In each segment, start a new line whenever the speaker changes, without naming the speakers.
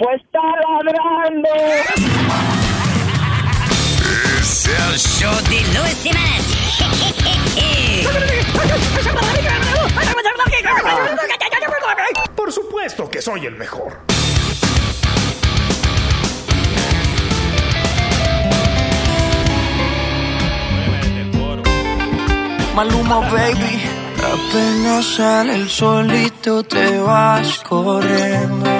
Pues está ladrando.
Es el show de Luis Semanas.
Por supuesto que soy el mejor.
Maluma, baby. Apenas sale el solito te vas corriendo.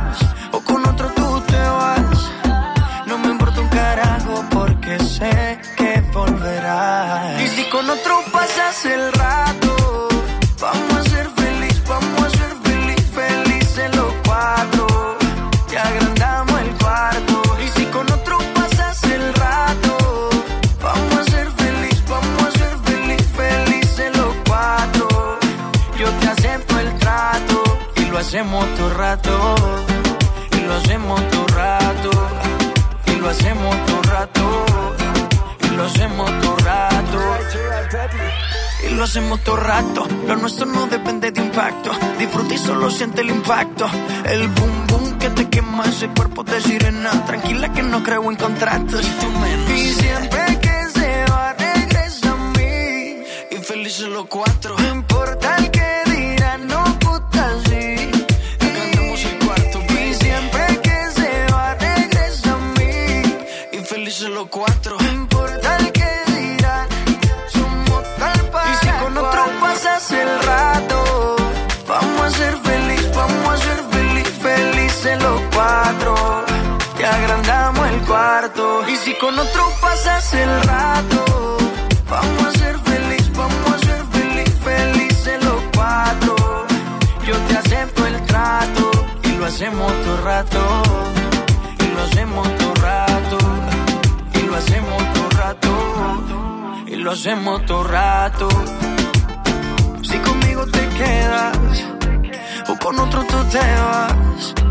sé que volverás. Y si con otro pasas el rato, vamos a ser feliz, vamos a ser feliz, felices los cuatro. Te agrandamos el cuarto. Y si con otro pasas el rato, vamos a ser feliz, vamos a ser feliz, felices los cuatro. Yo te acepto el trato y lo hacemos todo rato. Y lo hacemos todo rato. Y lo hacemos todo rato. Y lo hacemos todo rato. Y lo hacemos todo rato. Lo nuestro no depende de impacto. Disfruta y solo siente el impacto. El boom boom que te quema ese cuerpo de sirena. Tranquila que no creo en contratos. Y tú menos. Y siempre que se va, regresa a mí. Y felices los cuatro. No importa el que dirán, no puta sí. Cantamos el cuarto. Y siempre que se va, regresa a mí. Y felices los cuatro. Te agrandamos el cuarto. Y si con otro pasas el rato, vamos a ser feliz, vamos a ser feliz, felices los cuatro. Yo te acepto el trato y lo hacemos todo rato. Y lo hacemos todo rato. Y lo hacemos todo rato. Y lo hacemos todo rato. Si conmigo te quedas o con otro tú te vas.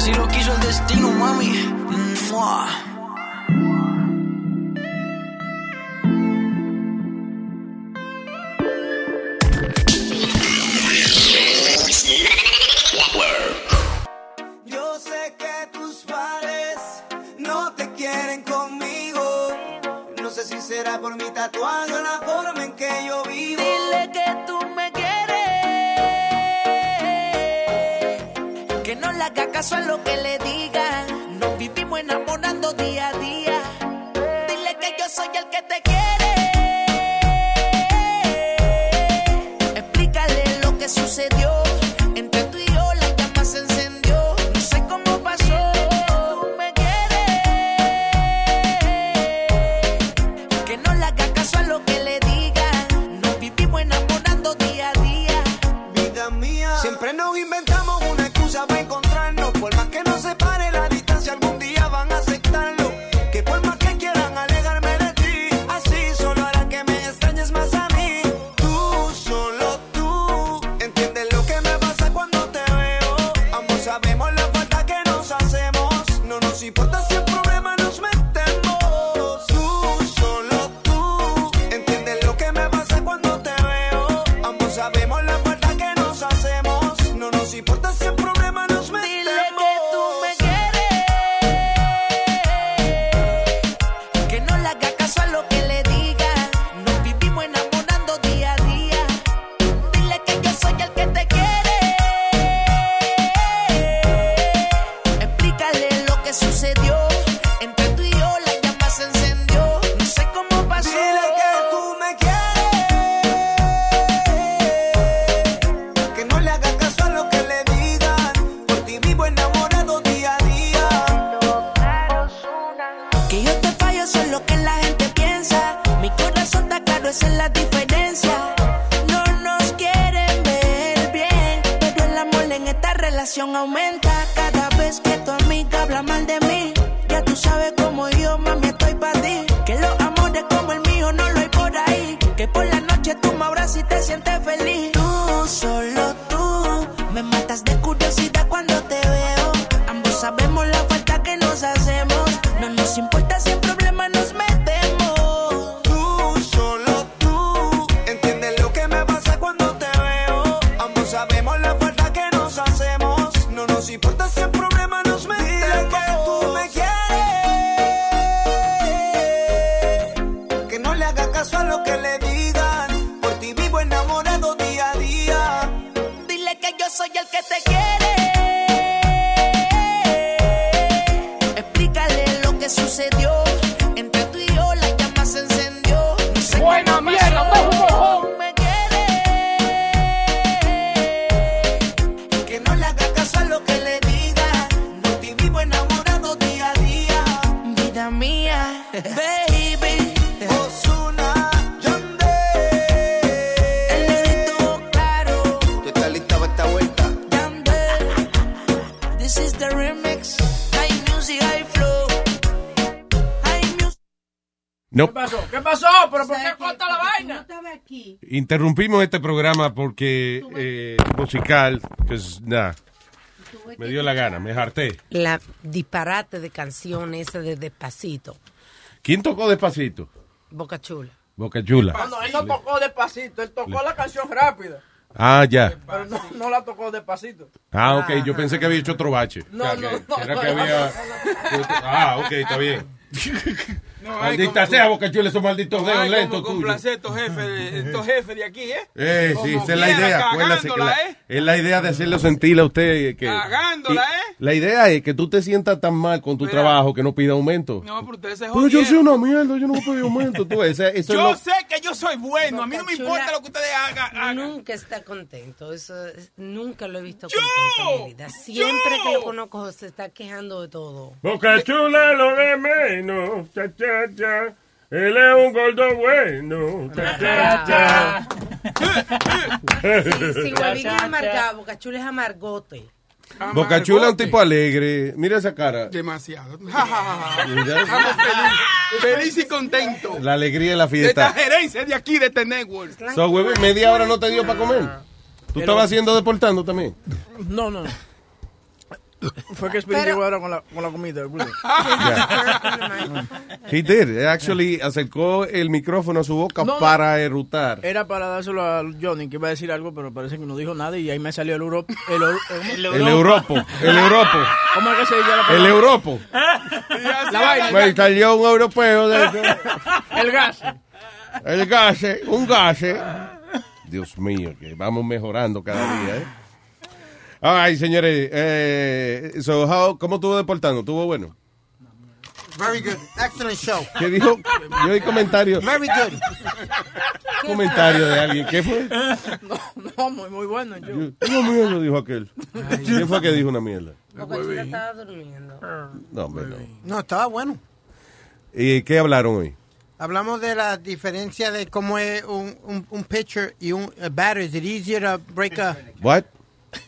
Así lo quiso el destino, mami.
Yo sé que tus padres no te quieren conmigo. No sé si será por mi tatuaje o la forma en que yo vivo.
Haga caso a lo que le digan. Nos vivimos enamorando día a día. Dile que yo soy el que te quiere.
Interrumpimos este programa porque eh, musical, pues nada, me dio la gana, me harté.
La disparate de canción esa de Despacito,
¿Quién tocó despacito?
Boca Chula.
Boca Chula.
Cuando él no tocó despacito, él tocó la canción rápida,
Ah, ya.
pero no, no la tocó despacito.
Ah, ok, yo pensé que había hecho otro bache.
No,
O sea,
no,
que-
no,
era
no,
que
no,
había... Ah, ok, está bien. Maldita sea, Boca Chula, esos malditos dedos lentos tuyos.
complacer estos jefes, de- estos jefes de aquí, ¿eh?
Eh, sí, esa es la idea. que
cagándola,
la-
¿eh?
Es la idea de hacerlo sentir a usted. Que,
Cagándola,
y
¿eh?
La idea es que tú te sientas tan mal con tu
Mira.
trabajo que no pida aumento.
No, pero ustedes se
Pero yo soy una mierda, yo no voy a pedir aumento. Tú, ese- eso
Yo
lo-
sé que yo soy bueno, a mí no me
Boca
importa
Chula
lo que ustedes hagan. hagan.
Nunca está contento, eso es- nunca lo he visto
Yo,
contento en mi vida. Siempre
yo.
que lo conozco se está quejando de todo.
Boca Chula lo de menos. Cha, cha, cha. Él es un gordo bueno. Cha, cha, cha.
Si, si Huevín es amargado, Boca Chula es amargote.
Boca Chula es un tipo alegre. Mira esa cara.
Demasiado. Feliz, feliz y contento.
La alegría de la
De esta
fiesta.
gerencia de aquí, de este network.
So, media hora no te dio para comer. ¿Tú estabas haciendo deportando también?
No, no. Fue que llegó ahora con la, con la comida. Willy.
He did. Actually, acercó el micrófono a su boca
No, no.
para erutar.
Era para dárselo a Johnny, que iba a decir algo, pero parece que no dijo nada y ahí me salió el Europe. El, Euro-
El Europo. El Europo.
¿Cómo es que se dice la
El
palabra?
Europo.
La vaina.
Me salió un europeo de.
El gas.
El gase, un gase. Dios mío, que vamos mejorando cada día, ¿eh? Ay, señores, eh, so how, ¿cómo estuvo deportando? ¿Estuvo bueno?
Very good. Excellent show.
¿Qué dijo? Yo oí comentario,
Very good.
comentario de alguien. ¿Qué fue?
No, no, muy, muy bueno. Yo.
Una mierda, dijo aquel. ¿Quién fue que dijo una mierda?
Chula estaba durmiendo.
No, hombre, no.
No, estaba bueno.
¿Y qué hablaron hoy?
Hablamos de la diferencia de cómo es un, un, un pitcher y un a batter. Is it easier to break a...
What?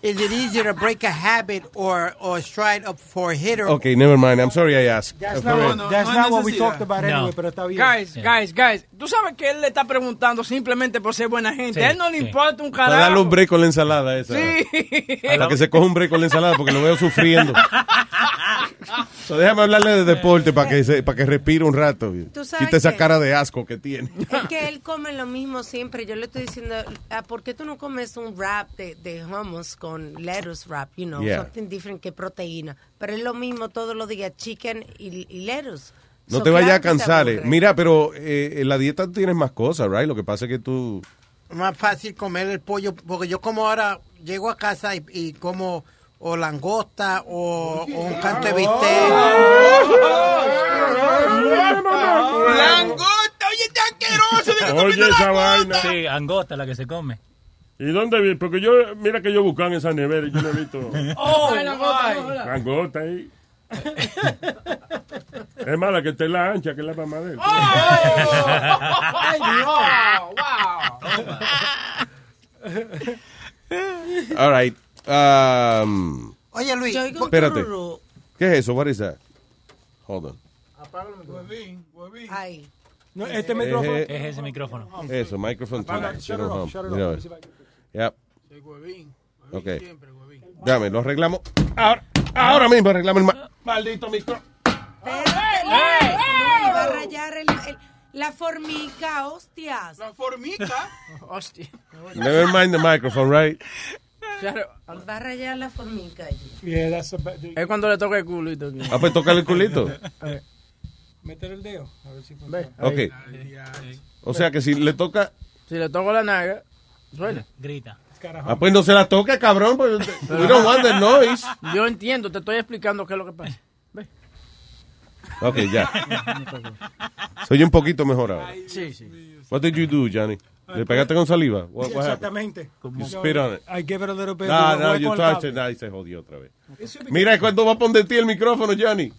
Is it easier to break a habit or or stride up for a hitter?
Okay, never mind. I'm sorry I asked.
That's not, what,
real.
that's
no
not what we talked about
No.
anyway, pero está bien.
Guys, guys, guys, tú sabes que él le está preguntando simplemente por ser buena gente.
Sí,
a él no le
sí.
importa un
Para darle
carajo.
un break con la ensalada esa.
Sí.
Para que se coja un break con la ensalada porque lo veo sufriendo. So, déjame hablarle de deporte para que, se- para que respire un rato.
Tú sabes
Quite esa cara de asco que tiene.
Es que él come lo mismo siempre. Yo le estoy diciendo, ah, ¿por qué tú no comes un wrap de, de hummus con lettuce wrap? You know,
Yeah.
something different que proteína. Pero es lo mismo todos los días, chicken y, y lettuce.
No
So,
te vayas a cansar. eh. Mira, pero eh, en la dieta tú tienes más cosas, right? Lo que pasa es que tú...
Más fácil comer el pollo porque yo como ahora llego a casa y, y como o langosta o, o un canto de bistec.
Langosta, oye, está asqueroso.
Oye, esa vaina.
Sí, angosta la que se come.
¿Y dónde vi? Porque yo, mira que yo buscaba en esa nevera y yo no he visto
Oh, langota,
ahí. Es mala que esté la ancha que la mamadera.
Ay, Dios. Wow.
All right. Um,
Oye, Luis,
Espérate. ¿Qué es eso? What is that? Hold on.
Huevín, huevín.
Ay.
No, este micrófono.
Eh,
Es ese micrófono.
Eso, too.
shut it off, shut it off.
Yep.
Sí, huevín. Huevín
Ok.
siempre, huevín.
Dame, lo arreglamos. Ahora, ahora mismo arreglamos el ma- maldito micro.
Va a rayar el- el- la formica, hostias.
La formica.
Hostia.
Never mind the microphone, right?
Claro,
Va a rayar la formica allí.
Yeah, that's a bad-
Es cuando le toca el culito. aquí.
Ah, pues tócale el culito.
Meter el dedo. A ver si
Ve,
Ok. O sea que si le toca.
Si le toco la naga, suena.
Grita.
Ah, pues no se la toque, cabrón. Pues, we don't want the noise.
Yo entiendo, te estoy explicando qué es lo que pasa.
Ok, ya. Soy un poquito mejor ahora.
Sí, sí.
What did you do, Johnny? ¿Le pegaste con saliva? What, what?
Exactamente.
You spit on it.
I give it a little bit.
No, no, you touched it. Ahí se jodió otra vez. Mira, ¿cuándo va a poner ti el micrófono, Johnny?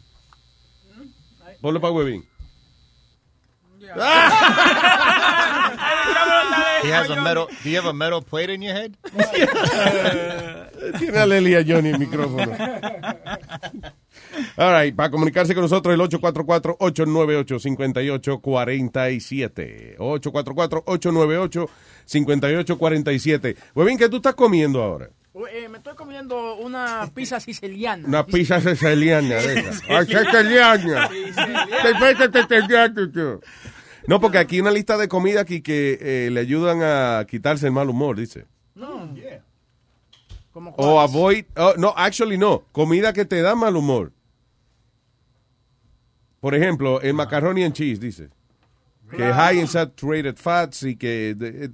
Ponlo para huevín.
He has a metal. Do you have a metal plate in your head?
Tiene a Lely a Johnny el micrófono. All right, para comunicarse con nosotros el 844-898-5847. 844-898-5847. Huevín, ¿qué tú estás comiendo ahora?
Eh, me estoy comiendo una pizza siciliana.
Una pizza siciliana de esa. Ah, siciliana. Siciliana. No, porque aquí hay una lista de comida aquí que eh, le ayudan a quitarse el mal humor, dice.
No. ¿Cómo
O
cuáles?
avoid, oh, no, actually no, comida que te da mal humor. Por ejemplo, el macaroni and cheese, dice. Que high in saturated fats y que... de- eh,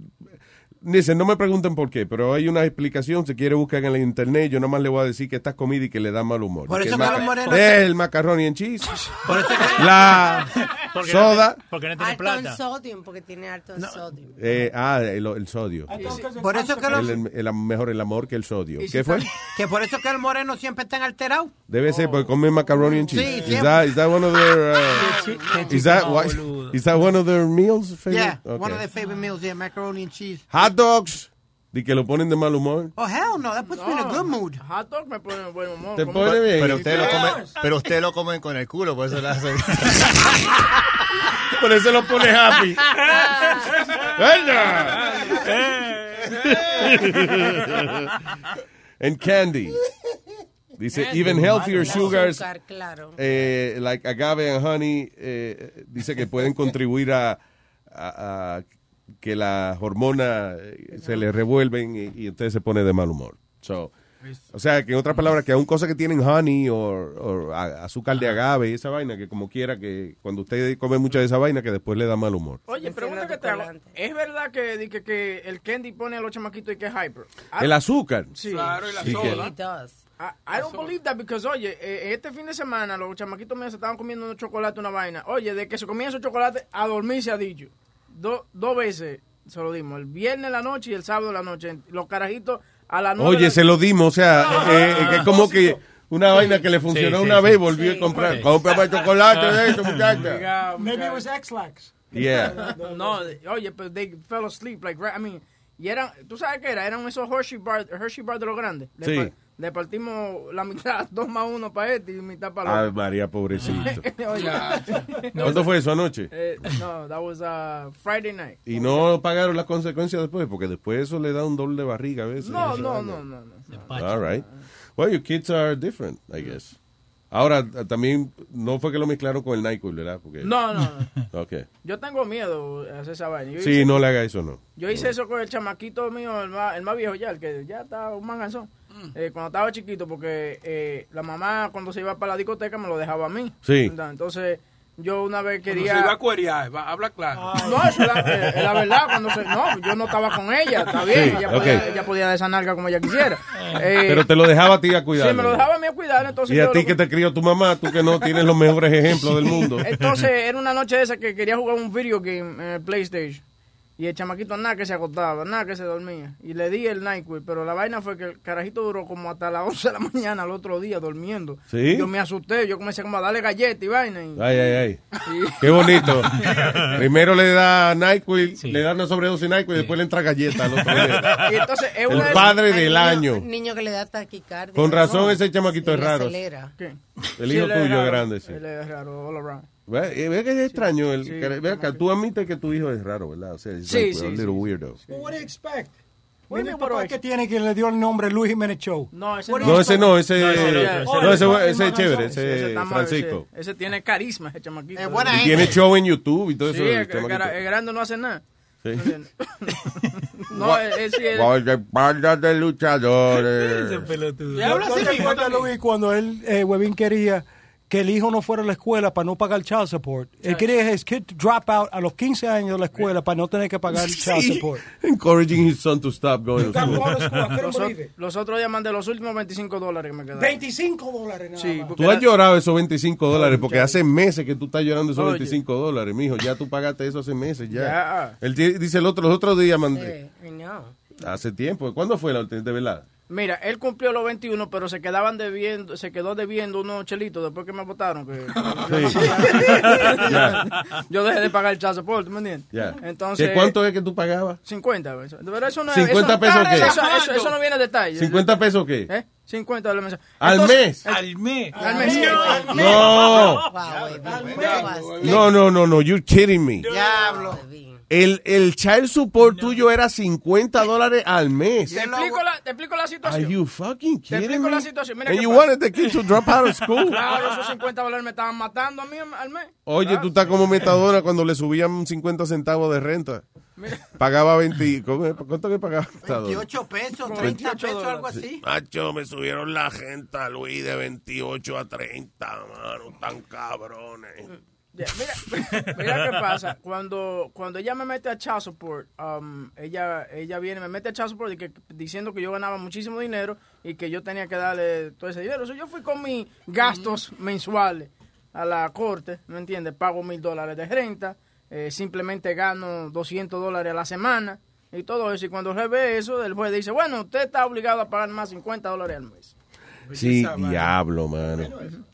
Dice, no me pregunten por qué, pero hay una explicación, si quiere buscar en la internet, yo nomás le voy a decir que esta comida y que le da mal humor.
Por
Y
eso
el, maca- el macaroni and cheese,
Por eso
la
Porque
soda,
No, porque no tiene
Alto en
plata.
sodio, porque tiene alto en sodio.
eh, ah, el, el sodio.
Por eso que los,
El, el- el- mejor el amor que el sodio. ¿Qué fue?
que por eso que los morenos siempre están alterados.
Debe ser porque come macaroni and cheese.
Sí,
is,
siempre.
that, is that one of their uh, is that
No,
is that one of their meals? favorite?
Yeah,
Okay.
one of their favorite meals, yeah, macaroni and cheese.
Hot dogs, de que lo ponen de mal humor.
Oh hell no, that puts me in a good mood.
Hot dog me pone en buen humor.
Te pone bien.
Pero usted lo come, pero usted lo comen con el culo, por eso le hace.
Por eso lo pone happy. And candy. Dice, even healthier sugars,
Azúcar, claro.
eh, like agave and honey, eh, dice que pueden contribuir a, a- a que las hormonas eh, se le revuelven y, y usted se pone de mal humor. So, o sea, que en otras palabras, que aún cosas que tienen honey o, azúcar de agave y esa vaina, que como quiera, que cuando usted come mucha de esa vaina, que después le da mal humor.
Oye, pregunta que te hago. ¿Es verdad que, di que, que el candy pone a los chamaquitos y que es hyper? I-
El azúcar.
Sí.
Claro, y la
Sí.
I, I don't believe that because, oye, eh, este fin de semana los chamaquitos míos se estaban comiendo unos chocolates, una vaina. Oye, de que se comían esos chocolates, a dormir se ha dicho. Do- dos veces se lo dimos, el viernes en la noche y el sábado en la noche. Los carajitos a nueve. de
Oye,
la-
se lo dimos, o sea, eh, eh, que es como que una vaina que le funcionó
Sí, sí,
una
sí.
vez y volvió a comprar.
Sí.
Compra chocolate de eso, muchacha.
Maybe it was X-Lax.
Yeah.
No, oye, pero they fell asleep, like, right- I mean, Y eran, ¿tú sabes qué era? Eran esos Hershey Bar, Hershey Bar de los grandes.
Sí.
Le partimos la mitad, dos más uno para este y mitad para el otro.
María, pobrecito.
Oye.
¿Cuándo fue eso anoche?
Eh, no, that was uh, Friday night.
Y no pagaron las consecuencias después, porque después eso le da un doble de barriga a veces.
No, no,
¿no?
no, no, no.
All right. Well, your kids are different, I guess. Ahora, también, no fue que lo mezclaron con el NyQuil, ¿verdad? Porque,
No, no, no.
Ok.
Yo tengo miedo de hacer esa vaina. Yo
Sí,
hice-
no le haga eso, no.
Yo hice eso con el chamaquito mío, el más, el más viejo ya, el que ya está un manganzón. Eh, cuando estaba chiquito, porque eh, la mamá cuando se iba para la discoteca me lo dejaba a mí.
Sí.
¿verdad? Entonces, yo una vez
Cuando
quería...
se iba a cuerear, va, habla claro.
No, eso es la, eh, la verdad. Cuando se, no, yo no estaba con ella, está bien.
Sí,
ella, podía, ella podía desanarga como ella quisiera. Eh,
Pero te lo dejaba a ti a cuidar.
Sí, me lo dejaba a mí a cuidar. Entonces
Y a ti
lo-
que te crió tu mamá, tú que no tienes los mejores ejemplos del mundo.
Entonces, era una noche esa que quería jugar un video game en el PlayStation. Y el chamaquito nada que se acostaba, nada que se dormía. Y le di el NyQuil, pero la vaina fue que el carajito duró como hasta las 11 de la mañana al otro día durmiendo.
¿Sí?
Yo me asusté, yo comencé como a darle galletas y vaina. Y,
Ay, ay, ay.
Sí.
Qué bonito. Primero le da NyQuil, le da una sobredosis NyQuil y después le entra galleta al otro día.
Y entonces, es
El padre del
niño-
año.
Niño que le da taquicardia.
Con razón
¿no?
ese chamaquito es raro.
acelera.
¿Qué?
El
Sí,
hijo tuyo es grande, sí.
Él es raro, all around.
Ve, eh, que es extraño. El,
Sí,
que- ve acá, tú admites que tu hijo es raro, ¿verdad? O sea, it's
Sí,
like
sí,
a
sí,
little
sí.
weirdo.
What do you expect? Mira el papá que tiene que le dio el nombre Luis Jiménez Show.
No, ese no.
No, ese no, ese,
No, ese no,
no,
ese
ese,
no.
ese es chévere,
Ese
ese es Francisco.
Ese, ese tiene carisma, ese chamaquito.
Es buena
Y tiene show en YouTube y todo
Sí,
eso. el
el, grande no hace nada.
Sí.
No, es, es, sí, es-
Guarda espaldas de luchadores.
Y habla así mismo Luis cuando él, eh, Webin quería que el hijo no fuera a la escuela para no pagar child support. Él quería que his kid drop out a los 15 años de la escuela para no tener que pagar child support.
Encouraging his son to stop going to school.
to
los, otros días mandé los últimos 25 dólares que me quedaron.
25 dólares nada
Sí,
Tú has
era-
llorado esos 25 dólares porque hace meses que tú estás llorando esos
Oye.
25 dólares, mijo. Ya tú pagaste eso hace meses, ya.
Ya.
Él dice el otro, los otros días mandé. Hace tiempo. ¿Cuándo fue la última? De verdad.
Mira, él cumplió los 21, pero se quedaban debiendo, se quedó debiendo unos chelitos después que me votaron. Que,
Sí.
Yo dejé de pagar el support, ¿tú me entiendes?
Ya.
Entonces,
¿Qué ¿Cuánto es que tú pagabas?
50. eso- Pero eso no,
50
eso,
pesos qué?
Eso, eso- eso no viene de detalle.
¿50 pesos qué?
¿Eh? 50 dólares mensuales.
¿Al mes?
Al mes.
al mes. sí.
No. No, no, no, no. You're kidding me.
Diablo.
El, el child support tuyo era 50 dólares al mes.
Te explico la, te explico la
Are
situación.
you fucking
Te
kidding
explico
me?
la situación. Mira
And
qué
you
pasa.
wanted the kid to drop out of school.
Claro, esos 50 dólares me estaban matando a mí al mes.
Oye, tú estás como metadona cuando le subían 50 centavos de renta. Pagaba 20. ¿cómo- ¿Cuánto que pagaba? Metadona?
28 pesos, 30
28
pesos, algo así.
Macho, me subieron la renta, Luis, de 28 a 30, mano, tan cabrones.
Ya, Mira, mira qué pasa. Cuando, cuando ella me mete a child support, um, ella, ella viene, me mete a child support y que, diciendo que yo ganaba muchísimo dinero y que yo tenía que darle todo ese dinero. O sea, yo fui con mis gastos mensuales a la corte, ¿me entiendes? Pago mil dólares de renta, eh, simplemente gano 200 dólares a la semana y todo eso. Y cuando se ve eso, el juez dice, bueno, usted está obligado a pagar más 50 dólares al mes.
Sí, diablo, mano.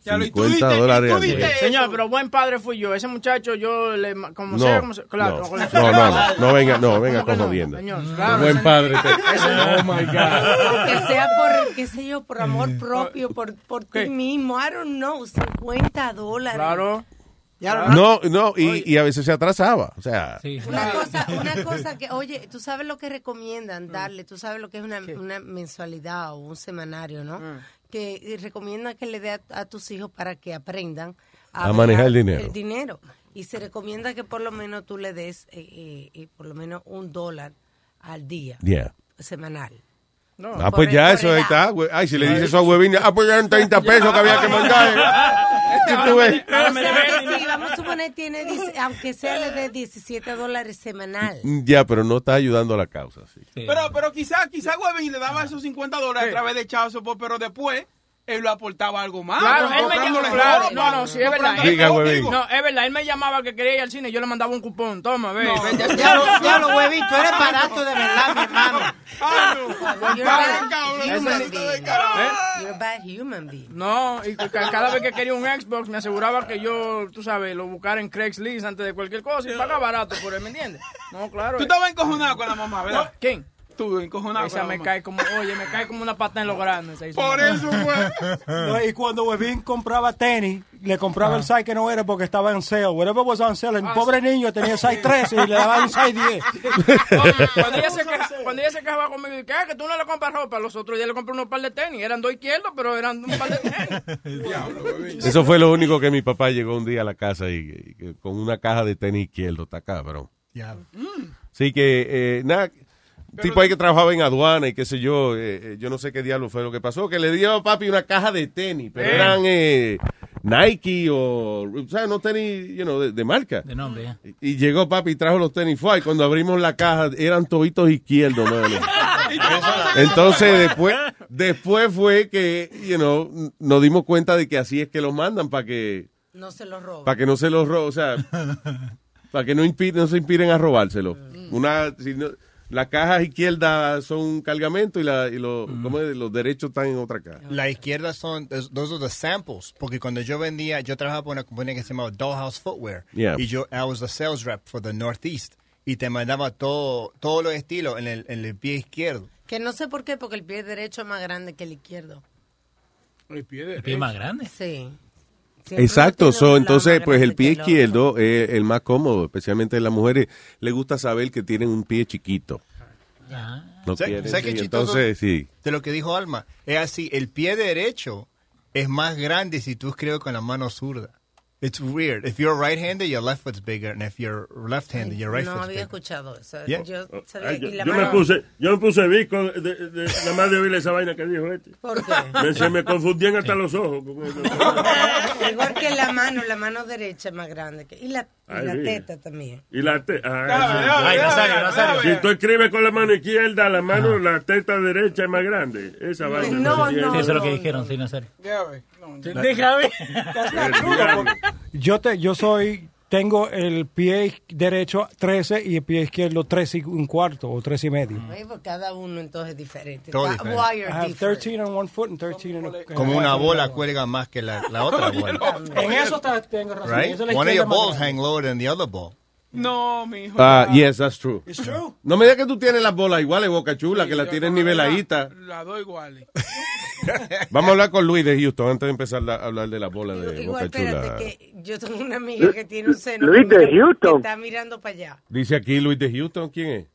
Ya lo- y tú
50
diste- y
dólares.
Señor, pero buen padre fui yo. Ese muchacho, yo le, como
No,
sea, como sea, claro.
no, no, no, no, venga, no, venga
¿Cómo que
con
no,
jodienda. buen padre. Oh my God.
Aunque sea por, qué sé yo, por amor propio, por, por ti
¿Qué?
mismo. I don't know, 50 dólares.
Claro.
No, no, y, y a veces se atrasaba. O sea,
Una cosa, una cosa que, oye, tú sabes lo que recomiendan darle, tú sabes lo que es una, una mensualidad o un semanario, ¿no? Que recomiendan que le dé a, a tus hijos para que aprendan
A manejar el dinero.
El dinero. Y se recomienda que por lo menos tú le des eh, eh, eh, por lo menos un dólar al día,
yeah.
semanal.
Ah, pues ya, eso ahí está. Ay, si le dices eso a Huevín, ah, pues eran 30 pesos que había que mandar.
Vamos a suponer tiene, aunque sea le dé 17 dólares semanal.
Ya, pero no está ayudando a la causa. Sí.
Pero, pero quizá, quizá Webin le daba esos 50 dólares a través de Chao Support, pero después él lo aportaba algo más.
Claro, él me llamaba. Claro, no, no, sí, es verdad.
Diga.
No, es verdad, él me llamaba que quería ir al cine y yo le mandaba un cupón. Toma, ve.
No.
ya-
Ya lo, ya lo huevito, eres barato de verdad, mi hermano.
Ah, no.
You're a bad
cabrón,
human
ese
being.
¿Eh? No, y ca- cada vez que quería un Xbox me aseguraba que yo, tú sabes, lo buscara en Craigslist antes de cualquier cosa y paga barato por él, ¿me entiendes? No, claro.
Tú estabas encojonado con la mamá, ¿verdad?
¿Quién?
Tú encojonado.
Esa me cae como, oye, me cae como una pata en los grandes. esa
Por eso fue.
No, y cuando Webin compraba tenis, le compraba el size que no era porque estaba en sale. Whatever was on sale. El pobre niño tenía size 13 y le daban un size 10.
Cuando ella, se queja- cuando ella se quejaba conmigo, dije, "Ah, que tú no le compras ropa. Los otros días le compré unos par de tenis. Eran dos izquierdos, pero eran un par de tenis.
Eso fue lo único que mi papá llegó un día a la casa y, y con una caja de tenis izquierdo, está cabrón. Así que, eh, nada, tipo ahí que trabajaba en aduana y qué sé yo, eh, eh, yo no sé qué diablo fue lo que pasó, que le dio a papi una caja de tenis, pero
Eh.
eran eh, Nike o, o sea, no tenis, you know, de, de marca.
De nombre, ya.
Y, y llegó papi y trajo los tenis, fue, y cuando abrimos la caja eran toditos izquierdos, mano. Entonces después, después fue que, you know, nos dimos cuenta de que así es que los mandan para que,
No se lo roban.
para que no se los roben, o sea, para que no, impi- no se inspiren a robárselo. Una, si no- las cajas izquierdas son un cargamento y, la, y los, ¿cómo es? los derechos están en otra caja.
La izquierda son, those are the samples. Porque cuando yo vendía, yo trabajaba por una compañía que se llamaba Dollhouse Footwear.
Yeah.
Y yo, I was the sales rep for the Northeast. Y te mandaba todo, todos los estilos en el, en el pie izquierdo.
Que no sé por qué, porque el pie derecho es más grande que el izquierdo.
El pie
El pie más grande.
Sí. Siempre
Exacto, so, entonces pues el pie izquierdo es el más cómodo, especialmente a las mujeres le gusta saber que tienen un pie chiquito. No
¿Sabes- qué chistoso?
entonces sí.
De lo que dijo Alma. Es así, el pie derecho es más grande si tú escribes con la mano zurda. It's weird. If you're right-handed, your left foot's bigger. And if you're left-handed, your right
no
foot's
había
bigger.
escuchado eso.
Yeah.
Yo sabía
Ay, yo,
la
yo me puse, yo me puse visco de, de, de- nada más de oír esa vaina que dijo este.
¿Por qué?
Me- se me confundían hasta los ojos.
Igual que la mano, la mano derecha es más grande. Que, y la, y
Ay,
la teta también.
Y la te ah,
Ay, Nazario, Nazario.
Si tú escribes con la mano izquierda, la mano, la teta derecha es más grande. Esa vaina.
No,
entiendo.
Sí, eso es lo que dijeron, sí, Nazario.
Déjame.
Yo, te, yo soy, tengo el pie derecho 13 y el pie izquierdo 3 y un cuarto o 3 y medio.
Pues cada uno entonces es diferente.
Todo diferente.
I have
different?
13 on one foot and 13 in a,
Como una bola cuelga más que la, la otra bola.
En eso tengo razón.
Right? One of your balls hang lower than the other ball.
No, mi hijo.
Ah, yes, that's true.
It's true.
No me digas que tú tienes las bolas iguales, Boca Chula, que las tienes niveladitas.
Las dos iguales.
Vamos a hablar con Luis de Houston antes de empezar la- a hablar de las bolas de
Igual,
Boca
espérate,
Chula.
que yo tengo una amiga que tiene un seno.
Luis
que
de Houston.
que está mirando para allá.
Dice aquí Luis de Houston, ¿quién es?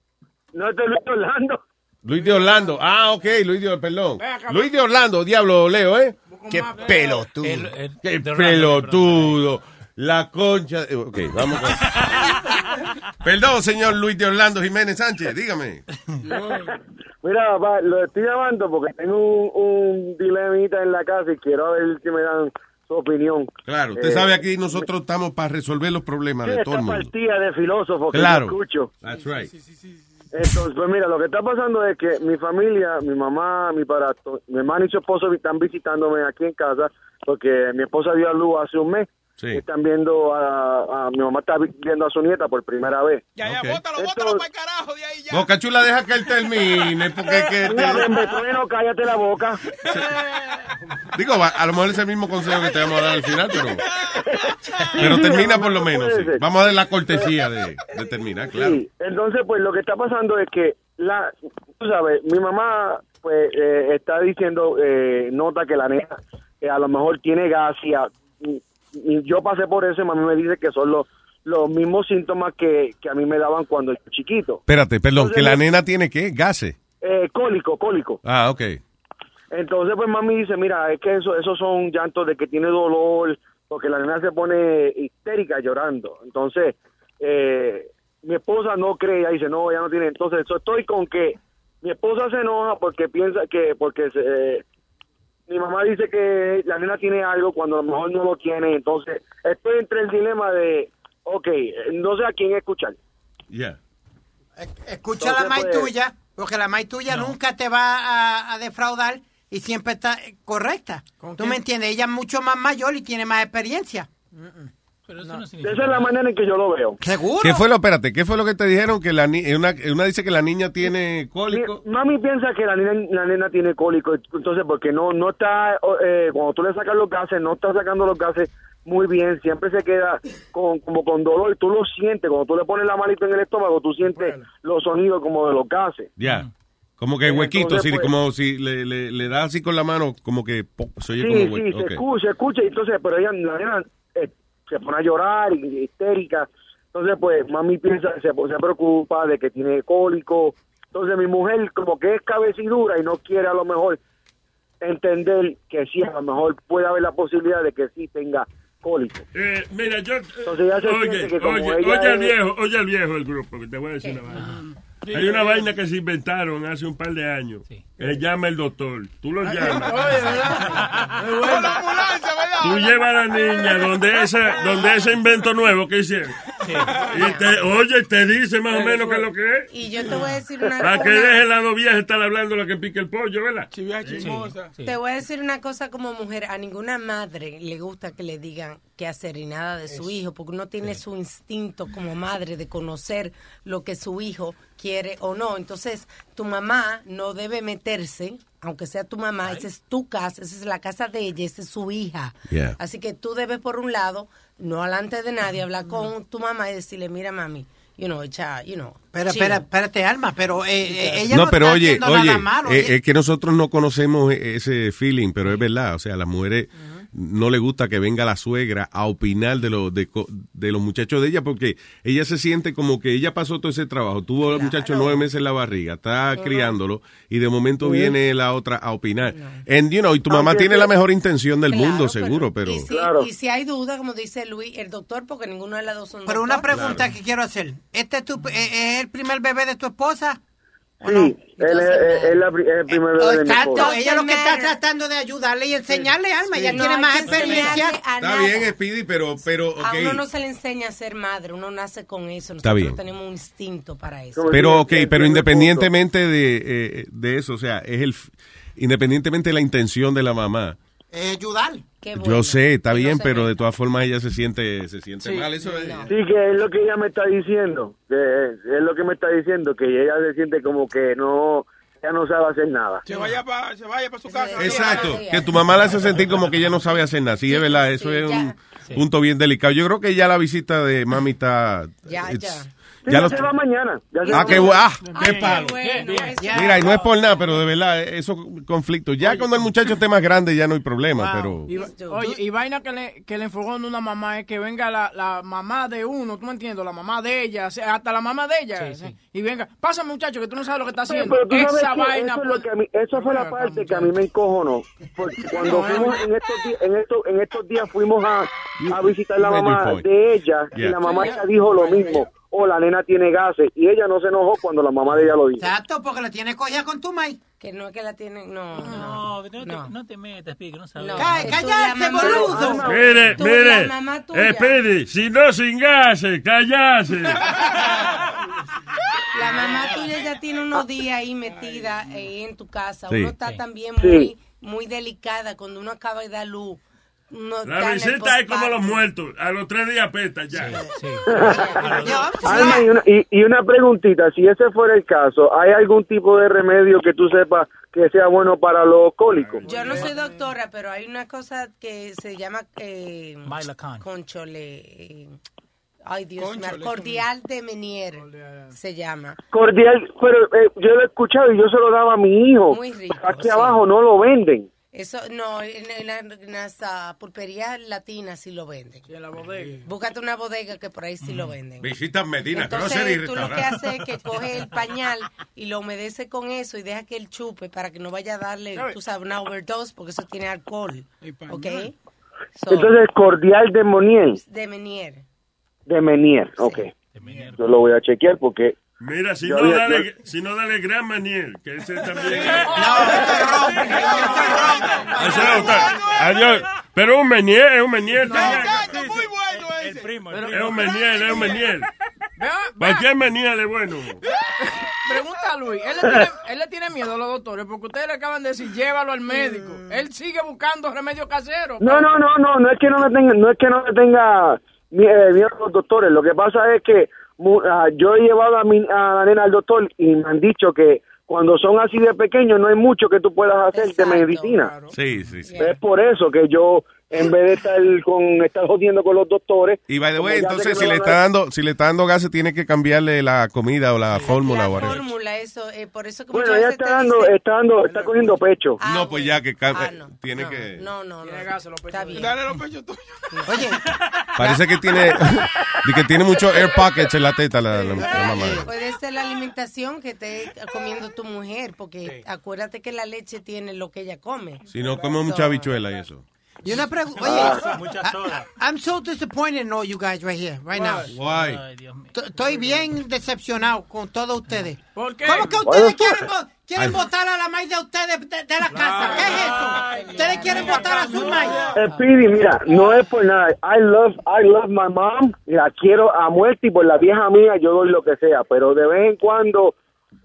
No, este es Luis Orlando.
Luis de Orlando. Ah, ok, Luis de perdón. Luis de Orlando, diablo, Leo, ¿eh?
Qué pelotudo.
Qué pelotudo. La concha. de- Ok, vamos con... Perdón, señor Luis de Orlando Jiménez Sánchez, dígame.
Mira, papá, lo estoy llamando porque tengo un, un dilemita en la casa y quiero ver si me dan su opinión.
Claro, usted
Eh,
sabe aquí nosotros estamos para resolver los problemas de todo el
esta
mundo.
partida de filósofos que yo escucho.
That's right.
Entonces, pues mira, lo que está pasando es que mi familia, mi mamá, mi padrastro, mi hermano y su esposo están visitándome aquí en casa porque mi esposa dio a luz hace un mes.
Sí.
Están viendo a, a- mi mamá está viendo a su nieta por primera vez.
Ya, ya,
Ok.
bótalo, bótalo para el carajo de ahí ya.
Boca Chula, deja que él termine, porque que...
Mira,
te-
Bembetrueno, cállate la boca.
Digo, a, a lo mejor es el mismo consejo que te vamos a dar al final, pero... Pero termina por lo menos, sí. Vamos a dar la cortesía de, de terminar, claro.
Sí, entonces pues lo que está pasando es que la, tú sabes, mi mamá pues eh, está diciendo, eh, nota que la nena eh, a lo mejor tiene gas y, a- y- y yo pasé por eso y mami me dice que son los, los mismos síntomas que, que a mí me daban cuando yo era chiquito.
Espérate, perdón,
Entonces,
que la nena tiene qué? Gases.
Eh, cólico, cólico.
Ah, ok.
Entonces, pues mami dice, mira, es que eso, esos son llantos de que tiene dolor, porque la nena se pone histérica llorando. Entonces, eh, mi esposa no cree, ella dice, no, ella no tiene. Entonces, yo estoy con que mi esposa se enoja porque piensa que, porque se, eh, mi mamá dice que la nena tiene algo cuando a lo mejor no lo tiene. Entonces, estoy entre el dilema de, ok, no sé a quién escuchar.
Yeah.
Escucha la maíz
pues,
tuya, porque la maíz tuya nunca te va a, a defraudar y siempre está correcta. ¿Tú
quién?
me entiendes? Ella es mucho más mayor y tiene más experiencia.
Esa es la manera en que yo lo veo.
¿Seguro?
¿Qué fue lo, espérate, qué fue lo que te dijeron? Que la ni- una, una dice que la niña tiene cólico.
Mi- Mami piensa que la nena, la nena tiene cólico, entonces porque no no está, eh, cuando tú le sacas los gases, no está sacando los gases muy bien, siempre se queda con, como con dolor, tú lo sientes, cuando tú le pones la manito en el estómago, tú sientes los sonidos como de los gases.
Ya. Como que huequito,
Entonces, pues,
como si le, le, le da así con la mano, como que po- se oye
Sí,
como
sí,
hueco.
se escucha, se escucha, y entonces, pero ella, la nena eh, se pone a llorar, y, histérica, entonces pues mami piensa, se, se preocupa de que tiene cólico, entonces mi mujer como que es cabecidura y no quiere a lo mejor entender que sí, a lo mejor puede haber la posibilidad de que sí tenga cólico.
Eh, mira, yo.
Entonces ya se
oye,
que como
oye,
ella
oye al
es-
viejo, oye al viejo del grupo, que te voy a decir una vaina. Hay una vaina que se inventaron hace un par de años. Se llama el doctor. Tú lo llamas.
Con la ambulancia, ¿verdad?
Tú llevas a la niña donde ese, donde ese invento nuevo que hicieron. Y te, oye, te dice más o menos qué es lo que es.
Y yo te voy a decir una
Para que deje la viejas estar hablando lo que pique el pollo, ¿verdad?
chismosa.
Te voy a decir una cosa como mujer, a ninguna madre le gusta que le digan qué hacer y nada de su hijo, porque uno tiene su instinto como madre de conocer lo que su hijo quiere o no. Entonces, tu mamá no debe meterse, aunque sea tu mamá, esa es tu casa, esa es la casa de ella, esa es su hija.
Yeah.
Así que tú debes, por un lado, no alante de nadie, hablar con tu mamá y decirle, mira, mami, you know, echa, you know.
Pero,
chill".
espera, espérate, Alma, pero eh, eh, ella no,
No, pero
está
oye,
haciendo
oye,
nada malo.
eh,
ella-
es que nosotros no conocemos e- ese feeling, pero es verdad, o sea, las mujeres no le gusta que venga la suegra a opinar de los de, co- de los muchachos de ella porque ella se siente como que ella pasó todo ese trabajo, tuvo al muchacho nueve meses en la barriga, está criándolo y de momento
Sí.
viene la otra a opinar. And, you know, y tu mamá
Aunque
tiene
sí.
la mejor intención del
Claro,
mundo,
pero-
seguro, pero...
Y si, y si hay duda, como dice Luis, el doctor, porque ninguno de las dos son
Pero una pregunta que quiero hacer. ¿Este es, tu, eh, es el primer bebé de tu esposa?
Sí, él es, es el primer bebé de mi
Exacto,
esposa.
ella lo que está tratando de ayudarle y enseñarle, Alma, ella
No
tiene más experiencia.
a
Está bien, Speedy, pero, pero,
A
ok.
uno no se le enseña a ser madre, uno nace con eso.
Está
Nosotros
bien.
tenemos un instinto para eso.
Pero, ok, pero independientemente de, eh, de eso, o sea, es el, independientemente de la intención de la mamá,
Eh, ayudar.
yo sé, está bien, pero de todas formas ella se siente, se siente mal, eso es.
Sí, que es lo que ella me está diciendo, que es lo que me está diciendo, que ella se siente como que no, ella no sabe hacer nada.
Se vaya para pa su casa.
Exacto, que tu mamá la hace sentir como que ella no sabe hacer nada, sí, es verdad, eso es un punto bien delicado. Yo creo que ya la visita de mami está...
Ya,
it's-
Sí,
ya
ya
lo-
se va mañana. ya se
Ah,
va
qué, ah, qué palo.
Bueno,
Mira, y no es por nada, pero de verdad, esos conflictos. Ya cuando el muchacho esté más grande ya no hay problema, pero...
Oye, y vaina que le, que le enfogó en una mamá es que venga la, la mamá de uno, ¿tú me entiendes? La mamá de ella, hasta la mamá de ella. ¿sí? Y venga, pasa muchacho, que tú no sabes lo que está haciendo. Esa vaina.
eso, es mí- eso fue la parte que a mí me encojonó. Porque cuando fuimos en estos, días, en, estos, en estos días fuimos a, a visitar la mamá de ella y la mamá ella dijo lo mismo. O la nena tiene gases. Y ella no se enojó cuando la mamá de ella lo dijo.
Exacto, porque la tiene cogida con tu maíz.
Que no es que la tienen, no.
No, no, te, no te metas, Pi, que no sabes.
Cállate, boludo.
Mire,
Tú,
mire.
la mamá tuya.
Eh, si no sin gases, callase.
La mamá tuya ya tiene unos días ahí metida eh, en tu casa.
Sí.
Uno está también
Sí.
muy, muy delicada cuando uno acaba de dar luz. Está
La visita es como los muertos. A los tres días peta ya.
Alma, y una, y, y una preguntita, si ese fuera el caso, ¿hay algún tipo de remedio que tú sepas que sea bueno para los cólicos?
Yo no soy doctora, pero hay una cosa que se llama eh, conchole. eh, ay, Dios mío, cordial de Menier se llama.
Cordial, pero eh, yo lo he escuchado y yo se lo daba a mi hijo.
Muy rico,
Aquí
sí.
abajo no lo venden.
Eso, no, en, en la- en las ah, pulperías latinas sí lo venden.
en la bodega.
Búscate una bodega que por ahí sí lo venden.
Visitas Medina, que no
Entonces tú lo que haces es que coge el pañal y lo humedece con eso y deja que él chupe para que no vaya a darle, tú sabes, una overdose porque eso tiene alcohol. ¿Ok? So,
Entonces, cordial de Monier,
de Menier.
de Menier, ok. Yo lo voy a chequear porque...
Mira, si
Yo
no,
había-
dale, si no, dale Gran Maniel, que ese también. Otro. Adiós. Pero un Meniel, es un Meniel. también.
muy bueno ese.
El primo,
Es un Meniel, es un Meniel. Cualquier Meniel es bueno.
Pregunta a Luis, él le, tiene, él le tiene miedo a los doctores porque ustedes le acaban de decir llévalo al médico. Él sigue buscando remedio casero.
No, no, no, no, no es que no le tenga, no es que no le tenga eh, miedo a los doctores. Lo que pasa es que mu- ah, yo he llevado a, mi, a la nena al doctor y me han dicho que cuando son así de pequeños no hay mucho que tú puedas hacer de medicina.
Sí, sí, sí.
Es por eso que yo en vez de estar con estar jodiendo con los doctores.
Y by the way, entonces si le está dando, si le está dando gases, tiene que cambiarle la comida o la fórmula
La fórmula, eso, eh, por eso que
Bueno, ella está dando, está dando, está cogiendo pecho.
no, pues ya que
Ah, no.
tiene que.
No, no, no. Está bien.
Dale los pechos tuyos.
Oye,
Parece que tiene, que tiene muchos air pockets en la teta la, la- la mamá.
Puede ser la alimentación que esté comiendo tu mujer, porque acuérdate que la leche tiene lo que ella come.
Si no come mucha habichuela y eso.
Y una pregunta.
Ah.
Oye,
soda.
I'm so disappointed in all you guys right here, right now.
Why?
Ay, Dios mío.
Estoy bien decepcionado con todos ustedes.
¿Por qué?
¿Cómo que ustedes quieren, vo- quieren votar a la maíz de ustedes de, de la casa? ¿Qué es eso? ¿Ustedes quieren votar a su maíz?
Eh, Speedy, mira, no es por nada. I love, I love my mom. La quiero a muerte y por la vieja mía yo doy lo que sea. Pero de vez en cuando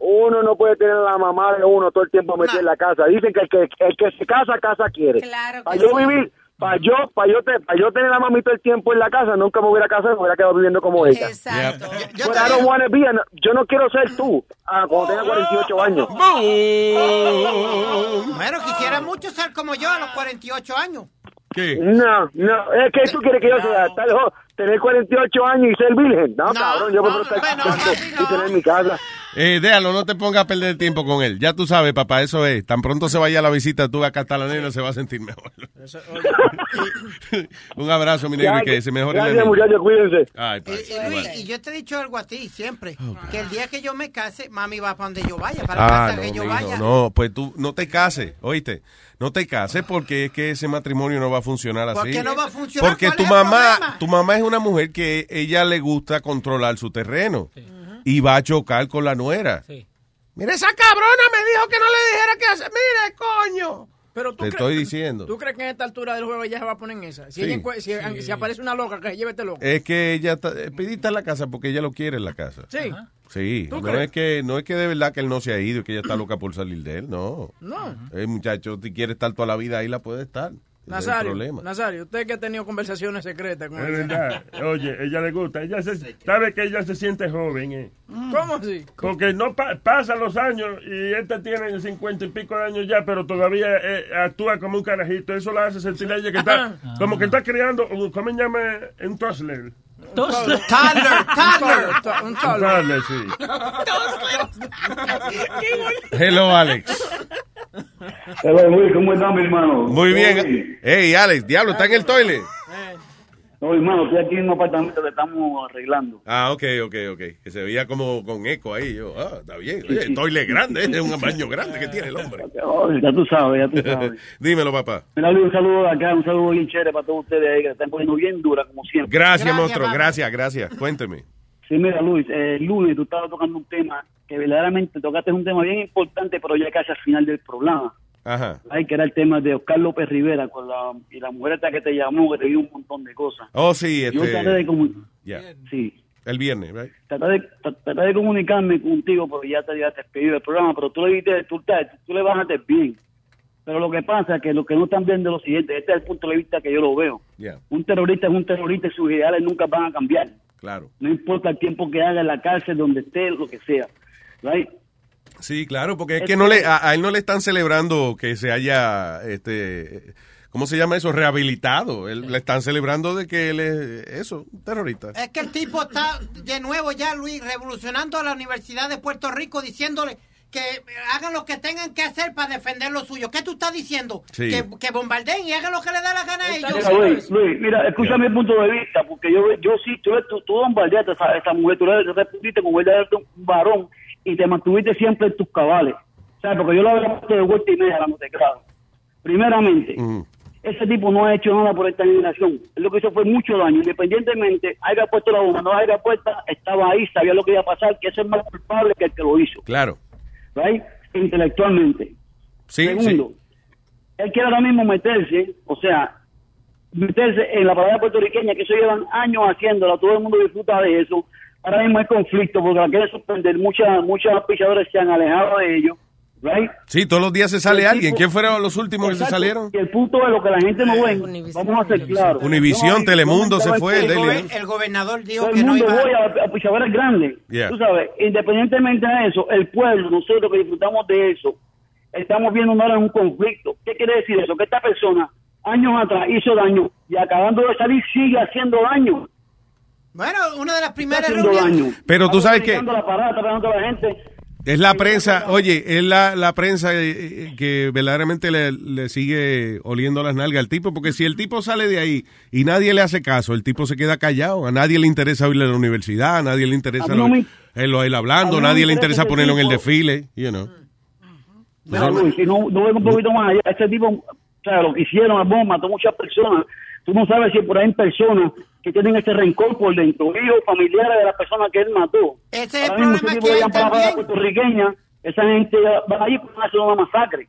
uno no puede tener a la mamá de uno todo el tiempo metida en la casa. Dicen que el que, el que se casa, casa quiere.
Claro que
Para yo
sí.
vivir, para yo, para yo, te- para yo tener a la mamita todo el tiempo en la casa, nunca me hubiera casado y me hubiera quedado viviendo como ella.
Exacto.
Yo
But I don't wanna be an- yo no quiero ser tú ah, cuando tenga 48 años.
Bueno, quisiera mucho ser como yo a los 48 años.
¿Qué?
No, no, es que tú quieres que yo sea tal jo- tener 48 años y ser virgen. No,
No,
cabrón, yo prefiero
no,
estar
bueno,
y
no.
tener mi casa.
Eh, déjalo, no te pongas a perder tiempo con él. Ya tú sabes, papá, eso es. Tan pronto se vaya a la visita, tú la nena se va a sentir mejor. Un abrazo, mi negro, y que se mejore
Gracias, muchachos, cuídense.
Ay,
Y,
pa-
y Luis,
igual.
y yo te he dicho algo a ti siempre, que el día que yo me case, mami va para donde yo vaya, para
Ah,
casa
no,
que yo
mijo,
vaya.
no, pues tú no te cases, oíste. No te cases porque es que ese matrimonio no va a funcionar así.
¿Por qué no va a funcionar?
Porque
¿Cuál
tu mamá, tu mamá es una mujer que ella le gusta controlar su terreno y va a chocar con la nuera.
Sí.
Mira, esa cabrona me dijo que no le dijera qué hacer. Mire, coño.
Pero tú
Te
crees-
estoy diciendo.
¿Tú crees que en esta altura del juego ella se va a poner en esa? Si,
Sí.
ella si, si aparece una loca, que se lleve este loco.
Es que ella está, eh, pedita en la casa porque ella lo quiere en la casa.
Sí.
Sí,
¿Tú
no
crees?
es que no es que de verdad que él no se ha ido y que ella está loca por salir de él, no.
No.
El muchacho, si quiere estar toda la vida ahí, la puede estar. Es
Nazario,
problema.
Nazario, usted que ha tenido conversaciones secretas con
Es
ella.
verdad. Oye, ella le gusta. Ella se, sabe que ella se siente joven, ¿eh?
¿Cómo así?
Porque no pa- pasan los años y esta tiene cincuenta y pico de años ya, pero todavía eh, actúa como un carajito. Eso la hace sentir a ella que está, como que está criando, un- ¿cómo se llama? Un. Toddler.
Toddler,
toddler.
Un
Un
toddler.
toddler, sí.
Hello, Alex.
¿Cómo están, mi hermano?
Muy bien. Hey, Alex, diablo, ¿está en el toilet?
No, hermano, estoy aquí en un apartamento que estamos arreglando.
Ah, ok, ok, ok. Que se veía como con eco ahí. Yo, ah, está bien. Oye, el toilet grande, es un baño grande que tiene el hombre.
Oh, ya tú sabes, ya tú sabes.
Dímelo, papá.
Mira, Luis, un saludo de acá, un saludo bien chévere para todos ustedes ahí que se están poniendo bien dura, como siempre.
Gracias, monstruo. Gracias, gracias. Cuénteme.
Sí, mira, Luis, eh, el lunes tú estabas tocando un tema que verdaderamente tocaste un tema bien importante, pero ya casi al final del programa.
Ajá.
Ay, que era el tema de Oscar López Rivera con la, y la mujer esta que te llamó, que te dio un montón de cosas.
Oh, sí,
Yo traté de
este.
comu-
Ya.
sí,
El viernes, right?
traté de, tra- traté de comunicarme contigo porque ya te había despedido del programa, pero tú le dijiste, tú, te- tú le bajaste bien. Pero lo que pasa es que lo que no están viendo lo siguiente, este es el punto de vista que yo lo veo.
Ya,
Un terrorista es un terrorista y sus ideales nunca van a cambiar.
claro.
No importa el tiempo que haga en la cárcel, donde esté, lo que sea. Right?
Sí, claro, porque es que no le, a, a él no le están celebrando que se haya, este, ¿cómo se llama eso? Rehabilitado. Él, le están celebrando de que él es, eso, un terrorista.
Es que el tipo está de nuevo ya, Luis, revolucionando a la Universidad de Puerto Rico, diciéndole que hagan lo que tengan que hacer para defender lo suyo. ¿Qué tú estás diciendo?
Sí.
Que, que bombardeen y hagan lo que les da la gana a ellos.
Mira, Luis, Luis, mira, escúchame el punto de vista, porque yo, yo sí, tú, tú, tú bombardeaste a esa, esa mujer, tú le respondiste como él era un varón y te mantuviste siempre en tus cabales. ¿Sabes? Porque yo lo había puesto de vuelta y media, la claro. Primeramente, ese tipo no ha hecho nada por esta generación. Él lo que hizo fue mucho daño. Independientemente, haya puesto la bomba, no haya puesta, estaba ahí, sabía lo que iba a pasar, que ese es más culpable que el que lo hizo.
Claro.
¿Right? Intelectualmente.
Sí,
Segundo, él quiere ahora mismo meterse, o sea, meterse en la palabra puertorriqueña, que eso llevan años haciéndola, todo el mundo disfruta de eso. Ahora mismo hay conflicto porque la quieren suspender, muchas muchos pichadores se han alejado de ellos, ¿right?
Sí, todos los días se sale
El
alguien.
tipo-
¿Quién fueron los últimos que se salieron?
Y el punto de lo que la gente no ve, vamos a ser claros.
Univisión,
No,
Telemundo se fue, el.
El gobernador dijo que no iba
voy a, a pichadores grandes.
Yeah.
Tú sabes, independientemente de eso, el pueblo, nosotros que disfrutamos de eso, estamos viendo ahora un conflicto. ¿Qué quiere decir eso? Que esta persona años atrás hizo daño y acabando de salir sigue haciendo daño.
Bueno, una de las primeras reuniones.
Pero tú sabes que-
pegando la parada, está pegando a la gente.
Es la prensa, oye, es la, la prensa eh, eh, que verdaderamente le, le sigue oliendo las nalgas al tipo, porque si el tipo sale de ahí y nadie le hace caso, el tipo se queda callado, a nadie le interesa oírle a la universidad, a nadie le interesa
A no
lo-
me-
él, lo- él hablando,
a no
nadie le
interesa
ponerlo en el
tipo.
desfile, you know.
Mira, Luis, si no, no vengo un poquito más allá, este tipo, o sea, lo que hicieron, la bomba, mató muchas personas. Tú no sabes si por ahí hay personas que tienen ese rencor por dentro, hijos, familiares de las personas que él mató.
Ese es el
mismo
problema que hay
la puertorriqueña, esa gente va allí para hacer una masacre.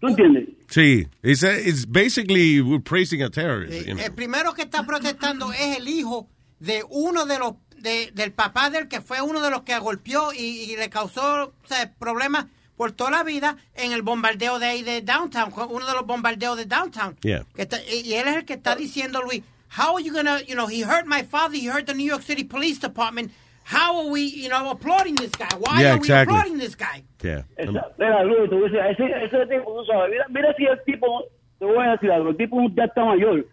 ¿Tú entiendes?
Sí, it's, a- it's basically we're praising a terrorist. you know.
El primero que está protestando es el hijo de uno de los de- del papá del que fue uno de los que golpeó y, y le causó o sea, problemas por toda la vida en el bombardeo de ahí de downtown, uno de los bombardeos de downtown.
Yeah.
Que está- y, él es el que está diciendo, Luis, how are you gonna, you know, he hurt my father, he hurt the New York City Police Department. How are we, you know, applauding this guy? Why
Yeah,
are
exactly.
we applauding this guy?
Yeah.
Esa- Mira, Luis, decir, ese, ese tipo, tú sabes, mira, mira si el tipo, te voy a decir algo, el tipo ya está mayor.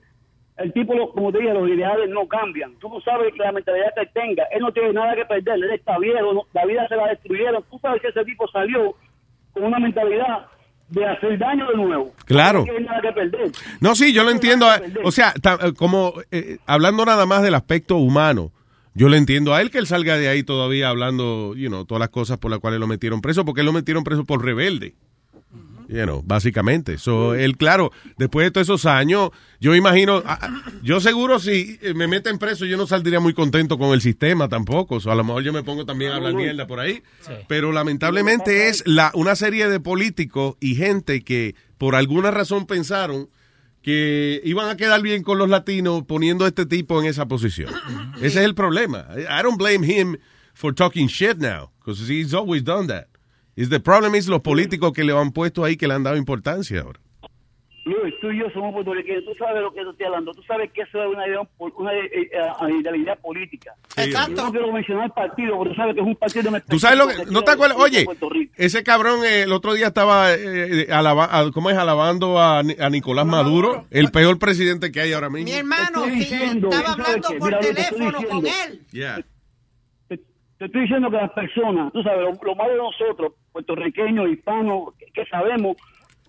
El tipo, lo- como te dije, los ideales no cambian. Tú no sabes que la mentalidad que él tenga, él no tiene nada que perder, él está viejo, no- la vida se la destruyeron. Tú sabes que ese tipo salió con una mentalidad de hacer daño de nuevo.
Claro.
No tiene nada que perder.
No, sí, yo lo entiendo. O sea, eh, como eh, hablando nada más del aspecto humano, yo le entiendo a él que él salga de ahí todavía hablando, you know, todas las cosas por las cuales lo metieron preso, porque él lo metieron preso por rebelde. You know, básicamente. So, él, claro, después de todos esos años, yo imagino, yo seguro si me meten preso, yo no saldría muy contento con el sistema tampoco. So, a lo mejor yo me pongo también a hablar mierda por ahí. Pero lamentablemente es la, una serie de políticos y gente que por alguna razón pensaron que iban a quedar bien con los latinos poniendo a este tipo en esa posición. Ese es el problema. I don't blame him for talking shit now, because he's always done that. Is the problem is los políticos que le han puesto ahí que le han dado importancia ahora.
Luis, tú y yo somos puertorriqueños, tú sabes lo que yo estoy hablando, tú sabes que eso es una idea, una eh, eh, idealidad política.
Exacto.
Yo no quiero mencionar el partido, porque tú sabes que es un partido de
¿Tú sabes lo que? ¿No te acuerdas? Oye, ese cabrón eh, el otro día estaba, eh, eh, alaba- al- ¿cómo es? Alabando a, a Nicolás Maduro, el peor presidente que hay ahora mismo.
Mi hermano
diciendo,
estaba
¿sabes
hablando por
Mira, que
teléfono con él.
Yeah.
Te estoy diciendo que las personas, tú sabes, lo, lo de nosotros, puertorriqueños, hispanos, que, sabemos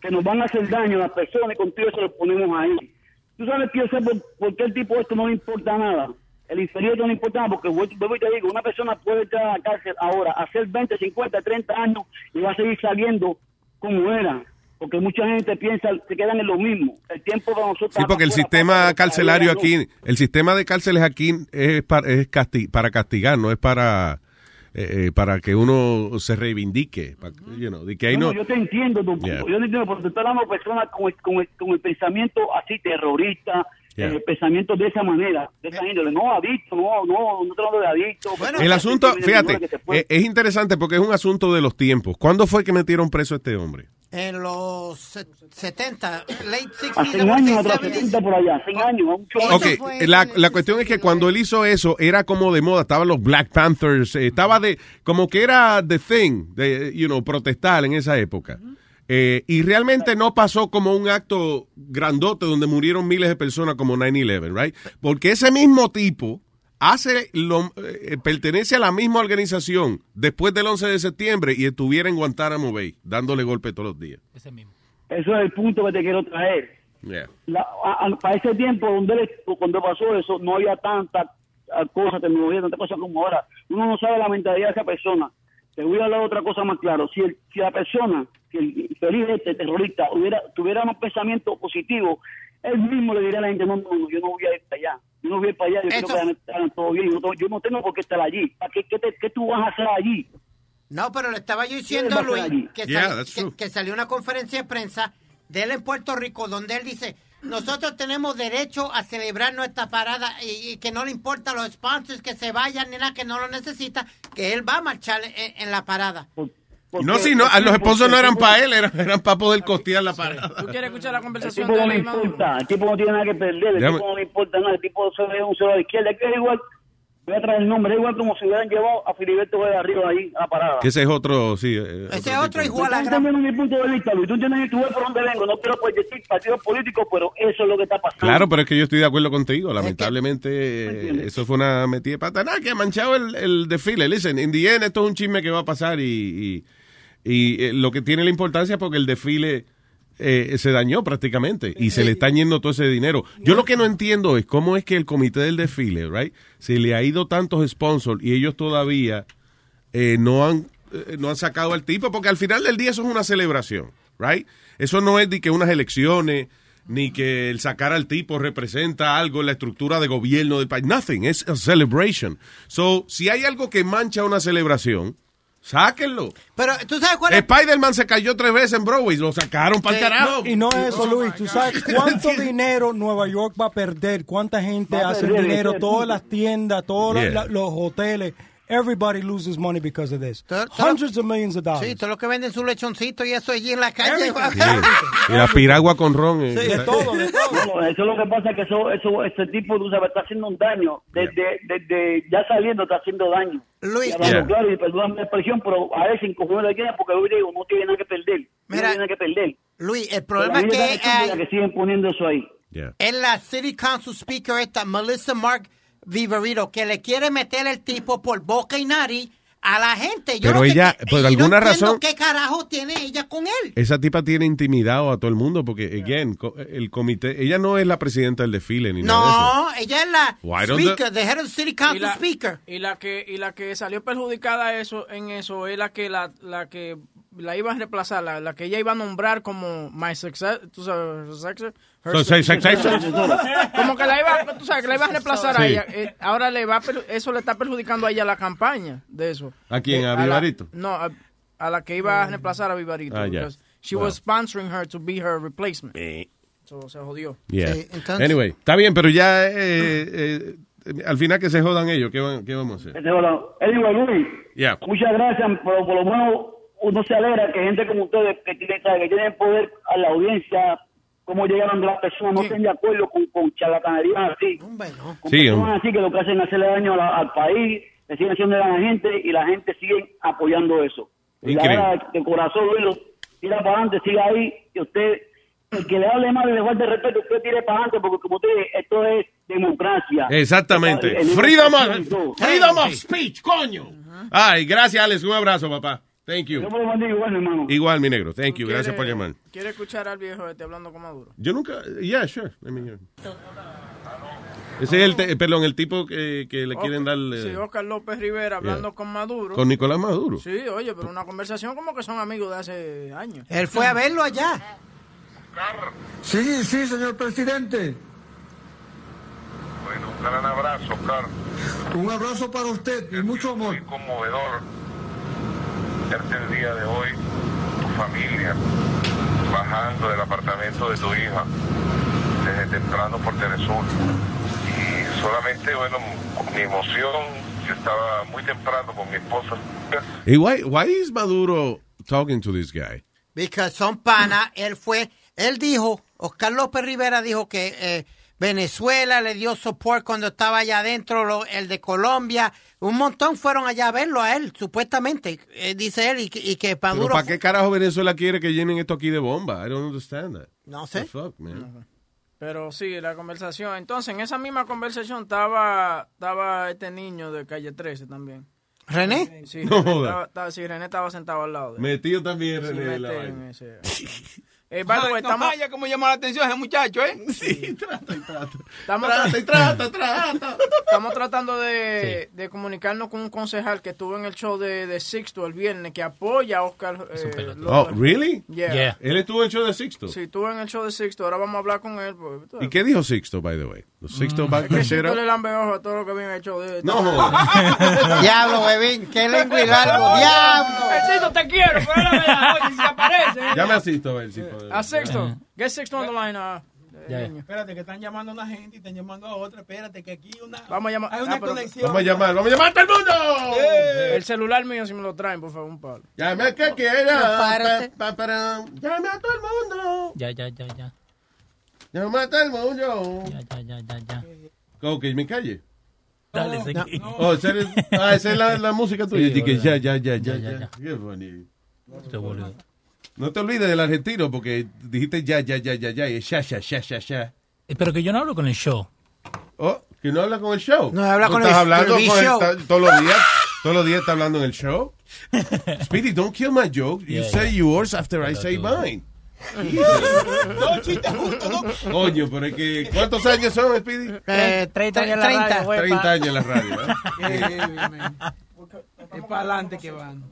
que nos van a hacer daño las personas y contigo eso lo ponemos ahí. Tú sabes que por, qué el tipo esto no le importa nada. El inferior no le importa nada porque vuelvo y te digo, una persona puede entrar a la cárcel ahora, hacer 20, 50, 30 años y va a seguir saliendo como era. Porque mucha gente piensa, se quedan en lo mismo. El tiempo para nosotros...
Sí, porque el sistema carcelario aquí, el sistema de cárceles aquí es para, es casti- para castigar, no es para eh, eh, para que uno se reivindique. pa- you know, de que ahí
No,
no,
yo te entiendo.
Yeah.
yo te entiendo, porque te estoy hablando de personas con el, con, el, con el pensamiento así terrorista,
Yeah.
eh, pensamiento de esa manera, de esa índole. No adicto, no, no, no estoy hablando de adicto.
el asunto, fíjate,
fue.
eh, es interesante porque es un asunto de los tiempos. ¿Cuándo fue que metieron preso a este hombre?
En los se- 70, late 60s,
Hace
I
un
wanna
año
say
atrás,
70s.
70 por allá, 100 años, mucho
Ok, la, la cuestión es que cuando él hizo eso era como de moda, estaban los Black Panthers, eh, estaba de, como que era the thing, de, you know, protestar en esa época. Eh, y realmente no pasó como un acto grandote donde murieron miles de personas como 9-11, right? Porque ese mismo tipo hace lo, eh, pertenece a la misma organización después del 11 de septiembre y estuviera en Guantánamo Bay dándole golpe todos los días.
Eso es el punto que te quiero traer.
Yeah.
La- a- a- para ese tiempo donde él- cuando pasó eso no había tanta ah, cosa, tecnología, tanta cosa como ahora. Uno no sabe la mentalidad de esa persona. Te voy a hablar de otra cosa más claro. Si, el- si la persona, si el infeliz este terrorista hubiera, tuviera un pensamiento positivo, él mismo le diría a la gente, no, no, no, yo no voy a ir para allá. Yo no voy a ir para allá, yo quiero que hagan- todo bien. Yo no, yo no tengo por qué estar allí. ¿Para qué, qué, te- qué tú vas a hacer allí?
No, pero le estaba yo diciendo a? Luis que,
Yeah,
sal- que- salió una conferencia de prensa de él en Puerto Rico donde él dice, nosotros tenemos derecho a celebrar nuestra parada y, y que no le importa a los sponsors que se vayan ni nada que no lo necesita, que él va a marchar en, en la parada.
No, sí, no, a los esposos no eran para él, eran, eran para poder costear la parada.
¿Tú quieres escuchar la
El
conversación
tipo
de
no importa, el tipo no tiene nada que perder, el
Déjame-
tipo no le importa nada, el tipo se ve un solo la izquierda, que es igual, voy a traer el nombre, es igual como si hubieran llevado a Filiberto de arriba ahí a la parada.
Que ese es otro, sí. eh,
Ese
otro
otro hijo a gran...
mi punto de vista, Luis. Tú entiendes y tú ves por dónde vengo. No quiero pues, decir partidos políticos, pero eso es lo que está pasando.
Claro, pero es que yo estoy de acuerdo contigo. Lamentablemente, eh, eso fue una metida de pata. Nada, que ha manchado el, el desfile. Listen, in the end, esto es un chisme que va a pasar y, y, y, eh, lo que tiene la importancia es porque el desfile eh, se dañó prácticamente y se le está yendo todo ese dinero. Yo lo que no entiendo es cómo es que el comité del desfile, right, se le ha ido tantos sponsors y ellos todavía eh, no han eh, no han sacado al tipo porque al final del día eso es una celebración, right? Eso no es de que unas elecciones ni que el sacar al tipo representa algo en la estructura de gobierno del país. Nothing, es a celebration. So, si hay algo que mancha una celebración, sáquenlo.
Pero tú sabes cuál es...
Spider-Man se cayó tres veces en Broadway, lo sacaron para el carajo.
Y no es eso, Luis. ¿Tú sabes cuánto dinero Nueva York va a perder? ¿Cuánta gente hace
perder,
dinero? Todas las tiendas, todos
Yeah.
los hoteles. Everybody loses money because of this.
Todo- todo-
Hundreds of millions of dollars.
Sí, todo lo que venden su lechoncito y eso allí en la calle.
Y la piragua con ron. eh,
Sí, de todo, de todo.
No, eso es lo que pasa que eso, eso, ese tipo, tú sabes, está haciendo un daño. Desde, desde ya saliendo está haciendo daño.
Luis,
Yeah.
claro, y perdóname la expresión, pero a veces encogió la tiene porque hoy digo, no tiene nada que perder.
Mira,
no tiene nada que perder.
Luis, el problema es que hay-
que siguen poniendo eso ahí.
Yeah.
es la City Council Speaker esta, Melissa Mark Viverito, que le quiere meter el tipo por boca y nariz a la gente. Yo
Pero
no
ella, por
no
alguna
entiendo
razón-
¿Qué carajo tiene ella con él?
Esa tipa tiene intimidado a todo el mundo porque, again, co- el comité, ella no es la presidenta del desfile ni nada de eso.
No, ella es la
Why
Speaker, the head of the City
Y
Council
la,
Speaker.
y la que y la que salió perjudicada eso en eso es la que la, la que la iba a reemplazar la, la que ella iba a nombrar como my success tú sabes successor? Her
So,
successor. como que la iba tú sabes que la iba a reemplazar a ella Eh, ahora le va a per- eso le está perjudicando a ella la campaña de eso
¿A quién? ¿A
la-
Vivarito?
no a, a la que iba a reemplazar a Vivarito
Ah, ya.
because she
Wow.
was sponsoring her to be her replacement so, se jodió
Yeah.
Sí, entonces-
Anyway, está bien, pero ya eh, eh, al final que se jodan ellos, ¿qué, van- qué vamos a hacer?
Anyway, Luis,
Yeah.
muchas gracias, por lo menos uno se alegra que gente como ustedes, que tienen, que tienen poder a la audiencia, cómo llegaron las personas, no estén de acuerdo con, con charlatanerías así. Con
Sí,
personas así que lo que hacen es hacerle daño la- al país, le siguen haciendo daño a la gente y la gente sigue apoyando eso. Y
Increíble.
ahora de corazón, Luis, tira para adelante, siga ahí, y usted, el que le hable mal y le falta respeto, usted tire para adelante, porque como usted dice, esto es democracia.
Exactamente.
El- el-
Freedom freedom of speech, coño. Ay, gracias, Alex. Un abrazo, papá. Thank you.
Yo me lo bendiga igual, hermano.
Igual, mi negro. Thank you.
¿Quiere-
Gracias por llamar.
¿Quiere escuchar al viejo este hablando con Maduro?
Yo nunca. Yeah, sure. Let me hear. Ese es el, te- perdón, el tipo que, que le quieren dar eh,
Sí, Oscar López Rivera hablando
Yeah.
con Maduro.
con Nicolás Maduro.
Sí, oye, pero una conversación como que son amigos de hace años.
Él fue a verlo allá.
Sí, sí, señor presidente.
Bueno, un gran abrazo, Carlos.
Un abrazo para usted y mucho amor.
Muy conmovedor el día de hoy, tu familia, bajando del apartamento de tu hija desde temprano por Telesur. Y solamente, bueno, mi emoción, yo estaba muy temprano con mi esposa.
Y why, why is Maduro talking to this guy?
Because son pana, él fue, él dijo, Oscar López Rivera dijo que eh, Venezuela le dio support cuando estaba allá adentro, lo- el de Colombia, un montón fueron allá a verlo a él, supuestamente, eh, dice él, y, que- y que
Pero
Maduro...
¿para qué carajo Venezuela quiere que llenen esto aquí de bomba? I don't understand that.
No sé.
The fuck, man?
Pero sí, la conversación. Entonces, en esa misma conversación estaba, estaba este niño de calle 13 también.
¿René?
Sí,
No
René,
joda.
estaba, estaba- sí, René estaba sentado al lado de él.
Metido también,
Sí,
René, en la
Eh, by the way,
no
estamos,
vaya como llama la atención ese muchacho, ¿eh?
Sí, trata y trata.
estamos,
Trata y trata, trata.
estamos tratando de, de comunicarnos con un concejal que estuvo en el show de, de Sixto el viernes, que apoya a Oscar eh,
Oh, really?
Yeah.
Él estuvo en el show de Sixto.
Sí, estuvo en el show de Sixto. Ahora vamos a hablar con él. pues, tú
¿Y qué dijo Sixto, by the way? Los Sixto
si
shit
tú
up?
le lambe ojo a todo lo que viene en el show de...
No.
Diablo, bebín, qué lengua y largo, diablo.
Sixto, te quiero, pero es la verdad, oye, si aparece.
Llame a Sixto a ver si.
A Sixto. Get Sixto on the line. ah,
Ya,
niño.
Espérate, que están llamando a una gente y están llamando a otra. Espérate, que aquí una,
Vamos a llamar.
hay una
ah, pero-
conexión.
Vamos a llamar, vamos a llamar a todo el mundo.
El celular mío, si me lo traen, por favor, un palo.
Llame a que quiera. Pa- pa- para- Llame a todo el mundo.
Ya, ya, ya, ya.
Llame a todo el mundo.
Ya, ya, ya, ya, ya.
Ok, me calle.
Dale, seguí.
Oh, ¿esa es, ah, esa es la, la música tuya.
Sí,
Dije,
verdad.
ya, ya, ya, ya,
Ya, ya,
ya.
ya.
Qué bonito. No te olvides del argentino porque dijiste ya, ya, ya, ya, ya, y es ya, ya, ya, ya, ya.
Eh, Pero que yo no hablo con el show.
Oh, que no habla con el show.
No, habla
¿Tú
con
estás
el-
hablando
con el
con el-
show.
ta- todos los días. Todos los días está hablando en el show. Speedy, don't kill my joke. You
Yeah,
say
yeah.
yours after I say mine. Coño, pero es que. ¿Cuántos años son, Speedy?
Eh,
30 años en la
30.
radio, güey.
30 años en la radio. ¿eh?
Es para adelante que van.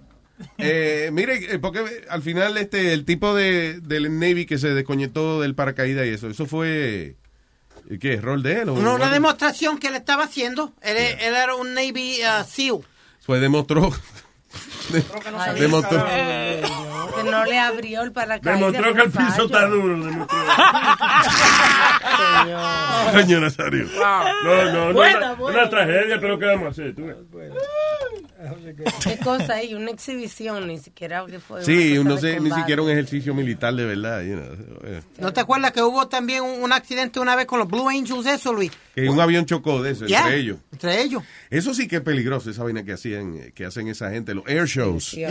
Eh, mire, eh, porque al final este el tipo de del Navy que se desconectó del paracaídas y eso, eso fue eh, ¿qué? ¿Rol de él? o-
Una, una demostración que él estaba haciendo. Él, él era un Navy uh, SEAL.
Fue demostró demostró
que no le abrió el paracaídas.
Demostró que el piso está duro. Coño, Nazario. No, no, no. Una, una tragedia, pero ¿qué vamos a hacer? Tú.
¿Qué cosa ahí? Una exhibición, ni siquiera que fue.
Sí, no sé, ni siquiera un ejercicio militar de verdad. you know, eh.
¿No te acuerdas que hubo también un, un accidente una vez con los Blue Angels, eso, Luis?
Que un avión chocó de eso,
Ya,
entre ellos.
Entre ellos.
Eso sí que es peligroso, esa vaina que hacían, eh, que hacen esa gente, los air shows.
Sí.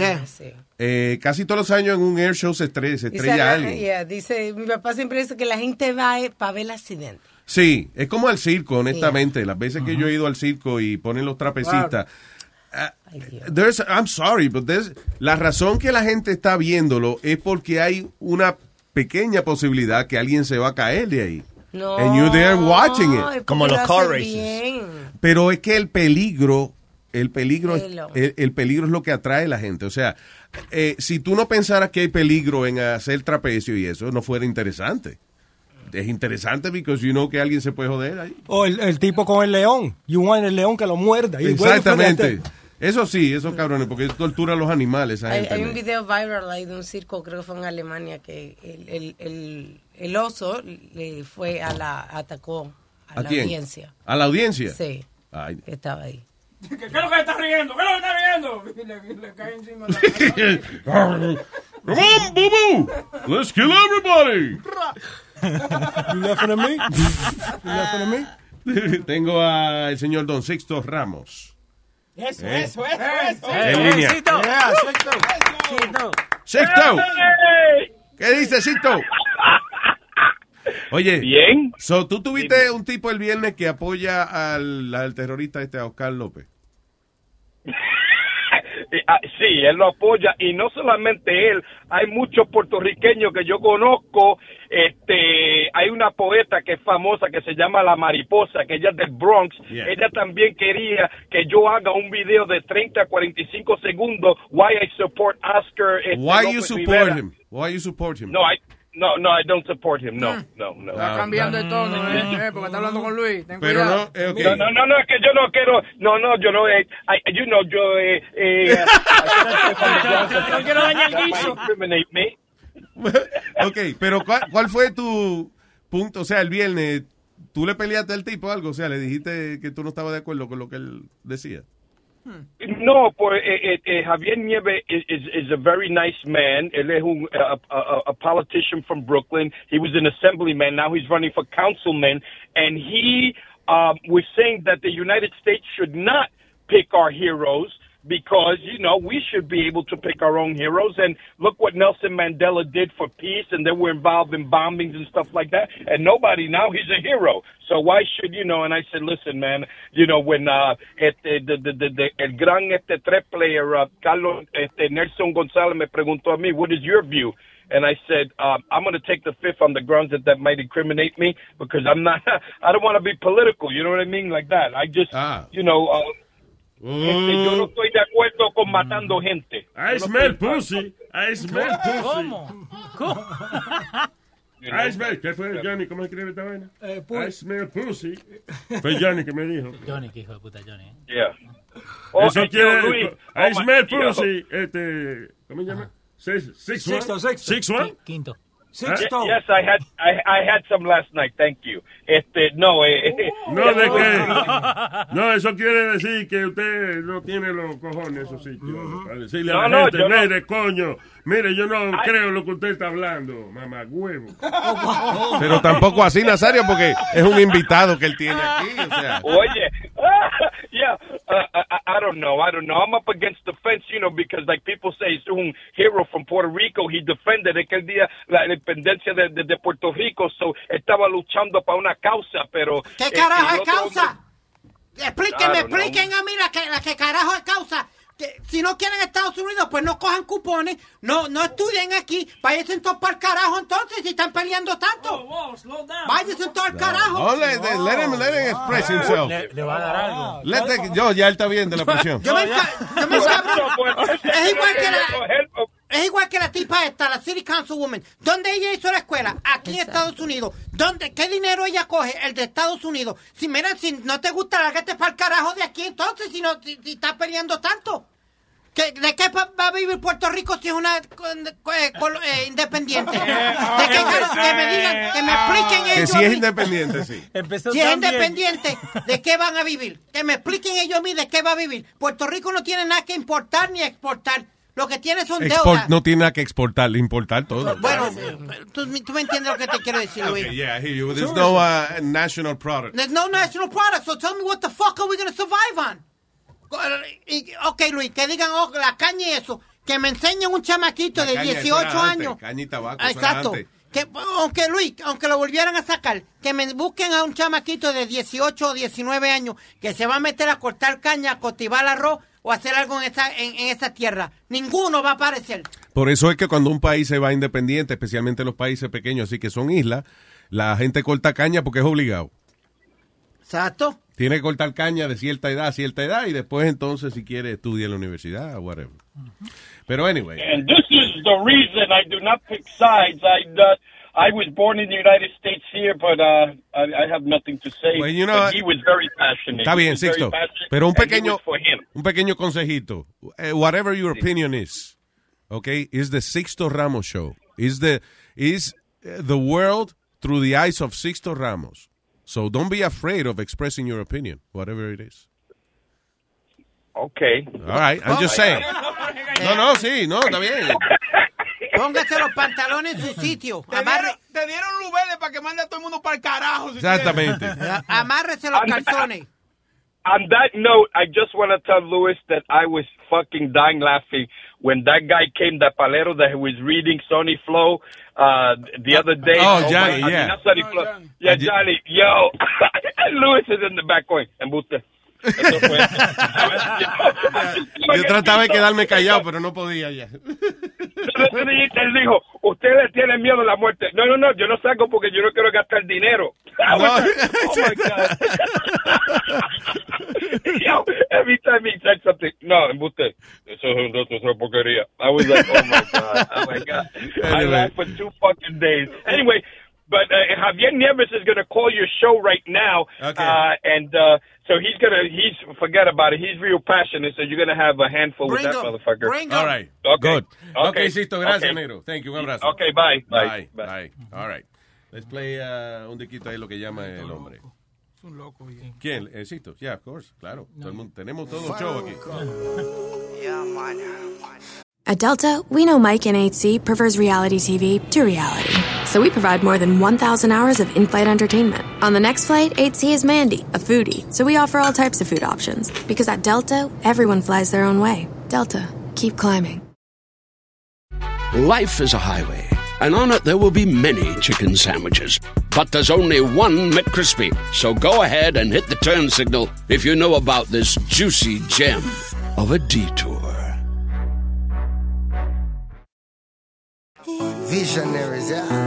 Eh, casi todos los años en un air show se estrella, se estrella
la-
alguien.
yeah, dice, mi papá siempre dice que la gente va eh, para ver el accidente.
Sí, es como al circo, honestamente. Las veces que yo he ido al circo y ponen los trapecistas. ah, there's- I'm sorry, but there's- la razón que la gente está viéndolo es porque hay una pequeña posibilidad que alguien se va a caer de ahí.
No.
And you're there watching it.
Como los
lo
car races.
bien.
Pero es que el peligro, el peligro, el, el peligro es lo que atrae a la gente. O sea, eh, si tú no pensaras que hay peligro en hacer trapecio y eso, no fuera interesante. Es interesante porque you know que alguien se puede joder ahí.
O el, el tipo con el león. You want el león que lo muerda.
Exactamente. Eso sí, esos cabrones, porque tortura a los animales.
Hay, un video viral ahí de un circo, creo que fue en Alemania, que el, el, el, el oso le fue a la, atacó a,
¿A
la
quién?
audiencia.
¿A la audiencia?
Sí,
Ay.
que estaba ahí.
¿Qué, qué es lo que está riendo? ¿Qué es lo que está riendo? Y le, le cae encima la...
Come on, boo boo. Let's kill everybody.
You laughing at me? You laughing at me?
Tengo al señor Don Sixto Ramos.
Eso,
Eh.
eso, eso, eso.
En línea.
Yeah, Sexto. Sexto.
¡Sixto! ¿Qué dice Sixto? Oye,
Bien.
So, ¿tú tuviste un tipo el viernes que apoya al, al terrorista este, a Oscar López?
Ah, Sí, él lo apoya y no solamente él, hay muchos puertorriqueños que yo conozco. Este, hay una poeta que es famosa que se llama La Mariposa, que ella es del Bronx.
Yeah.
Ella también quería que yo haga un video de 30 a 45 segundos. Why I support Oscar. este,
Why you support
Rivera.
him? Why you support him?
No, I, no, no, I don't support him. No, no, no.
Está cambiando de tono, eh, eh, porque está hablando con Luis. Ten
Pero
cuidado.
no, eh, ok.
No, no, no, no, es que yo no quiero, no, no, yo no, eh, I- you know, yo, eh, eh,
No quiero dañar el guiso.
incriminate me.
ok, pero ¿cuál, cuál fue tu punto? O sea, el viernes, ¿tú le peleaste al tipo algo? O sea, le dijiste que tú no estabas de acuerdo con lo que él decía.
No, pues eh, eh, eh, Javier Nieve is, is, is a very nice man. Un a, a, a politician from Brooklyn. He was an assemblyman. Now he's running for councilman, and he um, was saying that the United States should not pick our heroes because you know we should be able to pick our own heroes. And look what Nelson Mandela did for peace, and they were involved in bombings and stuff like that. And nobody now he's a hero. So why should you know? And I said, listen, man, you know when uh, este, the, the, the, the, el gran este tres player uh, Carlos este, Nelson Gonzalez me preguntó a mí, what is your view? And I said, um, I'm going to take the fifth on the grounds that that might incriminate me because I'm not, I don't want to be political. You know what I mean? Like that. I just, you know, uh, este, yo no estoy de acuerdo con matando gente.
I smell pussy. I smell pussy.
¿Cómo? ¿Cómo?
I smell. ¿Qué fue Johnny? ¿Cómo escribe esta vaina? I smell pussy. Fue Johnny que me dijo.
Johnny, que hijo de puta Johnny. ¿eh?
Yeah. Oh,
Eso quiere.
Luis,
I
oh,
smell pussy. Este. ¿Cómo se llama? Six, six, one?
sixto.
Six one?
Quinto.
Sixto.
Yes, I had I, I had some last night. Thank you. Este, no, eh, eh,
No, de que. No, eso quiere decir que usted no tiene los cojones, esos sitios. Para decirle
No,
a la
no,
gente,
no-
coño, mire, yo no creo lo que usted está hablando, mamá huevo.
Pero tampoco así, Nazario, porque es un invitado que él tiene aquí. O sea,
Oye,
uh, I, I don't know. I don't know. I'm up against the fence, you know, because like people say, es un hero from Puerto Rico. He defended aquel día la independencia de, de, de Puerto Rico, so estaba luchando para una causa, pero
¿Qué
eh,
carajo es causa? Explíquenme,
know.
expliquen a mí la que, la que carajo es causa. Que si no quieren Estados Unidos, pues no cojan cupones, no no estudien aquí, váyanse todos para el carajo entonces si están peleando tanto. Váyanse todos al carajo.
Oh, let, let him, let him express himself.
Le, le va a dar algo.
Let the- yo, ya él está bien de la presión.
Yo me, enca- yo me encabrono. Es igual que la... Es igual que la tipa esta, la City Councilwoman. ¿Dónde ella hizo la escuela? Aquí en Estados Unidos. ¿Dónde, ¿Qué dinero ella coge? El de Estados Unidos. Si mira, si no te gusta, lárgate para el carajo de aquí entonces, si, no, si, si estás peleando tanto. ¿Qué- ¿De qué va a vivir Puerto Rico si es una eh, eh, independiente? ¿De qué cara- que me digan, que me expliquen
Que
ellos.
si
a
es independiente, sí.
Si es independiente, ¿de qué van a vivir? Que me expliquen ellos a mí de qué va a vivir. Puerto Rico no tiene nada que importar ni exportar. Lo que tiene son
Export-
deudas.
no tiene nada que exportar, importar todo.
Bueno, tú, tú me entiendes lo que te quiero decir, Luis.
Okay, yeah, I hear you. There's no uh, national product.
There's no national product, so tell me what the fuck are we going to survive on? Ok, Luis, que digan oh, la caña y eso. Que me enseñen un chamaquito
La
de
caña, eso
18
era antes,
años.
Caña y tabaco,
Exacto. Que, aunque Luis, aunque lo volvieran a sacar, que me busquen a un chamaquito de 18 o 19 años que se va a meter a cortar caña, a cultivar arroz o hacer algo en esa, en, en esa tierra. Ninguno va a aparecer.
Por eso es que cuando un país se va independiente, especialmente los países pequeños, así que son islas, la gente corta caña porque es obligado.
Exacto.
Tiene que cortar caña de cierta edad a cierta edad y después entonces si quiere estudia en la universidad o whatever. Pero anyway.
And this is the reason I do not pick sides. I uh, I was born in the United States here, but uh, I, I have nothing to say.
Well, you know,
he was very passionate.
Está bien, Sixto. Pero un pequeño,
was for him.
un pequeño consejito. Eh, whatever your opinion is, okay, is the Sixto Ramos show. Is the is eh, the world through the eyes of Sixto Ramos. So don't be afraid of expressing your opinion, whatever it is.
Okay.
All right, I'm just saying. No, no, sí, no, está bien.
Póngase los pantalones en su sitio.
Te
Amarre,
dieron, te dieron para que mande a todo el mundo para el carajo. si
Exactamente.
amárrese los calzones.
On that note, I just want to tell Luis that I was fucking dying laughing when that guy came, that palero that was reading Sonny Flow uh, the other day.
Oh,
my-
Johnny,
I mean,
yeah.
not Sonny Flow. Yeah, Johnny. Yo, Luis is in the back going, embuste. Eso fue.
Yo trataba de quedarme callado, pero no podía ya.
Él dijo, usted le tiene miedo a la muerte. No, no, no, yo no saco porque yo no quiero gastar dinero. I was like, oh my God. Yo, every time he said something, no, embuste. Eso es un- es una porquería. I was like, oh my God, oh my God. I laughed for two fucking days. Anyway, but uh, Javier Nieves is going to call your show right now.
Okay.
Uh, and uh, so he's going to, he's, forget about it. He's real passionate. So you're going to have a handful
Bring
with that
him.
motherfucker.
Bring him. All right.
Okay.
Good.
Okay.
Okay, Sisto, gracias,
Okay.
negro. Thank you, un abrazo.
Okay, bye.
Bye.
Bye.
Bye. All right. Let's play uh, un diquito ahí lo que llama el hombre.
Es un loco. oye.
¿Quién? Eh, Sisto. Yeah, of course. Claro. Todo el mundo- tenemos todo un show aquí.
At Delta, we know Mike in 8C prefers reality TV to reality. So we provide more than 1,000 hours of in flight entertainment. On the next flight, 8C is Mandy, a foodie. So we offer all types of food options. Because at Delta, everyone flies their own way. Delta, keep climbing.
Life is a highway, and on it there will be many chicken sandwiches. But there's only one McCrispy. So go ahead and hit the turn signal if you know about this juicy gem of a detour.
Visionaries, yeah.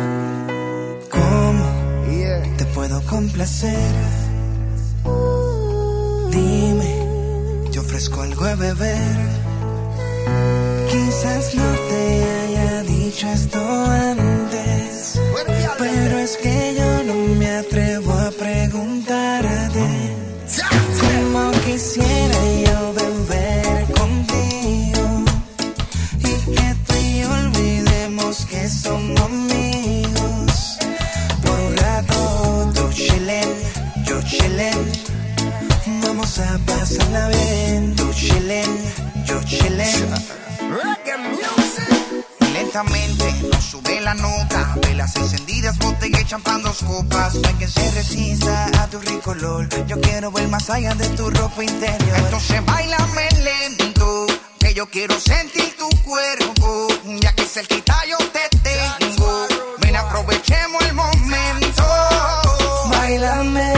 Complacer? Dime, te ofrezco algo a beber. Quizás no te haya dicho esto antes, pero es que yo no me atrevo a preguntarte. Como quisiera yo beber contigo y que tú y yo olvidemos que somos amigos. Vamos a pasarla bien. Tú chillen, yo chillen. Lentamente nos sube la nota. Velas encendidas, botella y champán, dos copas. No hay quien se resista a tu rico olor. Yo quiero ver más allá de tu ropa interior. Entonces bailame lento, que yo quiero sentir tu cuerpo. Ya que cerquita yo te tengo. Ven, aprovechemos el momento.
Bailame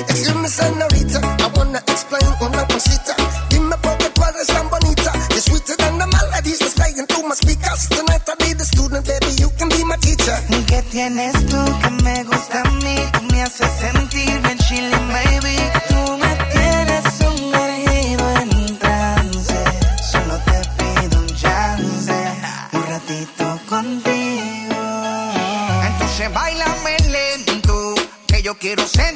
Excuse me, señorita, I wanna explain una cosita. Dime por qué tú eres tan bonita. You're sweeter than the melodies that's playing through my speakers. Tonight I'll be the student, baby, you can be my teacher.
¿Qué tienes tú que me gusta a mí? Tú me haces sentir bien chilling, baby. Tú me tienes sumergido en trance. Solo te pido un chance, un ratito contigo. Entonces bailame lento, que yo quiero sentir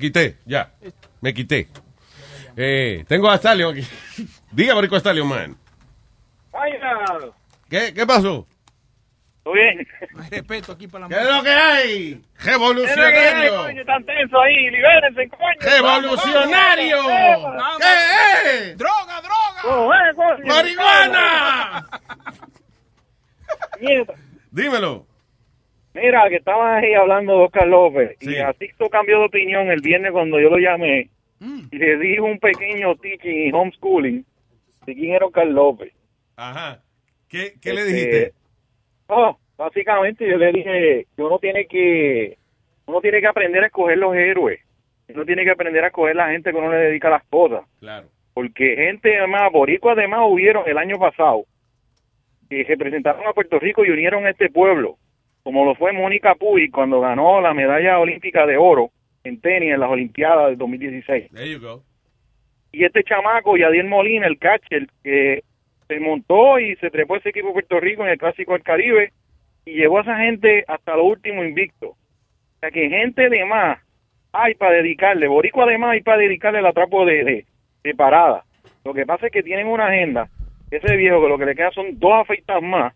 quité, ya. Me quité. Eh, tengo a Stallion aquí. Dígame, Rico Stallion, man. ¿Qué, ¿Qué pasó?
¿Todo bien? Hay respeto aquí para la
¿Qué es lo que hay? ¡Revolucionario!
Están tensos ahí, libérense, coño.
¡Revolucionario! ¿Qué es?
¡Droga, droga!
¡Marihuana! Dímelo.
Mira, que estaba ahí hablando de Oscar López
Sí.
y así cambió de opinión el viernes cuando yo lo llamé y le di un pequeño teaching y homeschooling de quién era Oscar López.
Ajá. ¿Qué, qué le
Este,
dijiste?
Oh, básicamente yo le dije que uno tiene que uno tiene que aprender a escoger los héroes. Uno tiene que aprender a escoger la gente que uno le dedica a las cosas.
Claro.
Porque gente además, boricuas además hubieron el año pasado que representaron a Puerto Rico y unieron a este pueblo, como lo fue Mónica Puy cuando ganó la medalla olímpica de oro en tenis en las Olimpiadas del 2016.
There you go.
Y este chamaco, Yadiel Molina, el catcher, que se montó y se trepó ese equipo de Puerto Rico en el Clásico del Caribe y llevó a esa gente hasta lo último invicto. O sea que gente de más hay para dedicarle, Boricua además hay para dedicarle el atrapo de, de, de parada. Lo que pasa es que tienen una agenda, ese viejo que lo que le queda son dos afeitas más,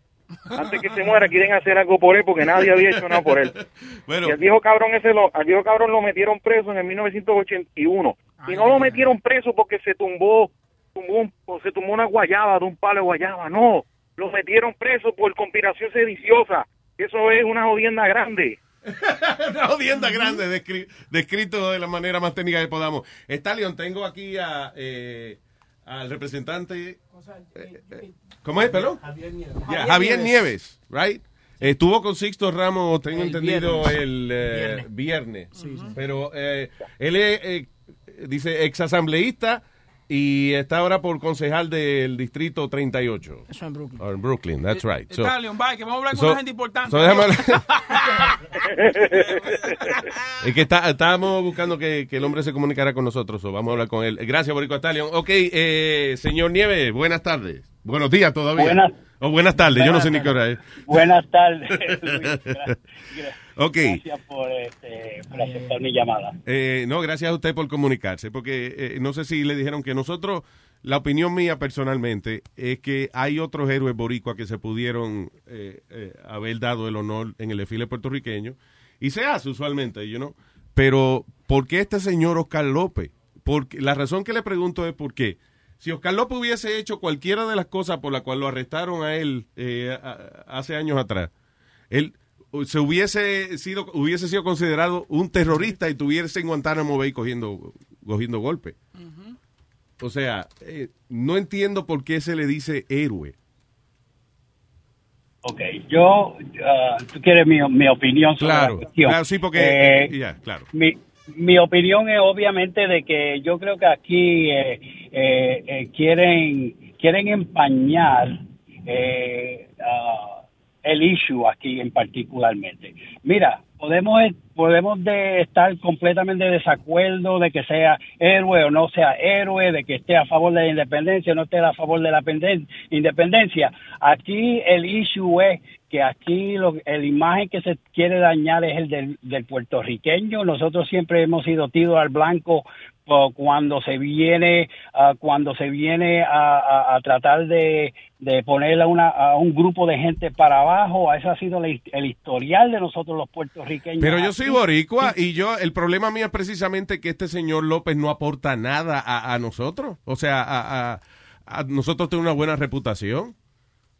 antes que se muera quieren hacer algo por él porque nadie había hecho nada por él.
Bueno.
Y al viejo cabrón ese lo, al viejo cabrón lo metieron preso en el 1981. Y no lo metieron preso porque se tumbó, tumbó un- o se tumbó una guayaba de un palo de guayaba, no. Lo metieron preso por conspiración sediciosa. Eso es una jodienda grande.
Una jodienda grande, descri- descrito de la manera más técnica que podamos. Stallion, tengo aquí a, eh, al representante. eh, eh, ¿Cómo es, perdón?
Javier Nieves.
Ya, Javier Nieves, right? Estuvo con Sixto Ramos, tengo
El
entendido,
viernes.
el eh,
Viernes.
viernes.
Sí, sí.
Pero eh, él es, eh, dice, exasambleísta y está ahora por concejal del distrito 38.
Eso en Brooklyn.
Oh, en Brooklyn, that's right. So-
Stallion, bye, que vamos a hablar con
so-
una gente importante.
so déjame, Es que está- estábamos buscando que, que el hombre se comunicara con nosotros, o vamos a hablar con él. Gracias, Boricua Stallion. Ok, eh, señor Nieves, buenas tardes. Buenos días todavía.
Buenas-
O buenas tardes, yo no sé ni qué hora es.
Buenas tardes, Luis. Gra-
Ok.
Gracias por, este, por aceptar mi llamada.
Eh, no, gracias a usted por comunicarse, porque eh, no sé si le dijeron que nosotros, la opinión mía personalmente, es que hay otros héroes boricua que se pudieron eh, eh, haber dado el honor en el desfile puertorriqueño, y se hace usualmente, you know, pero ¿por qué este señor Oscar López? Porque, la razón que le pregunto es por qué. Si Oscar López hubiese hecho cualquiera de las cosas por las cuales lo arrestaron a él eh, hace años atrás, él se hubiese sido hubiese sido considerado un terrorista y tuviese en Guantánamo Bay cogiendo cogiendo golpes. O sea, eh, no entiendo por qué se le dice héroe.
Ok, yo, ah, tú quieres mi, mi opinión sobre
Claro,
la cuestión.
claro, sí, porque
Eh,
claro.
mi, mi opinión es obviamente de que yo creo que aquí eh, eh, quieren quieren empañar eh, ah, el issue aquí en particularmente. Mira, podemos podemos de estar completamente de desacuerdo de que sea héroe o no sea héroe, de que esté a favor de la independencia o no esté a favor de la penden- independencia. Aquí el issue es que aquí lo, la imagen que se quiere dañar es el del, del puertorriqueño. Nosotros siempre hemos sido tiros al blanco cuando se viene ah, cuando se viene a, a- a tratar de, de poner a, una, a un grupo de gente para abajo. Ese ha sido el, el historial de nosotros los puertorriqueños.
Pero yo soy boricua y yo, el problema mío es precisamente que este señor López no aporta nada a, a nosotros. O sea, a, a- a nosotros tenemos una buena reputación.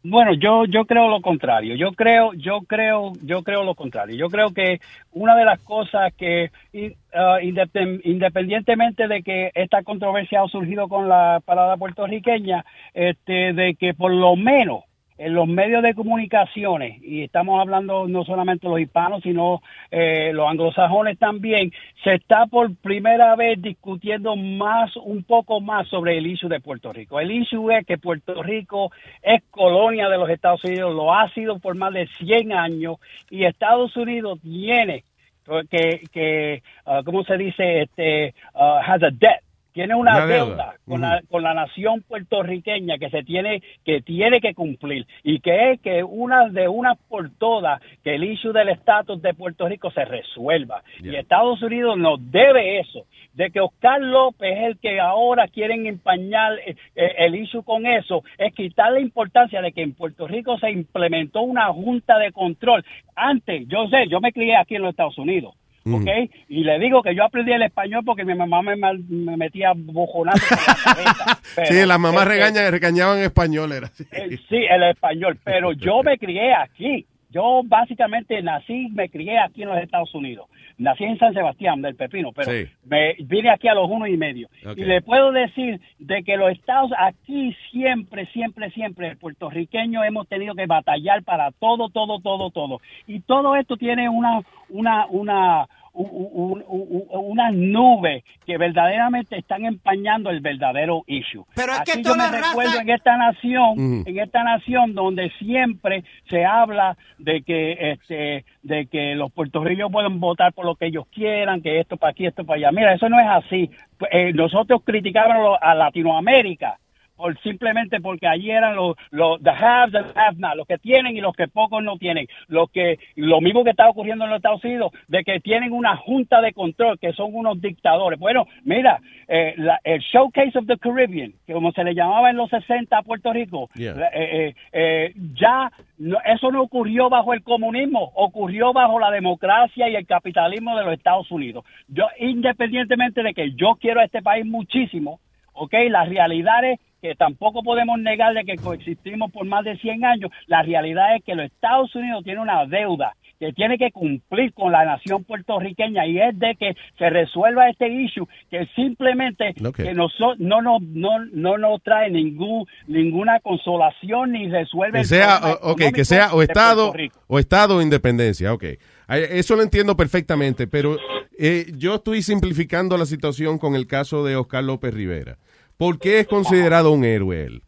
Bueno, yo yo creo lo contrario. Yo creo yo creo yo creo lo contrario. Yo creo que una de las cosas que ah, independ- independientemente de que esta controversia ha surgido con la parada puertorriqueña, este de que por lo menos en los medios de comunicaciones, y estamos hablando no solamente los hispanos, sino eh, los anglosajones también, se está por primera vez discutiendo más, un poco más sobre el issue de Puerto Rico. El issue es que Puerto Rico es colonia de los Estados Unidos, lo ha sido por más de 100 años, y Estados Unidos tiene que, que ah, ¿cómo se dice? Este, ah, has a debt tiene una,
Una
deuda,
deuda.
con, la, con la nación puertorriqueña que se tiene que tiene que cumplir y que es que una de una por todas que el issue del estatus de Puerto Rico se resuelva. Y Estados Unidos nos debe eso de que Oscar López es el que ahora quieren empañar eh, eh, el issue con eso es quitar la importancia de que en Puerto Rico se implementó una junta de control. Antes yo sé yo me crié aquí en los Estados Unidos ¿ok? Y le digo que yo aprendí el español porque mi mamá me, mal- me metía bojonazo por la cabeza. Pero,
sí, las mamás
este,
regañan, regañaban español. Era así.
eh, Sí, el español, pero yo me crié aquí. Yo básicamente nací, me crié aquí en los Estados Unidos. Nací en San Sebastián, del Pepino, pero
Sí.
me vine aquí a los uno y medio. Y le puedo decir de que los estados aquí siempre, siempre, siempre, el puertorriqueño hemos tenido que batallar para todo, todo, todo, todo. Y todo esto tiene una, una, una, un- un- un- un- una nube que verdaderamente están empañando el verdadero issue.
Pero es que
Aquí yo me
raza-
recuerdo en esta nación, en esta nación donde siempre se habla de que este de que los puertorriqueños pueden votar por lo que ellos quieran, que esto para aquí, esto para allá. Mira, eso no es así. Eh, nosotros criticábamos a Latinoamérica por simplemente porque allí eran los, los the haves and the have not, los que tienen y los que pocos no tienen, lo que lo mismo que está ocurriendo en los Estados Unidos, de que tienen una junta de control que son unos dictadores. Bueno, mira, eh, la- el Showcase of the Caribbean, que como se le llamaba en los 60 a Puerto Rico,
Yeah.
eh, eh, eh, ya no- eso no ocurrió bajo el comunismo, ocurrió bajo la democracia y el capitalismo de los Estados Unidos. Yo, independientemente de que yo quiero a este país muchísimo, ¿ok? La realidad es que tampoco podemos negar de que coexistimos por más de 100 años. La realidad es que los Estados Unidos tienen una deuda que tiene que cumplir con la nación puertorriqueña y es de que se resuelva este issue que simplemente que no, nos no, no nos trae ningún ninguna consolación ni resuelve
Que
el
sea,
problema
o- que sea o Estado o Estado o independencia, ok. Eso lo entiendo perfectamente, pero eh, yo estoy simplificando la situación con el caso de Oscar López Rivera. ¿Por qué es considerado un héroe él?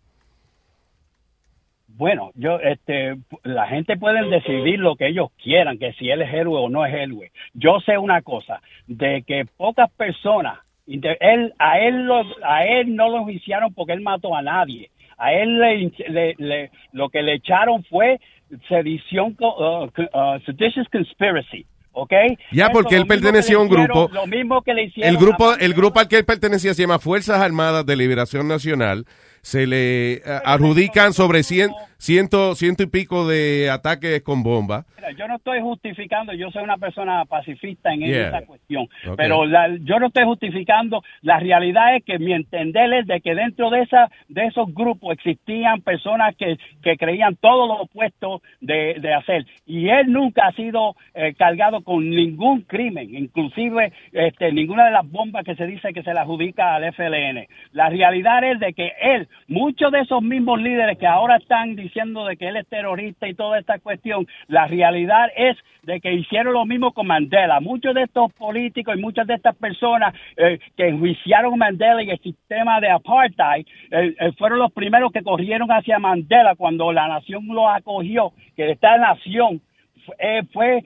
Bueno, yo, este, la gente puede decidir lo que ellos quieran, que si él es héroe o no es héroe. Yo sé una cosa, de que pocas personas, él, a él, a él no lo juiciaron porque él mató a nadie. A él le, le- le- lo que le echaron fue sedición, uh, uh, seditious conspiracy, ¿ok?
Ya, porque él pertenecía a un grupo.
Lo mismo que le hicieron
El grupo, el grupo al que él pertenecía se llama Fuerzas Armadas de Liberación Nacional. Se le eh, adjudican sobre cien, ciento, ciento y pico de ataques con bomba.
Mira, yo no estoy justificando, yo soy una persona pacifista en
Yeah.
esa cuestión, pero la- yo no estoy justificando, la realidad es que mi entender es de que dentro de esa de esos grupos existían personas que, que creían todo lo opuesto de, de hacer y él nunca ha sido eh, cargado con ningún crimen, inclusive este, ninguna de las bombas que se dice que se le adjudica al FLN. La realidad es de que él, muchos de esos mismos líderes que ahora están diciendo de que él es terrorista y toda esta cuestión, la realidad es de que hicieron lo mismo con Mandela. Muchos de estos políticos y muchas de estas personas eh, que enjuiciaron a Mandela y el sistema de apartheid eh, eh, fueron los primeros que corrieron hacia Mandela cuando la nación lo acogió, que esta nación fue, fue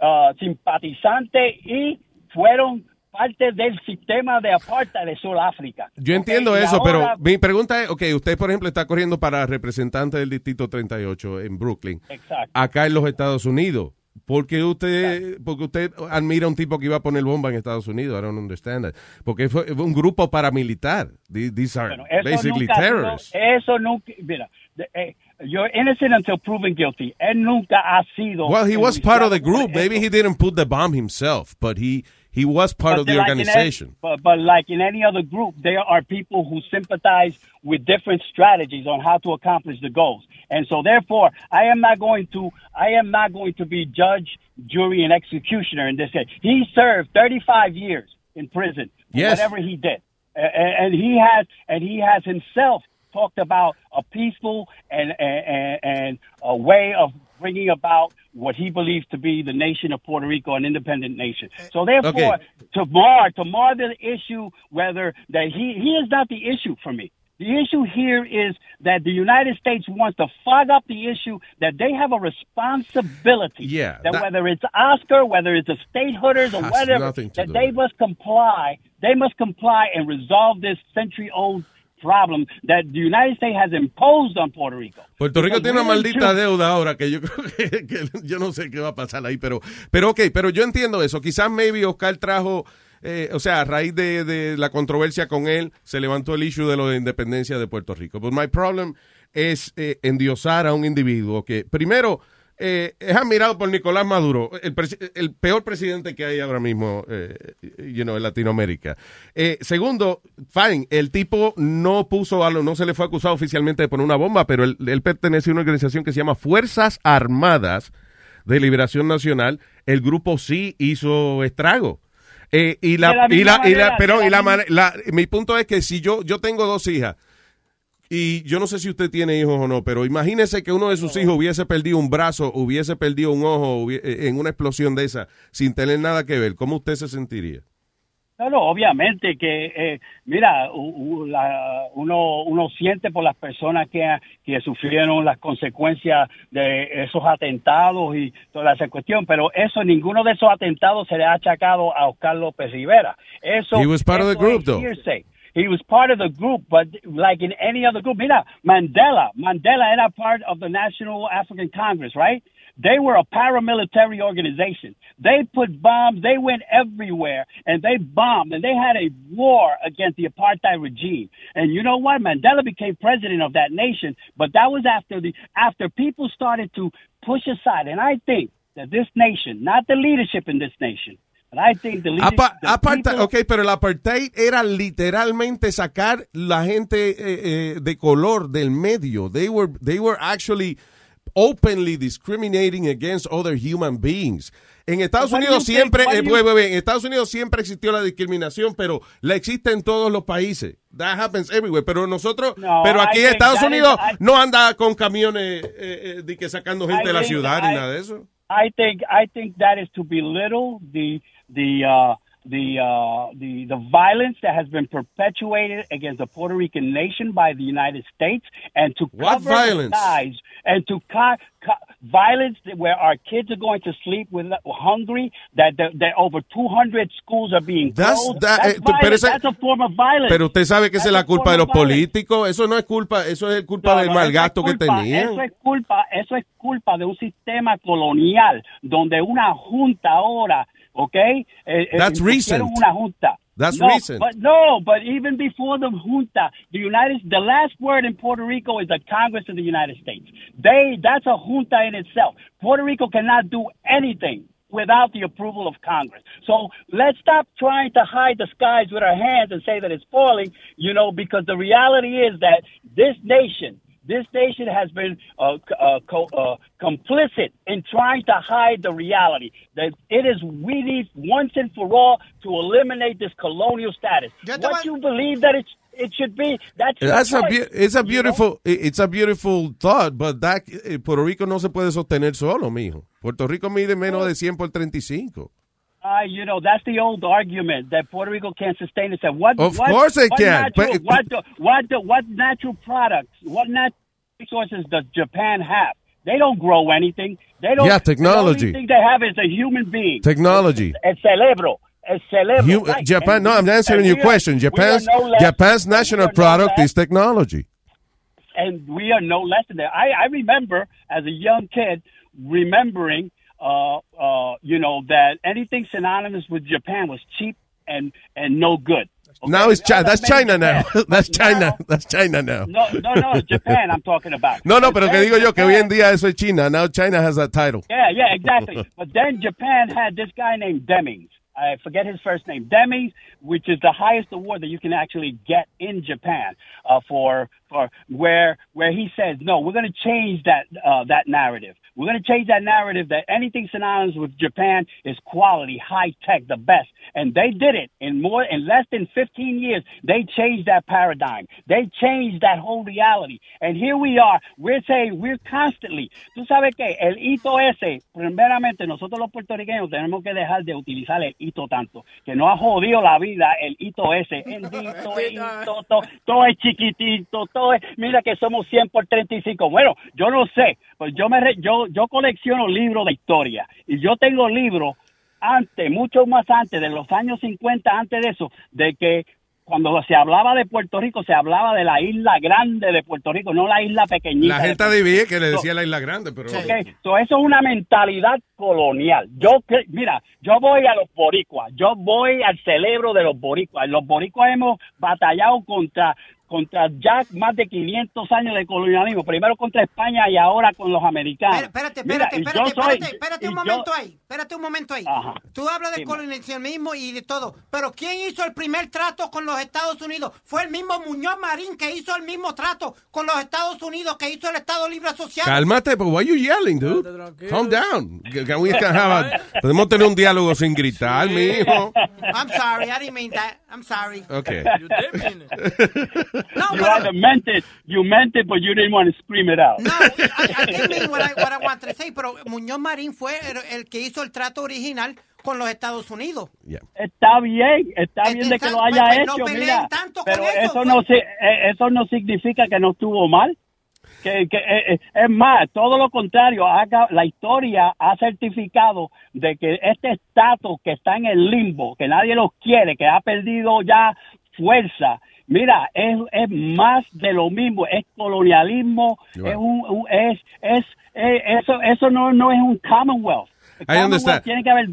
ah, simpatizante y fueron parte del sistema de apartheid de Sudáfrica.
Yo entiendo eso,
ahora-
pero mi pregunta es, ok, usted por ejemplo está corriendo para representante del Distrito 38 en Brooklyn,
Exacto.
acá en los Estados Unidos. ¿Por qué usted, porque usted admira a un tipo que iba a poner bomba en Estados Unidos? I don't understand that. Porque fue, un grupo paramilitar. These are
Bueno, eso
basically
nunca
terrorists.
eso nunca, mira, eh, you're innocent until proven guilty. Él nunca ha sido.
Well, he was part of the group. Maybe he didn't put the bomb himself, but he he was part
But
of the
like in any-
organization.
but, but like in any other group, there are people who sympathize with different strategies on how to accomplish the goals. And so therefore, I am not going to, I am not going to be judge, jury, and executioner in this case. He served 35 years in prison for
Yes.
whatever he did. A- a- And he has, and he has himself talked about a peaceful and, and, and a way of bringing about what he believes to be the nation of Puerto Rico, an independent nation. So therefore,
Okay.
to mar to mar the issue whether that he he is not the issue for me. The issue here is that the United States wants to fog up the issue that they have a responsibility.
Yeah,
That,
that-
whether it's Oscar, whether it's the statehooders or whatever, that they must comply. They must comply and resolve this century-old problem that the United States has imposed on Puerto Rico.
Puerto Rico tiene una maldita deuda ahora que yo creo que, que yo no sé qué va a pasar ahí, pero, pero ok, pero yo entiendo eso. Quizás maybe Oscar trajo, eh, o sea, a raíz de, de la controversia con él, se levantó el issue de lo de independencia de Puerto Rico. But my problem es eh, endiosar a un individuo que, primero, eh, es admirado por Nicolás Maduro, el, el peor presidente que hay ahora mismo eh, you know, en Latinoamérica. Eh, segundo, fine, el tipo no puso, a lo- no se le fue acusado oficialmente de poner una bomba, pero él, él pertenece a una organización que se llama Fuerzas Armadas de Liberación Nacional. El grupo sí hizo estrago. Eh, y la, y la, y la- pero y
la
la- mi punto es que si yo, yo tengo dos hijas, y yo no sé si usted tiene hijos o no, pero imagínese que uno de sus hijos hubiese perdido un brazo, hubiese perdido un ojo eh, en una explosión de esa, sin tener nada que ver. ¿Cómo usted se sentiría?
No, no, obviamente que, eh, mira, u- u- la- uno, uno siente por las personas que, que sufrieron las consecuencias de esos atentados y toda esa cuestión, pero eso, ninguno de esos atentados se le ha achacado a Oscar López Rivera. Eso,
He was part of the
eso
group,
es
though.
hearsay. He was part of the group, but like in any other group, mira, Mandela, Mandela era part of the National African Congress, right? They were a paramilitary organization. They put bombs, they went everywhere, and they bombed, and they had a war against the apartheid regime. And you know what? Mandela became president of that nation, but that was after the after people started to push aside. And I think that this nation, not the leadership in this nation,
Apa-
people-
ok, pero el apartheid era literalmente sacar la gente eh, eh, de color del medio. They were, they were actually openly discriminating against other human beings. En Estados Unidos siempre, eh, en Estados Unidos siempre existió la discriminación, pero la existe en todos los países. That happens everywhere. Pero nosotros,
No,
pero aquí en Estados
that is-
Unidos
I-
no anda con camiones eh, eh, de que sacando gente
I
de la ciudad ni
I-
nada de eso.
I think I think that is to belittle the the uh, the uh, the the violence that has been perpetuated against the Puerto Rican nation by the United States, and to
What
cover
violence?
the skies and to co- co- violence where our kids are going to sleep with hungry. That that, that over 200 schools are being
That's-
closed.
that-
that's,
eh, pero esa-
that's a form of violence.
Pero usted sabe que esa es la culpa de los políticos. Eso no es culpa, eso es culpa
No,
del
no,
mal
eso es
gasto que
culpa-
tenían.
Eso es culpa, eso es culpa de un sistema colonial donde una junta ahora, ¿ok? Eh, eh,
That's recent.
Una junta.
That's
no,
recent.
But no, but even before the junta, the United, the last word in Puerto Rico is the Congress of the United States. They, that's a junta in itself. Puerto Rico cannot do anything without the approval of Congress. So let's stop trying to hide the skies with our hands and say that it's falling, you know, because the reality is that this nation, this nation has been uh, uh, co- uh, complicit in trying to hide the reality that it is we need once and for all to eliminate this colonial status. What you believe that it it should be, that's
That's a
choice.
beau- it's a beautiful it's a beautiful thought, but that, eh, Puerto Rico no se puede sostener solo, mijo. Puerto Rico mide menos de 100 por 35.
Uh, you know, that's the old argument that Puerto Rico can't sustain itself. What,
Of
what,
course it
what
can,
Natural,
but-
what, do- what, do- what natural products, what natural resources does Japan have? They don't grow anything. They don't.
Yeah, technology.
The only thing they have is a human being.
Technology.
El cerebro. El cerebro.
You-
right.
Japan,
And
no, I'm answering your question. Japan's
no less-
Japan's national
are no
product is technology.
and we are no less than that. I, I remember as a young kid remembering, uh, uh, you know, that anything synonymous with Japan was cheap and and no good.
Now it's China. That's China now. That's China. That's China now.
No, no, no, Japan. I'm talking about.
No, no, pero que digo yo que hoy en día eso es China. Now China has that title.
Yeah, yeah, exactly. but then Japan had this guy named Demings. I forget his first name, Demings, which is the highest award that you can actually get in Japan uh, for for where where he says no, we're going to change that uh, that narrative. We're going to change that narrative that anything synonymous with Japan is quality, high tech, the best, and they did it in more in less than 15 years. They changed that paradigm. They changed that whole reality, and here we are. We're saying we're constantly. Tú sabes que el hito ese, primeramente nosotros los puertorriqueños tenemos que dejar de utilizar el hito tanto, que nos ha jodido la vida el hito ese. El hito, el hito, to- todo es chiquitito, todo es, mira que somos 100 por 35. Bueno, yo no sé, pues yo me yo yo colecciono libros de historia y yo tengo libros antes, mucho más antes de los años 50, antes de eso, de que cuando se hablaba de Puerto Rico, se hablaba de la isla grande de Puerto Rico, no la isla pequeñita.
La
de
gente
Puerto
adivina que le decía la isla grande, pero
Ok, so eso es una mentalidad colonial. Yo, mira, yo voy a los boricuas, yo voy al cerebro de los boricuas. Los boricuas hemos batallado contra contra ya más de 500 años de colonialismo, primero contra España y ahora con los americanos.
Espérate,
Mira,
espérate,
y yo
espérate,
soy-
espérate, espérate un
yo-
momento ahí, espérate un momento ahí.
Ajá.
Tú hablas de
Dime.
colonialismo y de todo, pero ¿quién hizo el primer trato con los Estados Unidos? Fue el mismo Muñoz Marín que hizo el mismo trato con los Estados Unidos que hizo el Estado Libre Asociado.
Cálmate, but why you yelling, dude? Calm down. Can we have a- podemos tener un diálogo sin gritar, mijo.
I'm sorry, I didn't mean that. I'm sorry.
Okay.
No,
you
pero-
either meant it, you meant it, but you didn't want to scream it out.
No, I, I didn't mean what I, what I wanted to say, pero Muñoz Marín fue el, el que hizo el trato original con los Estados Unidos.
Está bien, está bien de que lo haya
pues,
hecho, mira,
tanto con
pero
eso,
eso
pues.
no eh, eso no significa que no estuvo mal. Que, que, eh, eh, es más, todo lo contrario, haga- la historia ha certificado de que este estatus que está en el limbo, que nadie los quiere, que ha perdido ya fuerza, mira, es, es más de lo mismo, es colonialismo, es un, un- es, es, eh, eso, eso no, no es un commonwealth.
I
Commonwealth
understand.
Tiene que haber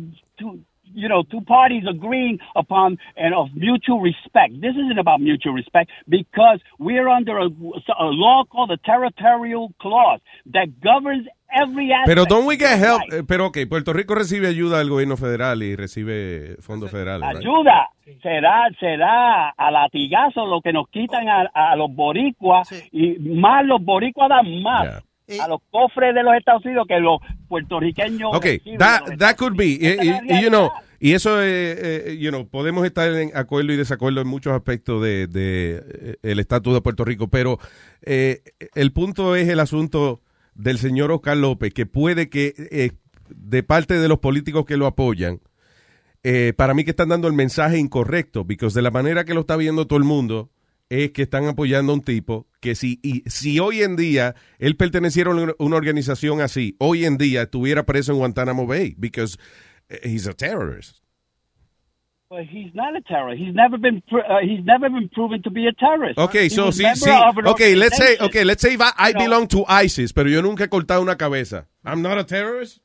you know, two parties agreeing upon and of mutual respect. This isn't about mutual respect because we're under a, a law called the Territorial Clause that governs every aspect.
Pero don't we get help?
life.
Eh, Pero ok, Puerto Rico recibe ayuda del gobierno federal y recibe fondos federales. right?
Ayuda será será a latigazo lo que nos quitan a, a los boricuas y más los boricuas dan más a los cofres de los Estados Unidos que los puertorriqueños.
Ok, that, that could be. Y, you know, y eso, eh, eh, you know, podemos estar en acuerdo y desacuerdo en muchos aspectos de, de, eh, el estatus de Puerto Rico, pero eh, el punto es el asunto del señor Oscar López, que puede que eh, de parte de los políticos que lo apoyan, eh, para mí que están dando el mensaje incorrecto, porque de la manera que lo está viendo todo el mundo es que están apoyando a un tipo que si, y, si hoy en día él perteneciera a una, organización así, hoy en día estuviera preso en Guantánamo Bay, because eh, he's a terrorist.
But he's not a terrorist. He's never been. Uh, he's never been proven to be a terrorist.
Okay,
He
so sí, sí. Okay, let's say, okay, let's say I, I belong to ISIS, pero yo nunca he cortado una cabeza. I'm not a terrorist.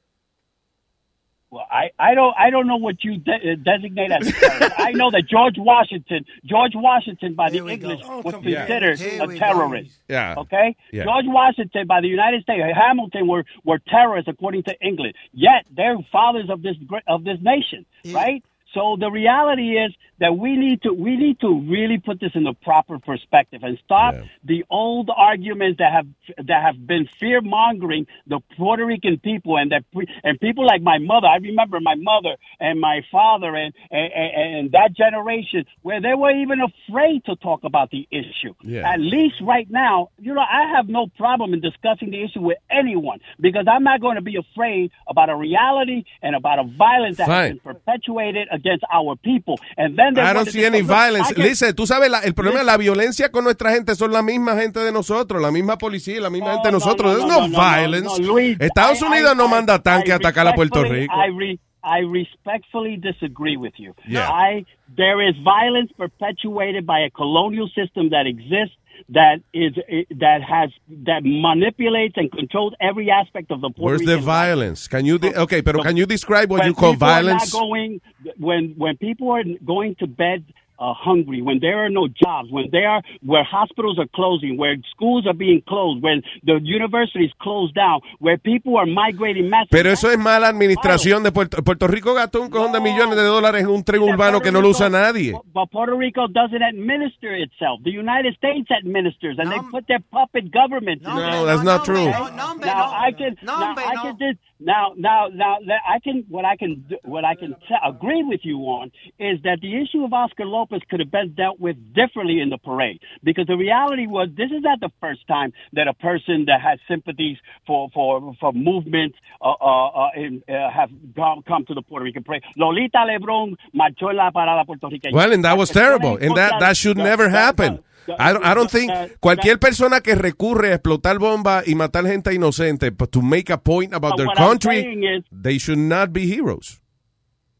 Well, I, I don't I don't know what you de- uh, designate as. I know that George Washington George Washington by the English was considered
Here
a
we
terrorist.
Yeah.
Okay,
Yeah.
George Washington by the United States, Hamilton were were terrorists according to England. Yet they're fathers of this gr- of this nation, right? So the reality is that we need to we need to really put this in the proper perspective and stop the old arguments that have that have been fear mongering the Puerto Rican people and that and people like my mother. I remember my mother and my father and and, and, that generation where they were even afraid to talk about the issue.
Yeah.
At least right now, you know, I have no problem in discussing the issue with anyone because I'm not going to be afraid about a reality and about a violence that has been perpetuated against our people. And then they
I don't see any violence.
Can-
Listen, tú sabes, la- el problema es la violencia con nuestra gente son la misma gente de nosotros, la misma policía, la misma gente de
no,
nosotros.
no, no,
no,
no,
violence.
Luis,
Estados
I-
Unidos
I-
no manda tanque a atacar a Puerto Rico.
I, I respectfully disagree with you.
Yeah.
I there is violence perpetuated by a colonial system that exists that is that has that manipulates and controls every aspect of the Puerto
Where's the
Rican life.
violence? Can you, de- okay, pero can you describe what you call
are
violence?
Not going, when when people are going to bed uh, hungry, when there are no jobs, when they are where hospitals are closing, where schools are being closed, when the universities closed down, where people are migrating massively.
Pero eso es mala administración de Puerto, Puerto Rico gastó un cojón de millones de dólares en un tren urbano que no lo usa nadie.
But Puerto Rico doesn't administer itself. The United States administers, and they put their puppet government.
No, that's not true.
now I can now I can just now now now I can what I can what I can agree with you on is that the issue of Oscar Lopez could have been dealt with differently in the parade because the reality was this is not the first time that a person that has sympathies for for for movements uh, uh, uh, in, uh, have come, come to the Puerto Rican parade. Lolita Lebron marchó en la parada puertorriqueña.
Well, and that was terrible. And that, that should never happen. I don't, I don't think cualquier persona que recurre a explotar bomba y matar gente inocente but to make a point about their country,
is-
they should not be heroes.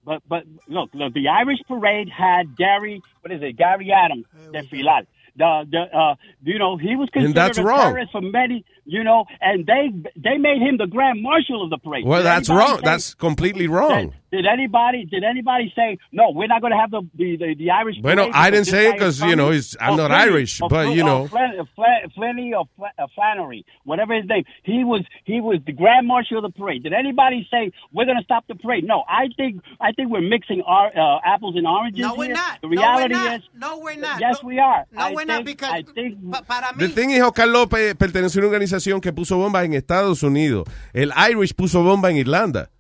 But but look, look, the Irish parade had Gary, what is it, Gary Adams, desfilar. The the uh, you know he was
And
considered
that's
a
wrong.
terrorist for many, you know, and they they made him the grand marshal of the parade.
Well,
Did
that's wrong.
say-
That's completely wrong.
Did anybody did anybody say no? We're not going to have the the, the, the Irish.
Bueno,
parade
I didn't say it because you know, it's- I'm
Or
not
Flannery,
Irish,
or
but,
Fl-
you
or
know.
Flan- Flan- Flannery or uh, Flannery, whatever his name. He was he was the grand marshal of the parade. Did anybody say we're going to stop the parade? No, I think I think we're mixing our uh, apples and oranges.
No, we're
here.
not.
The
No, we're
reality
not.
is
No, we're not.
Yes, we are.
No,
I
we're not because
I think
para
The thing is, Oscar López pertenece a una organización que puso bombas en Estados Unidos. El Irish puso bomba en Irlanda.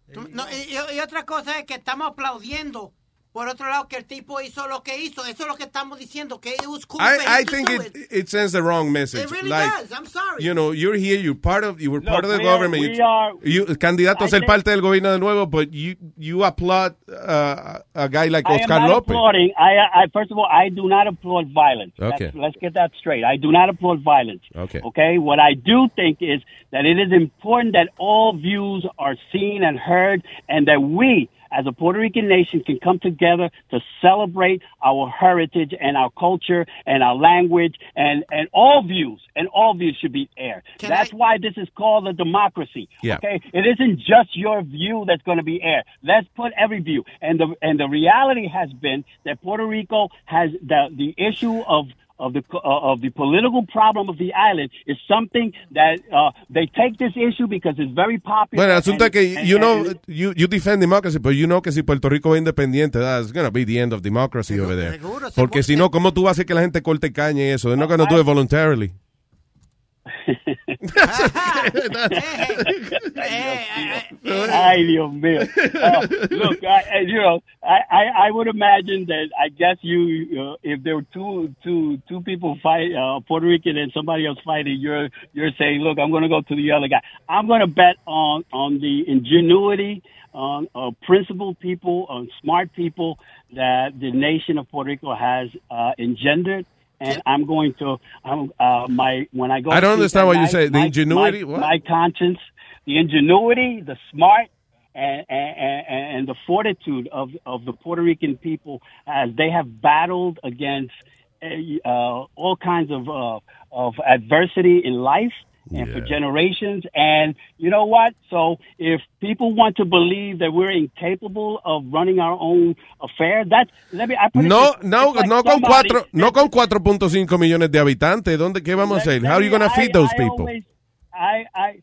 Y otra cosa es que estamos aplaudiendo. Por otro lado, que el tipo hizo lo que hizo. Eso es lo que estamos diciendo. Que it was cool
I, I think
do
it, it sends the wrong message.
It really
like,
does. I'm sorry.
You know, you're here, you're part of, you were part of the
we
government.
we
you,
are-
you- candidato a
I
ser
think-
parte del gobierno de nuevo, but you, you applaud uh, a guy like
I am
Oscar
not
López.
applauding. I, I first of all, I do not applaud violence.
Okay.
Let's, let's get that straight. I do not applaud violence.
Okay.
Okay. What I do think is that it is important that all views are seen and heard, and that we, as a Puerto Rican nation, can come together to celebrate our heritage and our culture and our language, and and all views and all views should be aired. That's why this is called a democracy.
Yeah.
Okay. It isn't just your view that's going to be aired. Let's put every view. And the and the reality has been that Puerto Rico has the the issue of of the uh, of the political problem of the island is something that uh, they take this issue because it's very popular.
Bueno, el asunto es
and-
que
and-
you know
and-
you, you defend democracy, but you know que si Puerto Rico es independiente, that's gonna be the end of democracy over there.
seguro,
Porque si no, ¿cómo tú vas a hacer que la gente corte caña y eso? They're not gonna do it voluntarily.
Ay, Dios mío. Uh, look, I, you know, I, I, I would imagine that I guess you, uh, if there were two, two, two people fight, uh, Puerto Rican and somebody else fighting, you're, you're saying, look, I'm going to go to the other guy. I'm going to bet on, on the ingenuity, on uh, principled people, on smart people that the nation of Puerto Rico has uh, engendered. And I'm going to, I'm, uh, my when I go.
I don't understand
at
what you
night,
say. The
my-
ingenuity?
my-
What?
my conscience, the ingenuity, the smart, and, and, and and the fortitude of of the Puerto Rican people as they have battled against uh, all kinds of uh, of adversity in life and for generations. And you know what? So if people want to believe that we're incapable of running our own affairs, that's let me. I put it
No,
this-
no,
like
no con cuatro, no con 4.5 millones de habitantes. ¿Dónde qué vamos a hacer? How are you going to feed those
I
people?
always- I, I,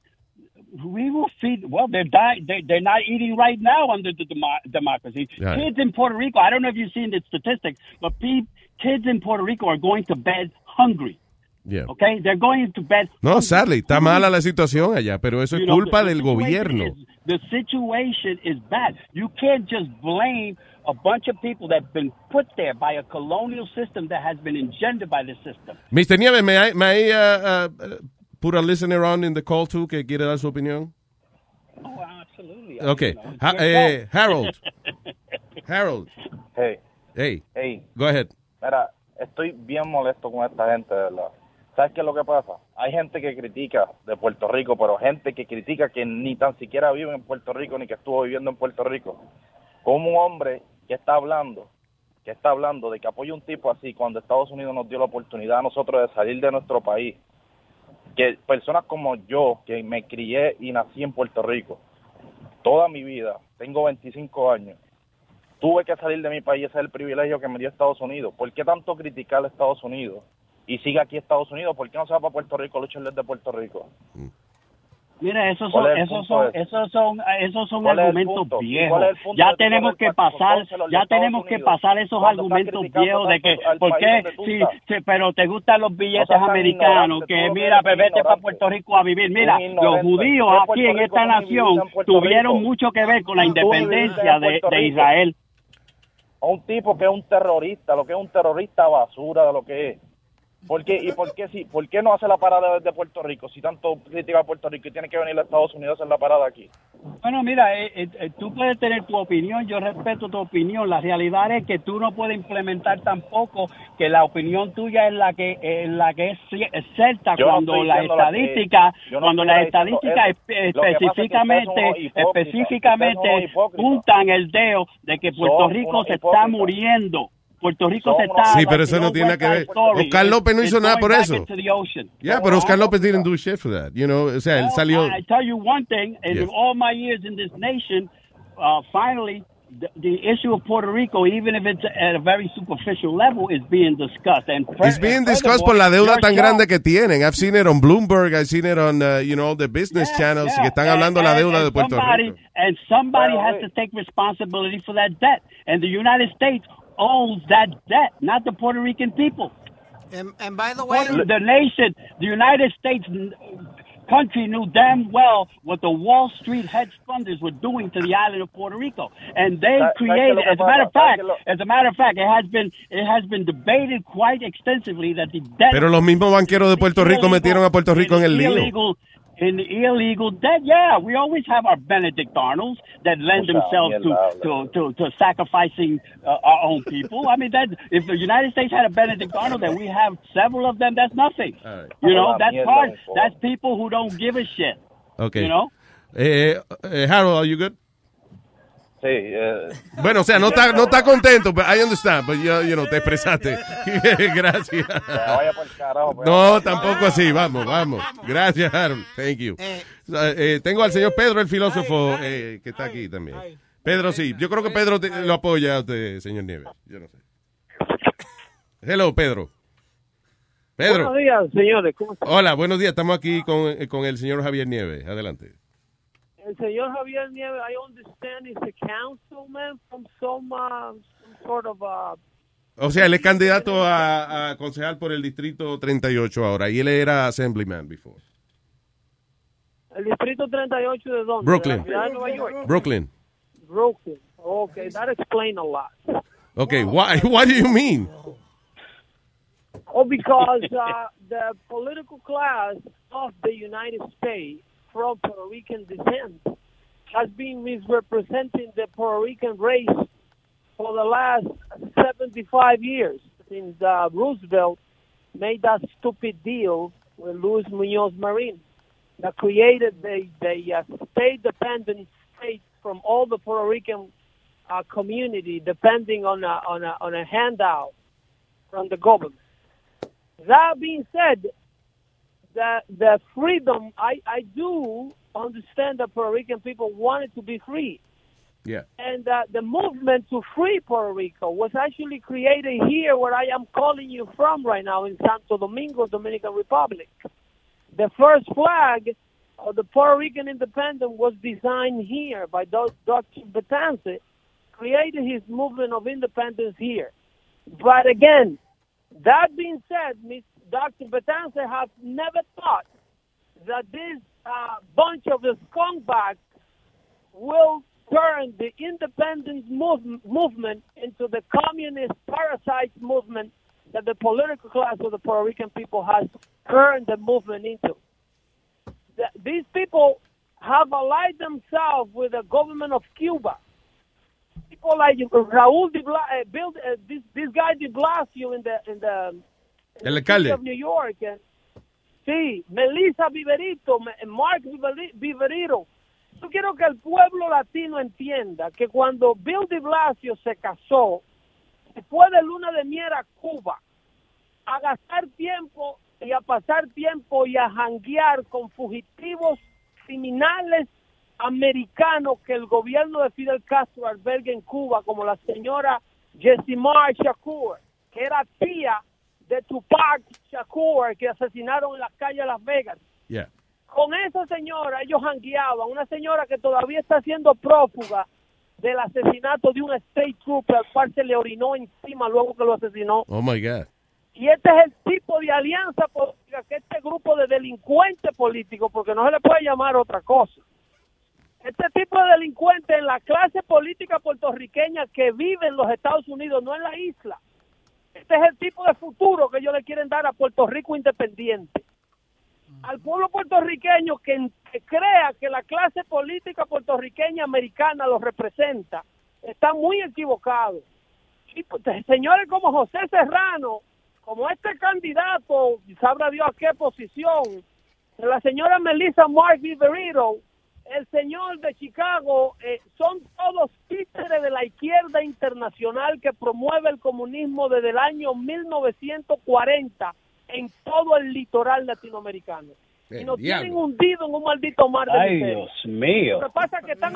we will feed. Well, they're dying. They, they're not eating right now under the demo- democracy.
Right.
Kids in Puerto Rico. I don't know if you've seen the statistics, but pe- kids in Puerto Rico are going to bed hungry.
Yeah.
Okay, they're going to bed.
No, sadly, está mala la situación allá, pero eso es
You know,
culpa
the- the
del
situation
gobierno.
is- the situation is bad. You can't just blame a bunch of people that have been put there by a colonial system that has been engendered by the system.
Mr. Nieves, may I, may I uh, uh, put a listener on in the call too que quiere dar su opinión?
Oh, absolutely.
Okay.
You know,
Ha-
it's
eh, Harold. Harold.
Hey,
Hey.
hey,
Go ahead.
mira, estoy bien molesto con esta gente, de verdad. ¿Sabes qué es lo que pasa? Hay gente que critica de Puerto Rico, pero gente que critica que ni tan siquiera vive en Puerto Rico ni que estuvo viviendo en Puerto Rico. Como un hombre que está hablando, que está hablando de que apoya un tipo así cuando Estados Unidos nos dio la oportunidad a nosotros de salir de nuestro país. Que personas como yo, que me crié y nací en Puerto Rico, toda mi vida, tengo 25 años, tuve que salir de mi país, ese es el privilegio que me dio Estados Unidos. ¿Por qué tanto criticar a Estados Unidos? Y sigue aquí Estados Unidos, ¿por qué no se va para Puerto Rico, luchar desde Puerto Rico?
Mira, esos
¿Cuál
son,
es
esos son,
ese?
esos son, esos son
¿Cuál es el
argumentos viejos. Ya
de
tenemos que pasar,
de
ya tenemos que pasar esos argumentos viejos de que, ¿por qué? Sí, pero te gustan los billetes americanos, que mira, vete para. Puerto Rico a vivir. Mira, los judíos
¿Qué
aquí
Puerto
en
Rico
esta nación tuvieron mucho que ver con la independencia de, de. Israel.
a un tipo que es un terrorista, lo que es un terrorista basura de lo que es. ¿Por qué? ¿Y por qué, si, por qué no hace la parada desde Puerto Rico? Si tanto critica a Puerto Rico y tiene que venir a Estados Unidos a hacer la parada aquí.
Bueno, mira, eh, eh, eh, tú puedes tener tu opinión, yo respeto tu opinión. La realidad es que tú no puedes implementar tampoco que la opinión tuya es la que la que es ci- es cierta
Yo no
cuando
estoy
la
que- no
cuando las estadísticas
es que son
específicamente específicamente puntan el dedo de que Puerto
Son
Rico se está muriendo. Puerto Rico se está
Sí, pero eso no tiene nada que ver. Oscar López no hizo nada por eso. Yeah, pero Oscar López didn't do shit for that. You know, o sea, él salió.
I, I tell you one thing, in
Yes.
all my years in this nation, uh, finally, the, the issue of Puerto Rico, even if it's at a very superficial level, is being discussed. And
It's being discussed por la deuda tan grande que tienen. I've seen it on Bloomberg, I've seen it on, uh, you know, the business channels
Yeah,
que están
and-
hablando la
and-
deuda
and
de Puerto
somebody,
Rico.
And somebody
Well,
has
wait.
to take responsibility for that debt. And the United States owns that debt, not the Puerto Rican people.
And, and by the way,
the nation, the United States country knew damn well what the Wall Street hedge funders were doing to the island of Puerto Rico, and they
¿Sabes
created. As a matter of fact, as a matter of fact, it has been it has been debated quite extensively that the debt.
Pero los mismos banqueros de Puerto Rico metieron a Puerto Rico en el lío.
Illegal in the illegal debt. Yeah, we always have our Benedict Arnolds that lend themselves to, to, to, to sacrificing uh, our own people. I mean, that if the United States had a Benedict Arnold, and we have several of them, that's nothing. You know, that's
mierda,
hard. That's people who don't give a shit.
Okay.
You know?
Harold, are you good?
Sí, eh,
Bueno, o sea, no está, no está contento, pero I understand, but you, you know, te expresaste. Gracias.
vaya por el carajo. pues.
No, tampoco así, vamos, vamos. Gracias, Harold. Thank you. Eh, tengo al señor Pedro, el filósofo, eh, que está aquí también. Pedro, sí. Yo creo que Pedro te- lo apoya a usted, señor Nieves. Yo no sé. Hello, Pedro. Pedro.
Buenos días, señores. ¿Cómo están?
Hola, buenos días. Estamos aquí con, eh, con el señor Javier Nieves. Adelante.
El señor Javier Nieves, I understand he's a councilman from some, uh, some sort of uh,
O sea, él es candidato a, a concejal por el distrito 38 ahora y él era assemblyman before.
El distrito 38 de dónde?
Brooklyn.
De.
Brooklyn.
Brooklyn. Okay, that explains a lot.
Okay, why, what do you mean?
Oh, because uh, the political class of the United States from Puerto Rican descent has been misrepresenting the Puerto Rican race for the last 75 years since uh, Roosevelt made that stupid deal with Luis Munoz Marin that created the, the uh, state-dependent state from all the Puerto Rican uh, community depending on a, on, a, on a handout from the government. That being said, the the freedom I, I do understand that Puerto Rican people wanted to be free,
Yeah.
and uh, the movement to free Puerto Rico was actually created here, where I am calling you from right now in Santo Domingo, Dominican Republic. The first flag of the Puerto Rican independence was designed here by Dr. Betances, created his movement of independence here. But again, that being said, Ms. Dr. Betances has never thought that this uh, bunch of the scumbags will turn the independence move- movement into the communist parasite movement that the political class of the Puerto Rican people has turned the movement into. The, these people have allied themselves with the government of Cuba. People like Raúl de Bla- uh, uh, this, this guy de Blasio in the in the
El alcalde.
And, sí, Melissa Viverito, Mark Viveri- Viverito. Yo quiero que el pueblo latino entienda que cuando Bill de Blasio se casó, fue de luna de miel a Cuba a gastar tiempo y a pasar tiempo y a janguear con fugitivos criminales americanos que el gobierno de Fidel Castro alberga en Cuba, como la señora Jessimar Shakur, que era tía de Tupac Shakur, que asesinaron en las calles de Las Vegas.
Yeah.
Con esa señora ellos jangueaban, una señora que todavía está siendo prófuga del asesinato de un state trooper al cual se le orinó encima luego que lo asesinó.
Oh my God.
Y este es el tipo de alianza política que este grupo de delincuentes políticos, porque no se le puede llamar otra cosa, este tipo de delincuentes en la clase política puertorriqueña que vive en los Estados Unidos, no en la isla. Este es el tipo de futuro que ellos le quieren dar a Puerto Rico independiente. Al pueblo puertorriqueño que, crea que la clase política puertorriqueña americana los representa, está muy equivocado. Y, pues, señores como José Serrano, como este candidato, sabrá Dios a qué posición, la señora Melissa Mark Viverito, el señor de Chicago, eh, son todos títeres de la izquierda internacional que promueve el comunismo desde el año 1940 en todo el litoral latinoamericano. Y nos
diablo.
tienen hundido en un maldito mar de
Ay. Dios mío.
Lo que pasa es que están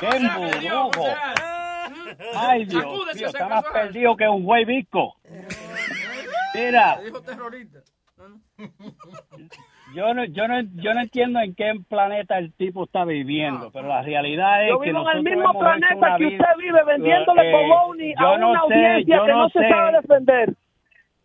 ¡Qué emburujo! Ay, Dios mío, está más perdido que un güey visco. Mira,
Dijo terrorista.
Yo no, yo, no, yo no entiendo en qué planeta el tipo está viviendo, pero la realidad es
Yo
que
vivo en el mismo planeta que usted vive vendiéndole
Eh, yo
a
no
una
sé,
audiencia
yo
que
no
no se
sé.
sabe defender.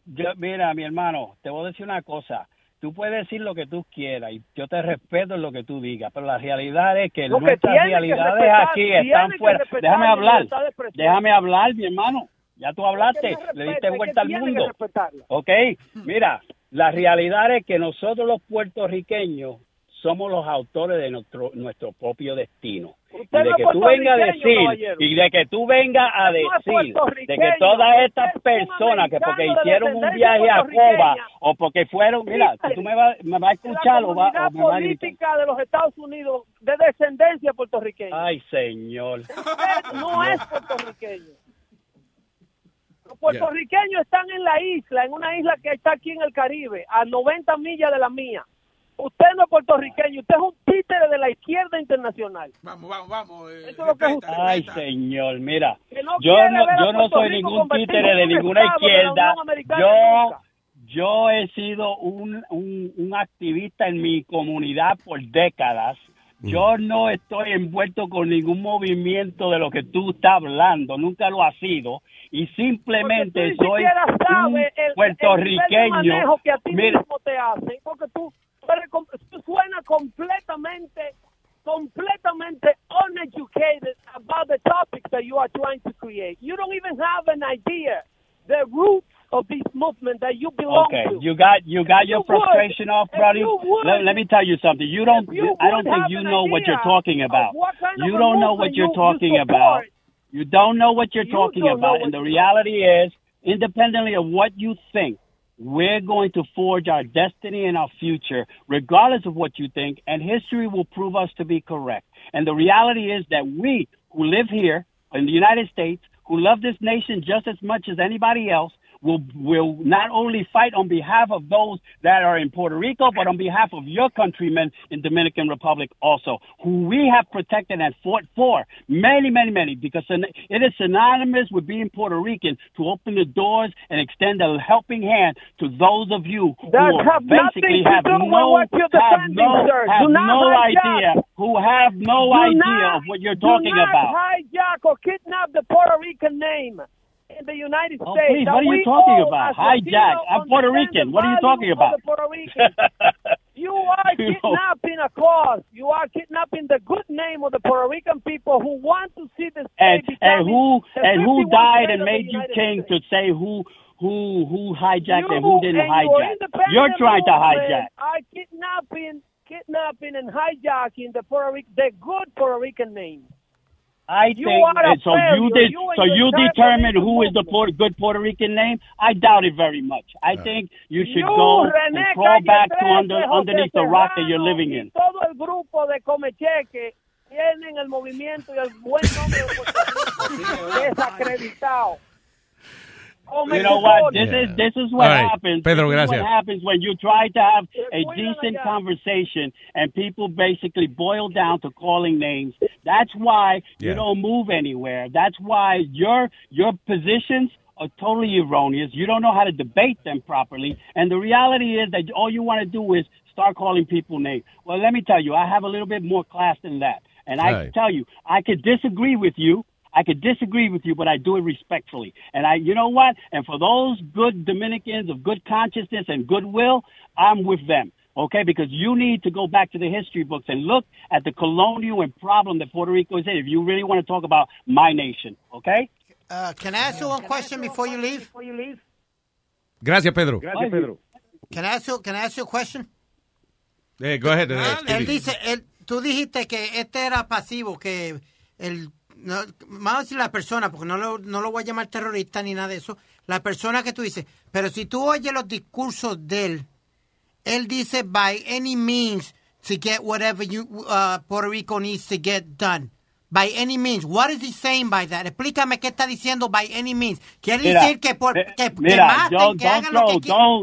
Yo, mira, mi hermano, te voy a decir una cosa. Tú puedes decir lo que tú quieras y yo te respeto en lo que tú digas, pero la realidad es que nuestras
que
realidades
respetar,
aquí están fuera. Déjame
la
hablar, déjame hablar, mi hermano. Ya tú hablaste,
no
le diste vuelta al mundo. Ok, mira, la realidad es que nosotros los puertorriqueños somos los autores de nuestro nuestro propio destino.
Usted
y de
no
que tú vengas a decir,
caballero.
y de que tú vengas a decir de que todas estas personas que porque hicieron un viaje a. Cuba o porque fueron, mira, tú me vas me va a escuchar o, va, o me va a
política de los Estados Unidos de descendencia puertorriqueña.
Ay, señor.
Usted no es puertorriqueño. Los puertorriqueños están en la isla, en una isla que está aquí en el Caribe, a 90 millas de la mía. Usted no es puertorriqueño, usted es un títere de la izquierda internacional.
Vamos, vamos, vamos. eh,
Eso es lo que es usted.
Ay, señor, mira,
no
yo no, yo no soy
Rico
ningún títere de
un
ninguna
de
izquierda. Yo,
nunca.
yo he sido un, un, un activista en mi comunidad por décadas Yo no estoy envuelto con ningún movimiento de lo que tú estás hablando, nunca lo ha sido. Y simplemente soy un
el- el
puertorriqueño.
manejo que a ti
Mira,
mismo te hacen, porque tú, tú suenas completamente, completamente uneducated about the topics that you are trying to create. You don't even have an idea the roots of this movement that you belong
Okay,
to.
you got you got
If
your
you would-
frustration off,
if
buddy.
you would-
Let, let me tell you something. You don't.
you
I don't think you know what you're talking about.
what kind of
You don't know what you're
you-
talking
you
about. You don't know what you're
You
talking about. And the reality is, independently of what you think, we're going to forge our destiny and our future, regardless of what you think. And history will prove us to be correct. And the reality is that we who live here in the United States, who love this nation just as much as anybody else, will will not only fight on behalf of those that are in Puerto Rico, but on behalf of your countrymen in Dominican Republic also, who we have protected and fought for many, many, many, because it is synonymous with being Puerto Rican to open the doors and extend a helping hand to those of you who
have
basically have no, have no,
sir.
have no idea, who have no
Do
idea
not-
of what you're talking
do not
about.
hijack or kidnap the Puerto Rican name in the United
Oh,
States.
please, what are you talking about? Hijack. I'm Puerto Rican. What are you talking about?
Puerto Rican. you are kidnapping a cause. You are kidnapping the good name of the Puerto Rican people who want to see this
and and who and who died and made you king
States.
to say who who who hijacked
You
and who didn't
and
hijack.
independent
You're trying to hijack.
Are kidnapping, kidnapping and hijacking the Puerto Rican, the good Puerto Rican name.
I
You
think
are a
and so.
failure.
You did.
You
so you determine who is the Puerto, good Puerto Rican name. I doubt it very much. I think you should
You,
go and crawl
Calle
back to under
José
underneath the rock that you're living in.
Todo el grupo de Comecheque tienen el movimiento y el buen nombre de Puerto Rico desacreditado.
You know what? This is this is what
All right.
happens.
Pedro,
this
gracias.
what happens when you try to have a decent conversation and people basically boil down to calling names. That's why you don't move anywhere. That's why your your positions are totally erroneous. You don't know how to debate them properly. And the reality is that all you want to do is start calling people names. Well, let me tell you, I have a little bit more class than that. And I
Right.
tell you, I could disagree with you. I could disagree with you, but I do it respectfully. And I, you know what? And for those good Dominicans of good consciousness and goodwill, I'm with them. Okay, because you need to go back to the history books and look at the colonial and problem that Puerto Rico is in. If you really want to talk about my nation, okay?
Uh, can I ask you one question before you leave? Before you leave?
Gracias, Pedro.
Gracias, Pedro. Can I ask you, can I ask you a question?
Eh, go ahead. eh,
Él
Stevie.
dice, él, tú dijiste que este era pasivo, que el, no, vamos a decir la persona, porque no lo, no lo voy a llamar terrorista ni nada de eso, la persona que tú dices, pero si tú oyes los discursos de él, él dice, by any means to get whatever you, uh, Puerto Rico needs to get done. By any means. What is he saying by that? Explícame qué está diciendo by any means. Quiere
Mira,
decir que, por, que, que
Mira,
maten, que hagan lo que quieran.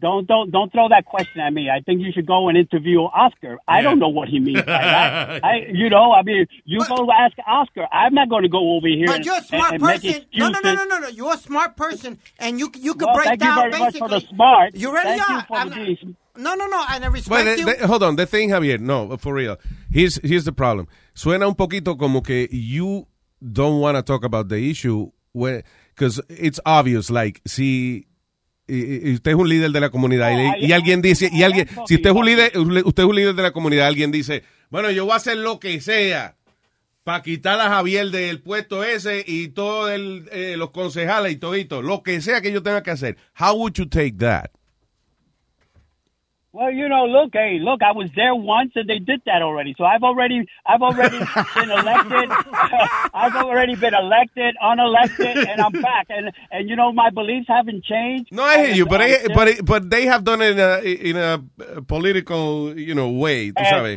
Don't, don't, don't, don't throw that question at me. I think you should go and interview Oscar. I don't know what he means by that. I, you know, I mean, you go ask Oscar. I'm not going to go over here
But
and,
you're a smart
and make
person. No, no, no, no, no, no. You're a smart person, and you you could
Well,
break
thank you
down
very much for the smart.
You really
Thank you for
I'm-
the-
no, no, no. And I respect
Well, the-
you.
the- hold on. The thing, Javier, no, for real. Here's, here's the problem. Suena un poquito como que you don't want to talk about the issue because it's obvious, like, si y- y usted es un líder de la comunidad y, y alguien dice, y alguien, si usted es un líder, usted es un líder de la comunidad, alguien dice, bueno, yo voy a hacer lo que sea para quitar a Javier del puesto ese y todos los concejales y todito, lo que sea que yo tenga que hacer. How would you take that?
Well, you know, look, hey, look, I was there once and they did that already. So I've already, I've already been elected. I've already been elected, unelected, and I'm back. And and you know, my beliefs haven't changed.
No, I hear you, but
still-
but it- but they have done it in a in a uh, political, you know, way.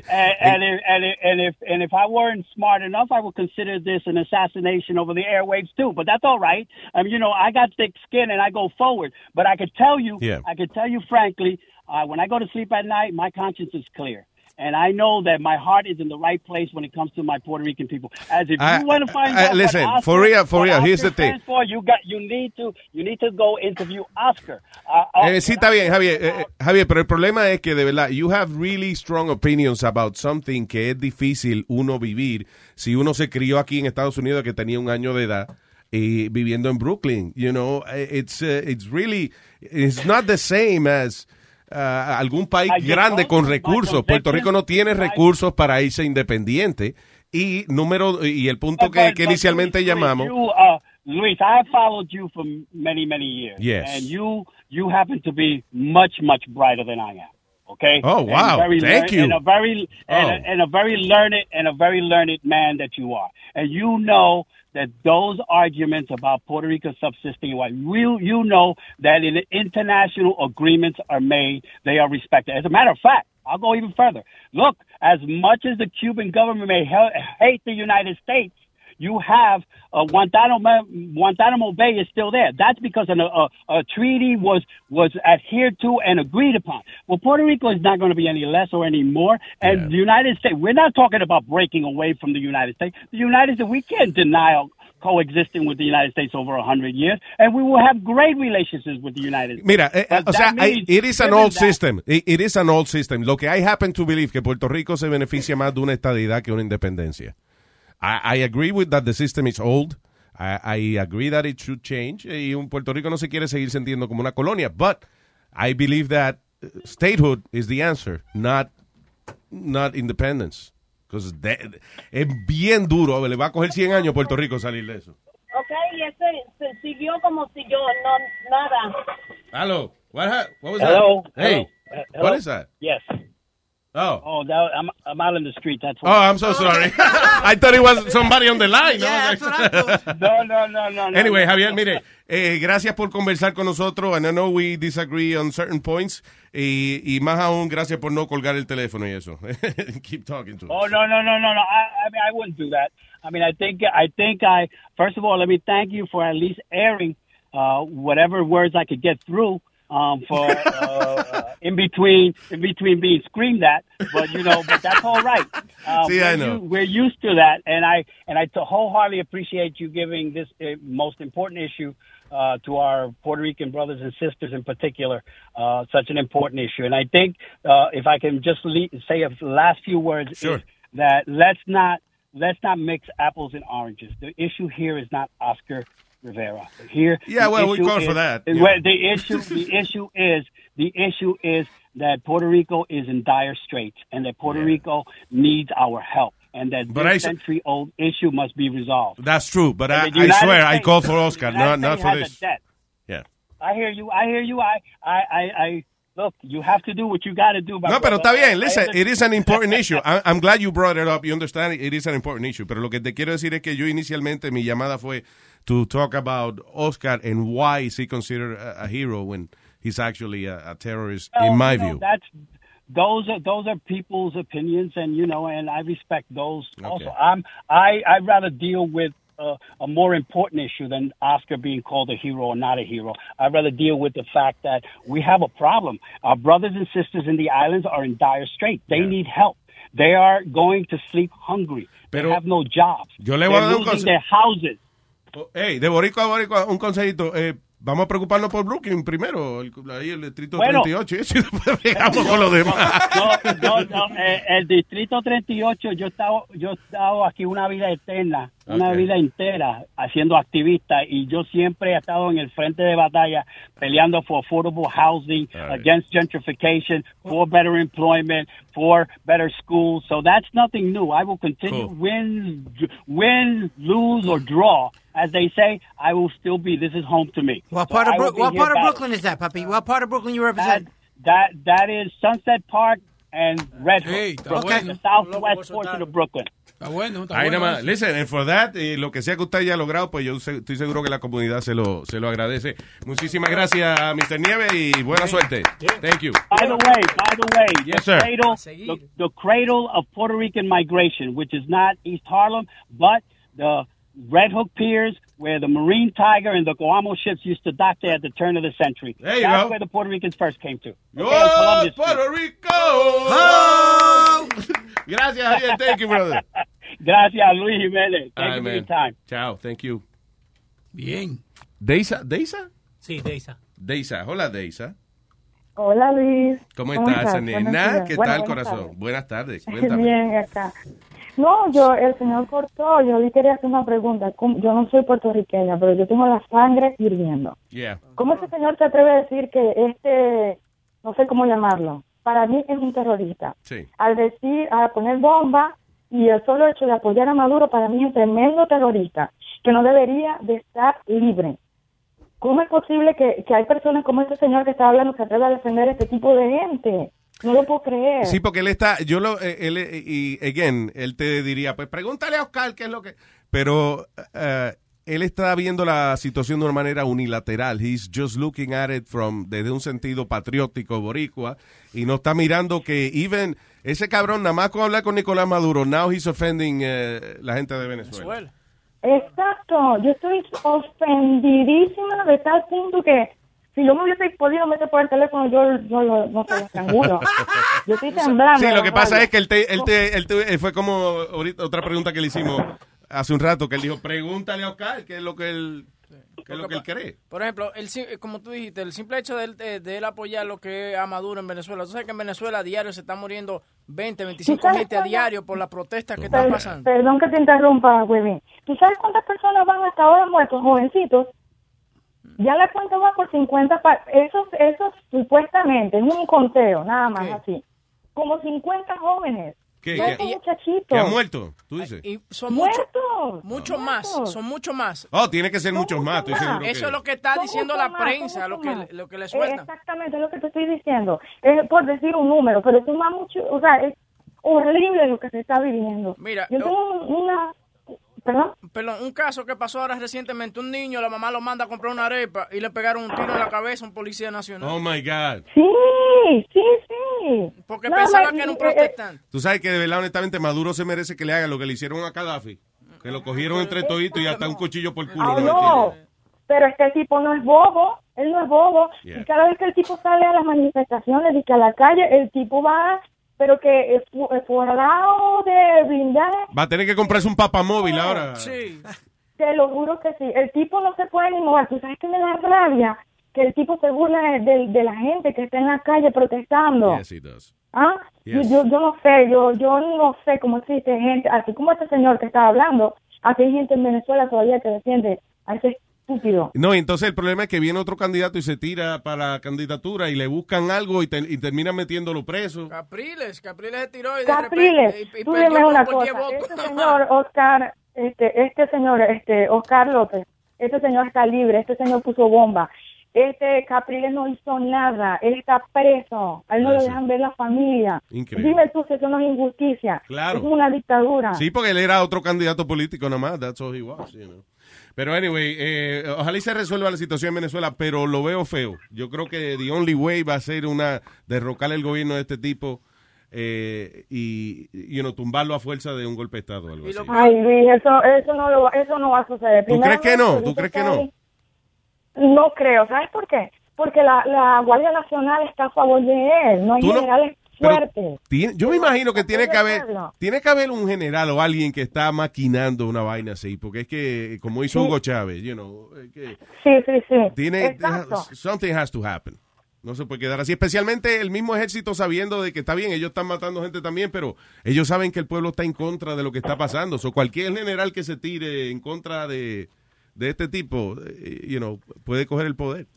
and, and, and, if, and, if, and if and if I weren't smart enough, I would consider this an assassination over the airwaves too. But that's all right. I mean, you know, I got thick skin and I go forward. But I could tell you,
Yeah.
I could tell you frankly, uh, when I go to sleep at night, my conscience is clear. and I know that my heart is in the right place when it comes to my Puerto Rican people. As if
I-
you want to find
I-
out,
listen,
what Oscar,
for real, for real, here's the thing.
For, you got, you need to, you need to go interview Oscar. Uh, uh,
Eh, sí, está bien, Javier. Eh, eh, Javier, pero el problema es que de verdad, you have really strong opinions about something que es difícil uno vivir si uno se crió aquí en Estados Unidos que tenía un año de edad y viviendo en Brooklyn. You know, eh, it's, eh, it's really, it's not the same as uh, algún país
just
grande con recursos. Puerto Rico no tiene recursos para irse independiente. Y número, y el punto
But-
que,
but-
que
but
inicialmente
Luis,
llamamos.
You, uh, Luis, I have followed you for many, many years.
Yes.
And you, you happen to be much, much brighter than I am. Okay.
Oh, wow.
very
Thank you.
And a very, and,
Oh.
a, and a very learned, and a very learned man that you are. And you know that those arguments about Puerto Rico subsisting, why you you know that in international agreements are made, they are respected. As a matter of fact, I'll go even further. Look, as much as the Cuban government may hate the United States, you have uh, Guantanamo, Guantanamo Bay is still there. That's because an, a, a treaty was was adhered to and agreed upon. Well, Puerto Rico is not going to be any less or any more. And the United States, we're not talking about breaking away from the United States. The United States, we can't deny coexisting with the United States over a hundred years, and we will have great relationships with the United States.
Mira, eh, o sea, hay-
means,
it is an old
that-
system. It, it is an old system. Lo que I happen to believe que Puerto Rico se beneficia más de una estadidad que una independencia. I, I agree with that the system is old. I, I agree that it should change. Y un Puerto Rico no se quiere seguir sintiendo como una colonia. But I believe that uh, statehood is the answer, not, not independence. Because es bien duro. Le va a coger 100 años a Puerto Rico salir de eso.
Ok, y ese se siguió como si yo no nada.
Hello. What, ha- what was
Hello.
that? Hey.
Hello. Hello?
What is that?
Yes.
Oh.
Oh, that, I'm I'm out in the street. That's
Oh, I'm so sorry. I thought it was somebody on the line. I was like-
no, no, no, no. no,
Anyway,
no.
Javier, mire, eh, gracias por conversar con nosotros. And I know we disagree on certain points. Y, y más aún, gracias por no colgar el teléfono y eso. Keep talking to us.
Oh no no no no no! I, I mean I wouldn't do that. I mean I think I think I first of all let me thank you for at least airing uh, whatever words I could get through um, for uh, uh, in between in between being screamed at. But you know, but that's all right. Uh,
See,
we're
I know.
u- we're used to that, and I and I wholeheartedly appreciate you giving this uh, most important issue. Uh, to our Puerto Rican brothers and sisters in particular, uh, such an important issue. And I think uh, if I can just le- say a last few words,
Sure.
is that let's not let's not mix apples and oranges. The issue here is not Oscar Rivera. Here,
Yeah, well, we
issue
call
is-
for that.
well, the issue the issue is the issue is that Puerto Rico is in dire straits, and that Puerto Rico needs our help, and that
But
this century old issue must be resolved.
That's true, but I, I swear I call for Oscar, not, not for this. Yeah.
I hear you. I hear you. I I I, I look. You have to do what you got to do.
No, pero está bien. Listen, it is an important issue. I'm glad you brought it up. You understand it is an important issue. Pero lo que te quiero decir es que yo inicialmente mi llamada fue to talk about Oscar and why is he considered a, a hero when he's actually a, a terrorist,
Well,
in my
you know,
view.
that's those are those are people's opinions, and you know, and I respect those. Also, I'm I I'd rather deal with. Uh, a more important issue than Oscar being called a hero or not a hero. I'd rather deal with the fact that we have a problem. Our brothers and sisters in the islands are in dire straits. They need help. They are going to sleep hungry.
Pero
they have no jobs.
yo le voy
They're losing their houses.
Hey, de boricua a boricua, un consejito. Eh, vamos a preocuparnos por Brooklyn primero, el, ahí el distrito
Bueno.
38, y después llegamos con lo demás.
No, no, no, eh, el distrito 38, yo he estado, yo he estado aquí una vida eterna, una
Ok.
vida entera haciendo activista y yo siempre he estado en el frente de batalla peleando for affordable housing,
All right.
against gentrification, for better employment, for better schools. So that's nothing new. I will continue
Cool.
win, win, lose or draw. As they say, I will still be. This is home to me.
What
So
part of
I will
Brook-
be
what part of
battling.
Brooklyn is that, puppy? Uh, what part of Brooklyn you represent?
that that is Sunset Park and Red Hook,
Hey, está
Brooklyn,
bueno.
the southwest portion of Brooklyn.
Está bueno, está
Ahí
bueno.
nada más. Listen, and for that, eh, lo que sea que usted haya logrado, pues yo se- estoy seguro que la comunidad se lo, se lo agradece. Muchísimas gracias, Mr. Nieve, y buena suerte. Thank you.
By the way, by the way,
Yes,
the
sir.
cradle, the, the cradle of Puerto Rican migration, which is not East Harlem, but the Red Hook Piers, where the Marine Tiger and the Guamo ships used to dock there at the turn of the century.
There you
That's
go.
where the Puerto Ricans first came to.
¡Oh,
Okay, on Columbus Street.
Puerto Rico! Gracias, Javier. Thank you, brother.
Gracias, Luis Jiménez. Thank
All
you
right,
for your time.
Chao, thank you.
Bien.
Deisa, Deisa?
Sí, Deisa.
Deisa, hola Deisa.
Hola Luis.
¿Cómo, estás,
Buenos
nena? ¿Qué
Bueno,
tal,
buenas
corazón?
tardes.
Buenas tardes, cuéntame.
Bien, acá. No, yo, el señor cortó, yo le quería hacer una pregunta. ¿Cómo- Yo no soy puertorriqueña, pero yo tengo la sangre hirviendo.
Yeah.
¿Cómo ese señor se atreve a decir que este, no sé cómo llamarlo, para mí es un terrorista?
Sí.
Al decir, a poner bomba y el solo hecho de apoyar a Maduro para mí es un tremendo terrorista que no debería de estar libre. ¿Cómo es posible que, que hay personas como este señor que está hablando se atreva a defender a este tipo de gente? No lo puedo creer.
Sí, porque él está, yo lo, eh, él, eh, y again, él te diría, pues pregúntale a Oscar qué es lo que, pero eh, él está viendo la situación de una manera unilateral. He's just looking at it from, desde un sentido patriótico boricua, y no está mirando que even, ese cabrón, nada más con hablar con Nicolás Maduro, now he's offending eh, la gente de Venezuela.
Exacto, yo estoy ofendidísima de tal punto que si yo me hubiese podido meter por el teléfono, yo, yo lo, no sé, lo estrangulo. Yo estoy temblando.
Sí, lo que pasa es que él te, él te, él te- eh, fue como ahorita otra pregunta que le hicimos hace un rato, que él dijo, pregúntale a Oscar qué es lo que él, qué es lo que él cree.
Por ejemplo, el, sim- como tú dijiste, el simple hecho de él, de, de él apoyar lo que es a Maduro en Venezuela. Tú sabes que en Venezuela a diario se están muriendo 20, 25
sabes
gente a diario por las protestas que están pasando.
Perdón que te interrumpa, Webin. ¿Tú sabes cuántas personas van hasta ahora muertos, jovencitos? Ya la cuenta va por 50, pa- esos, esos supuestamente, es un conteo, nada más así. Como 50 jóvenes.
¿Qué?
Ya
¿Qué?
muchachitos.
¿Que han muerto? Tú dices.
Y son muchos,
Muertos.
mucho más, son mucho más.
Oh, tiene que ser muchos más. estoy
Eso
que-
es lo que está
Son
diciendo la
más,
prensa, lo que, lo que le
Eh,
sueltan.
Exactamente, es lo que te estoy diciendo. Es por decir un número, pero es más mucho, o sea, es horrible lo que se está viviendo.
Mira,
yo tengo una, perdón,
Perdón, un caso que pasó ahora recientemente, un niño, la mamá lo manda a comprar una arepa y le pegaron un tiro en la cabeza a un policía nacional.
Oh my God.
sí, sí, sí.
Porque
No,
pensaba
no,
que era un
eh,
protestante.
Tú sabes que de verdad, honestamente, Maduro se merece que le hagan lo que le hicieron a Gaddafi. Que lo cogieron entre toditos y hasta un cuchillo por culo. Le
no, pero este tipo no es bobo, él no es bobo.
Yeah.
Y cada vez que el tipo sale a las manifestaciones y que a la calle, el tipo va, pero que es esforrado de brindar,
Va a tener que comprarse un papamóvil ahora.
Sí.
te lo juro que sí. El tipo no se puede ni mover. ¿Tú sabes que me da rabia? Que el tipo se burla de, de- de la gente que está en la calle protestando.
Yes, he does.
¿Ah?
Yes.
Yo, yo, yo no sé, yo, yo no sé cómo existe gente, así como este señor que estaba hablando, así hay gente en Venezuela todavía que defiende a ese estúpido.
No, y entonces el problema es que viene otro candidato y se tira para la candidatura y le buscan algo y, te- y terminan metiéndolo preso.
Capriles, Capriles se tiró y de
Capriles,
repente... y- y
tú dime una
por 10
cosa, este señor Oscar, este, este señor, este Oscar López, este señor está libre, este señor puso bomba, este Capriles no hizo nada, él está preso, a él no le dejan ver la familia.
Increíble.
Dime tú si eso no es injusticia,
Claro.
es una dictadura.
Sí, porque él era otro candidato político nada más. That's all he was, you know. Pero anyway, eh, ojalá y se resuelva la situación en Venezuela, pero lo veo feo. Yo creo que the only way va a ser una derrocar el gobierno de este tipo eh, y, you know, tumbarlo a fuerza de un golpe de estado o algo así.
Ay, Luis, eso, eso, no lo eso no va a suceder.
¿Tú crees que no? ¿Tú crees que no?
No creo, ¿sabes por qué? Porque la, la Guardia Nacional está a favor de él, no hay generales
pero
fuertes.
Tiene- yo me imagino que tiene que haber tiene que haber un general o alguien que está maquinando una vaina así, porque es que como hizo
Sí.
Hugo Chávez, you know, que
Sí, sí, sí.
tiene
Exacto.
something has to happen. No se puede quedar así, especialmente el mismo ejército sabiendo de que está bien, ellos están matando gente también, pero ellos saben que el pueblo está en contra de lo que está pasando. So, cualquier general que se tire en contra de, de este tipo, eh, you know, puede coger el poder.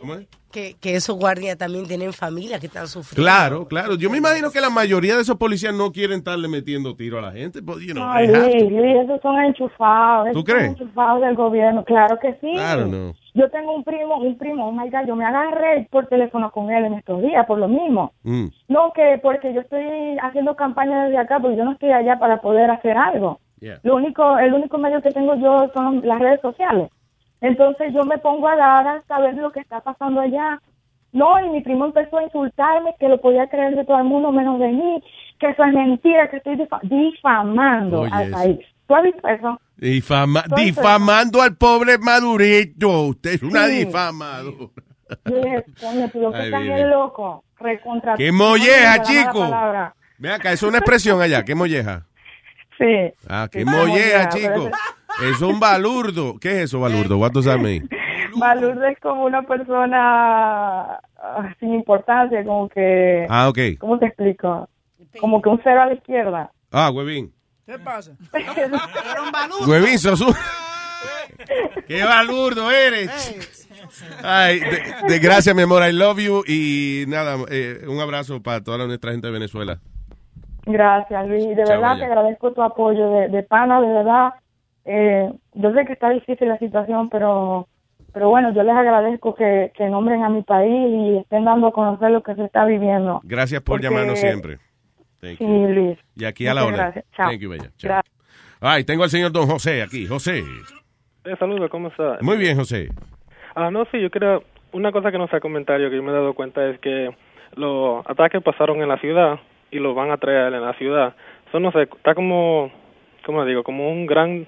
¿Cómo es?
Que, que esos guardias también tienen familia que están sufriendo.
Claro, claro. Yo me imagino que la mayoría de esos policías no quieren estarle metiendo tiro a la gente. But, you know,
Ay, Luis. Luis, esos son enchufados.
¿Tú
esos
crees?
Son enchufados del gobierno, claro que sí.
Know.
Yo tengo un primo, un primo, oh my God, yo me agarré por teléfono con él en estos días por lo mismo.
Mm.
No, que porque yo estoy haciendo campaña desde acá, porque yo no estoy allá para poder hacer algo.
Yeah.
Lo único, el único medio que tengo yo son las redes sociales. Entonces yo me pongo a dar a saber lo que está pasando allá. No, y mi primo empezó a insultarme, que lo podía creer de todo el mundo menos de mí, que eso es mentira, que estoy difa- difamando
Oye,
al
eso.
país. ¿Tú has visto eso?
Difama-
Entonces-
difamando al pobre Madurito. Usted es una
Sí.
difamadora.
Yo dije, coño, tú lo que
Ay,
estás
vive.
es loco. Recontra.
¡Qué molleja, chico! Ve acá, es una expresión allá. ¿Qué molleja?
Sí.
Ah, molleja,
molleja,
chico. Es un balurdo. ¿Qué es eso, balurdo? What does that mean?
Balurdo es como una persona ah, sin importancia, como que...
Ah, ok.
¿Cómo te explico? Como que un cero a la izquierda.
Ah, huevín.
¿Qué pasa?
Huevín, sos un... ¡Qué balurdo eres! Ay, de, de- gracias, mi amor. I love you. Y nada, eh, un abrazo para toda nuestra gente de Venezuela.
Gracias, Luis. De verdad te agradezco tu apoyo de, de pana, de verdad. Eh, yo sé que está difícil la situación, pero pero bueno, yo les agradezco que, que nombren a mi país y estén dando a conocer lo que se está viviendo.
Gracias por
Porque-
llamarnos siempre. Thank
Sí,
you.
Luis.
Y aquí a la hora.
gracias. Chao.
Thank you, bella. Chao.
Gracias.
Ay, tengo al señor Don José aquí. José.
Eh, saludos, ¿cómo está?
Muy bien, José.
Ah, no, sí, yo creo, una cosa que no sea comentario que yo me he dado cuenta es que los ataques pasaron en la ciudad y los van a traer en la ciudad. Eso no sé, está como, ¿cómo digo? Como un gran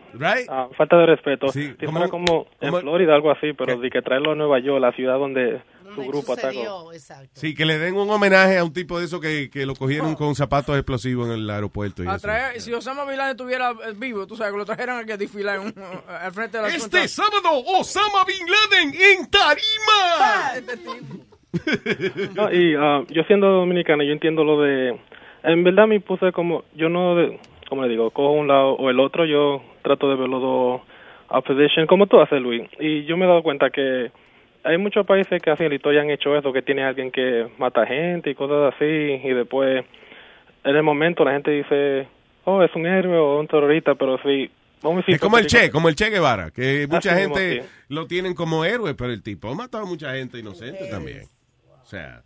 ah, falta de respeto. si
como-
fuera como en
como-
Florida, algo así, pero de que traerlo a Nueva York, la ciudad donde su grupo atacó.
Sí, que le den un homenaje a un tipo de eso que, que lo cogieron con zapatos explosivos en el aeropuerto. Y
A
eso.
traer- si Osama Bin Laden estuviera vivo, tú sabes, que lo trajeran aquí a desfilar en un- al frente de la
Este sábado, Osama Bin Laden en Tarima.
No, y ah, yo siendo dominicano, yo entiendo lo de... En verdad me puse como... Yo no, como le digo, cojo un lado o el otro, yo trato de ver los dos opposition, como tú haces, Luis. Y yo me he dado cuenta que hay muchos países que así en la historia han hecho eso, que tiene alguien que mata gente y cosas así, y después, en el momento, la gente dice, oh, es un héroe o un terrorista, pero sí... Vamos a decir,
Es como el Che, como el Che Guevara, que mucha
Así mismo,
gente
sí.
lo tienen como héroe, pero el tipo ha matado a mucha gente inocente también. O sea,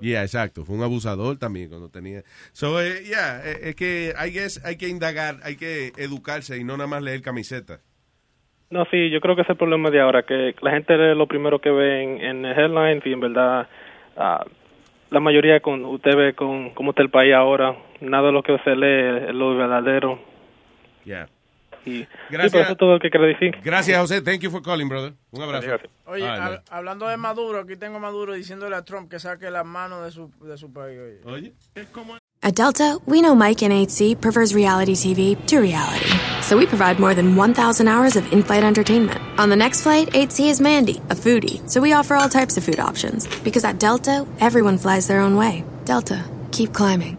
yeah, exacto, fue un abusador también cuando tenía. So, eh, yeah, eh, es que hay, guess, hay que indagar, hay que educarse y no nada más leer camisetas.
No, sí, yo creo que ese es el problema de ahora, que la gente lee lo primero que ve en, en headlines y en verdad ah, la mayoría con usted ve con cómo está el país ahora, nada de lo que se lee es lo verdadero.
Yeah.
Y,
Gracias.
sí, pero eso es todo lo que quiero decir.
Gracias, José. Thank you for calling, brother. Un abrazo.
Oye,
All right,
hab-
man.
hablando de Maduro, aquí tengo a Maduro diciéndole a Trump que saque las manos de su, de su país.
Oye.
At Delta, we know Mike in 8C prefers reality TV to reality. So we provide more than 1,000 hours of in flight entertainment. On the next flight, 8C is Mandy, a foodie. So we offer all types of food options. Because at Delta, everyone flies their own way. Delta, keep climbing.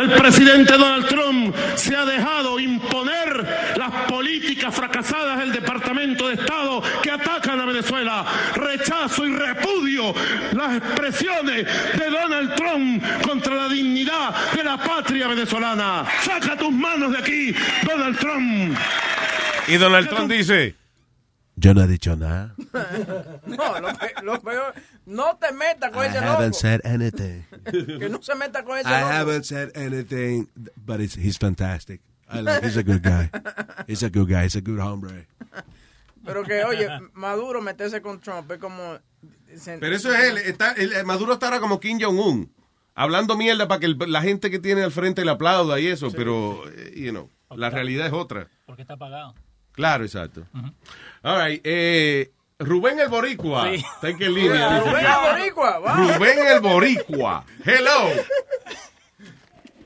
El presidente Donald Trump se ha dejado imponer las políticas fracasadas del Departamento de Estado que atacan a Venezuela. Rechazo y repudio las expresiones de Donald Trump contra la dignidad de la patria venezolana. Saca tus manos de aquí, Donald Trump.
Y Donald Trump dice, yo no he dicho nada.
No, lo, pe- lo peor, no te metas con
I
ese
haven't
loco.
said anything.
Que no se meta con ese
I
loco.
haven't said anything, but it's, he's fantastic. I like, he's a good guy. He's a good guy. He's a good hombre.
Pero que, oye, Maduro meterse con Trump es como...
Pero eso es él. Está, el- Maduro está ahora como Kim Jong-un. Hablando mierda para que el- la gente que tiene al frente le aplauda y eso, pero, eh, you know, la realidad es otra.
Porque está pagado.
Claro, exacto. All right, eh, Rubén el Boricua.
Sí.
Está en qué línea.
Rubén el Boricua, vamos.
Rubén el Boricua. Hello.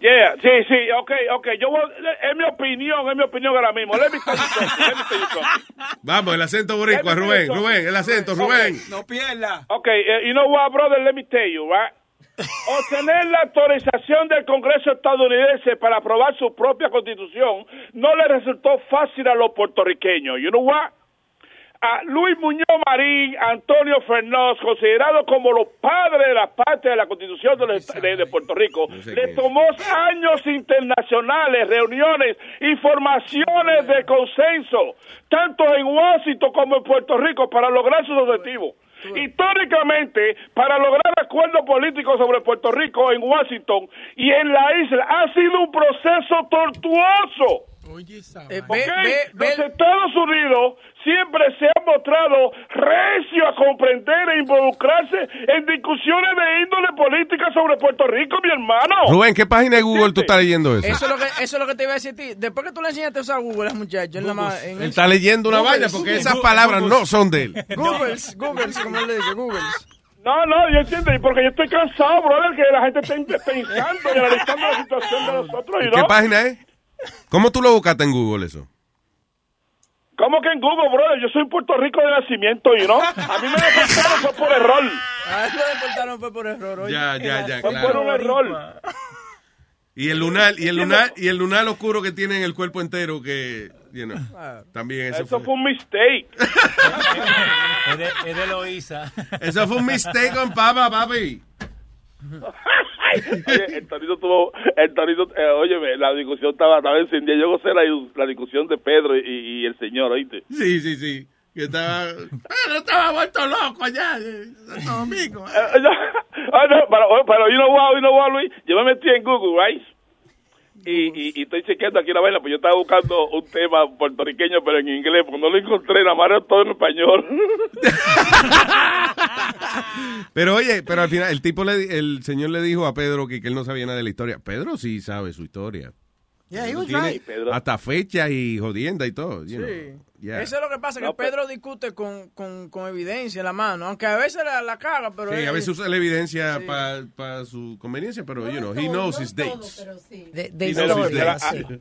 Yeah, sí, sí, ok, ok. Yo voy, es mi opinión, es mi opinión ahora mismo. Let me tell you something, let me tell you something.
Vamos, el acento boricua, Rubén, Rubén, el acento, Rubén.
No pierda. Ok, eh, you know what, brother, let me tell you, right? Obtener la autorización del Congreso estadounidense para aprobar su propia constitución no le resultó fácil a los puertorriqueños. You know what? a Luis Muñoz Marín, Antonio Fernández, considerados como los padres de la parte de la Constitución de, los- de- de Puerto Rico, le tomó años internacionales, reuniones y formaciones de consenso, tanto en Washington como en Puerto Rico, para lograr sus objetivos. Históricamente, para lograr acuerdos políticos sobre Puerto Rico en Washington y en la isla, ha sido un proceso tortuoso.
Eh, ve- ve-
Los Estados Unidos siempre se han mostrado recio a comprender e involucrarse en discusiones de índole política sobre Puerto Rico, mi hermano.
Rubén, ¿qué página de Google tú estás leyendo eso?
Eso es, lo que, eso es lo que te iba a decir a ti. Después que tú le enseñaste a usar Google a ese muchacho, él nada más... en
Él
eso-
está leyendo una
Googles.
vaina porque esas
Google.
palabras no son de él.
Googles, Googles, como él le dice, Googles.
No, no, yo entiendo, y porque yo estoy cansado, brother, que la gente esté pensando y analizando la situación de nosotros, ¿y
¿Qué
no?
página es? ¿Cómo tú lo buscaste en Google eso?
¿Cómo que en Google, brother? Yo soy en Puerto Rico de nacimiento, ¿y no? A mí me deportaron fue por error.
A él lo deportaron fue por error. oye.
Ya, ya, ya,
Fue
claro.
por un error.
Y el lunar, y el lunar, y el lunar oscuro que tiene en el cuerpo entero que, you know, también eso,
Eso
fue.
fue un mistake.
Es de, es de Loíza.
Eso fue un mistake on papa, papi.
Oye, el Torito tuvo, el Torito, eh, óyeme, la discusión estaba, estaba encendida. Yo gocé la, la discusión de Pedro y, y el señor, ¿oíste?
Sí, sí, sí. Que estaba, pero estaba vuelto loco allá, en Santo Domingo.
Eh, no, ah, no, pero, pero, you know what, you know what, Luis, yo me metí en Google, right? Y, y, y estoy chequeando aquí la vaina, pues yo estaba buscando un tema puertorriqueño, pero en inglés, porque no lo encontré, nada más era todo en español.
Pero oye, pero al final el tipo le, di- el señor le dijo a Pedro que, que él no sabía nada de la historia. Pedro sí sabe su historia.
Yeah, he was right.
Hasta fecha y jodienda y todo. you know. Yeah.
Eso es lo que pasa, que Pedro discute con, con, con evidencia en la mano, aunque a veces la, la caga, pero...
Sí,
él-
a veces usa la evidencia
Sí.
para su conveniencia, pero, you know, he knows his dates.
De,
He
de
knows his
historia,
dates.
sí.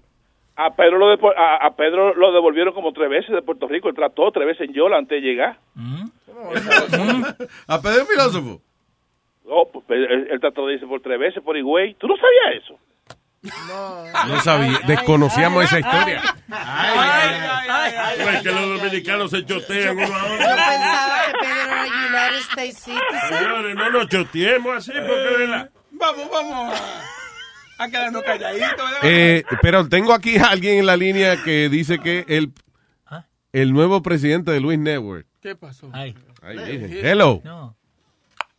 A Pedro, lo a, a Pedro lo devolvieron como tres veces de Puerto Rico, él trató tres veces en Yola antes de llegar.
¿A Pedro el filósofo?
Oh, pues, él, él trató de irse por tres veces por Higüey. ¿Tú no sabías eso?
No sabía, desconocíamos esa historia.
Es que los dominicanos se chotean uno a
Yo
otro.
pensaba que Pedro era United States Citizen.
Señores, no nos choteemos así porque de la...
Vamos, vamos a, quedarnos calladitos. ¿verdad?
Eh, pero tengo aquí a alguien en la línea que dice que el, el nuevo presidente de Luis Network.
¿Qué pasó?
Ay, dije, Hello.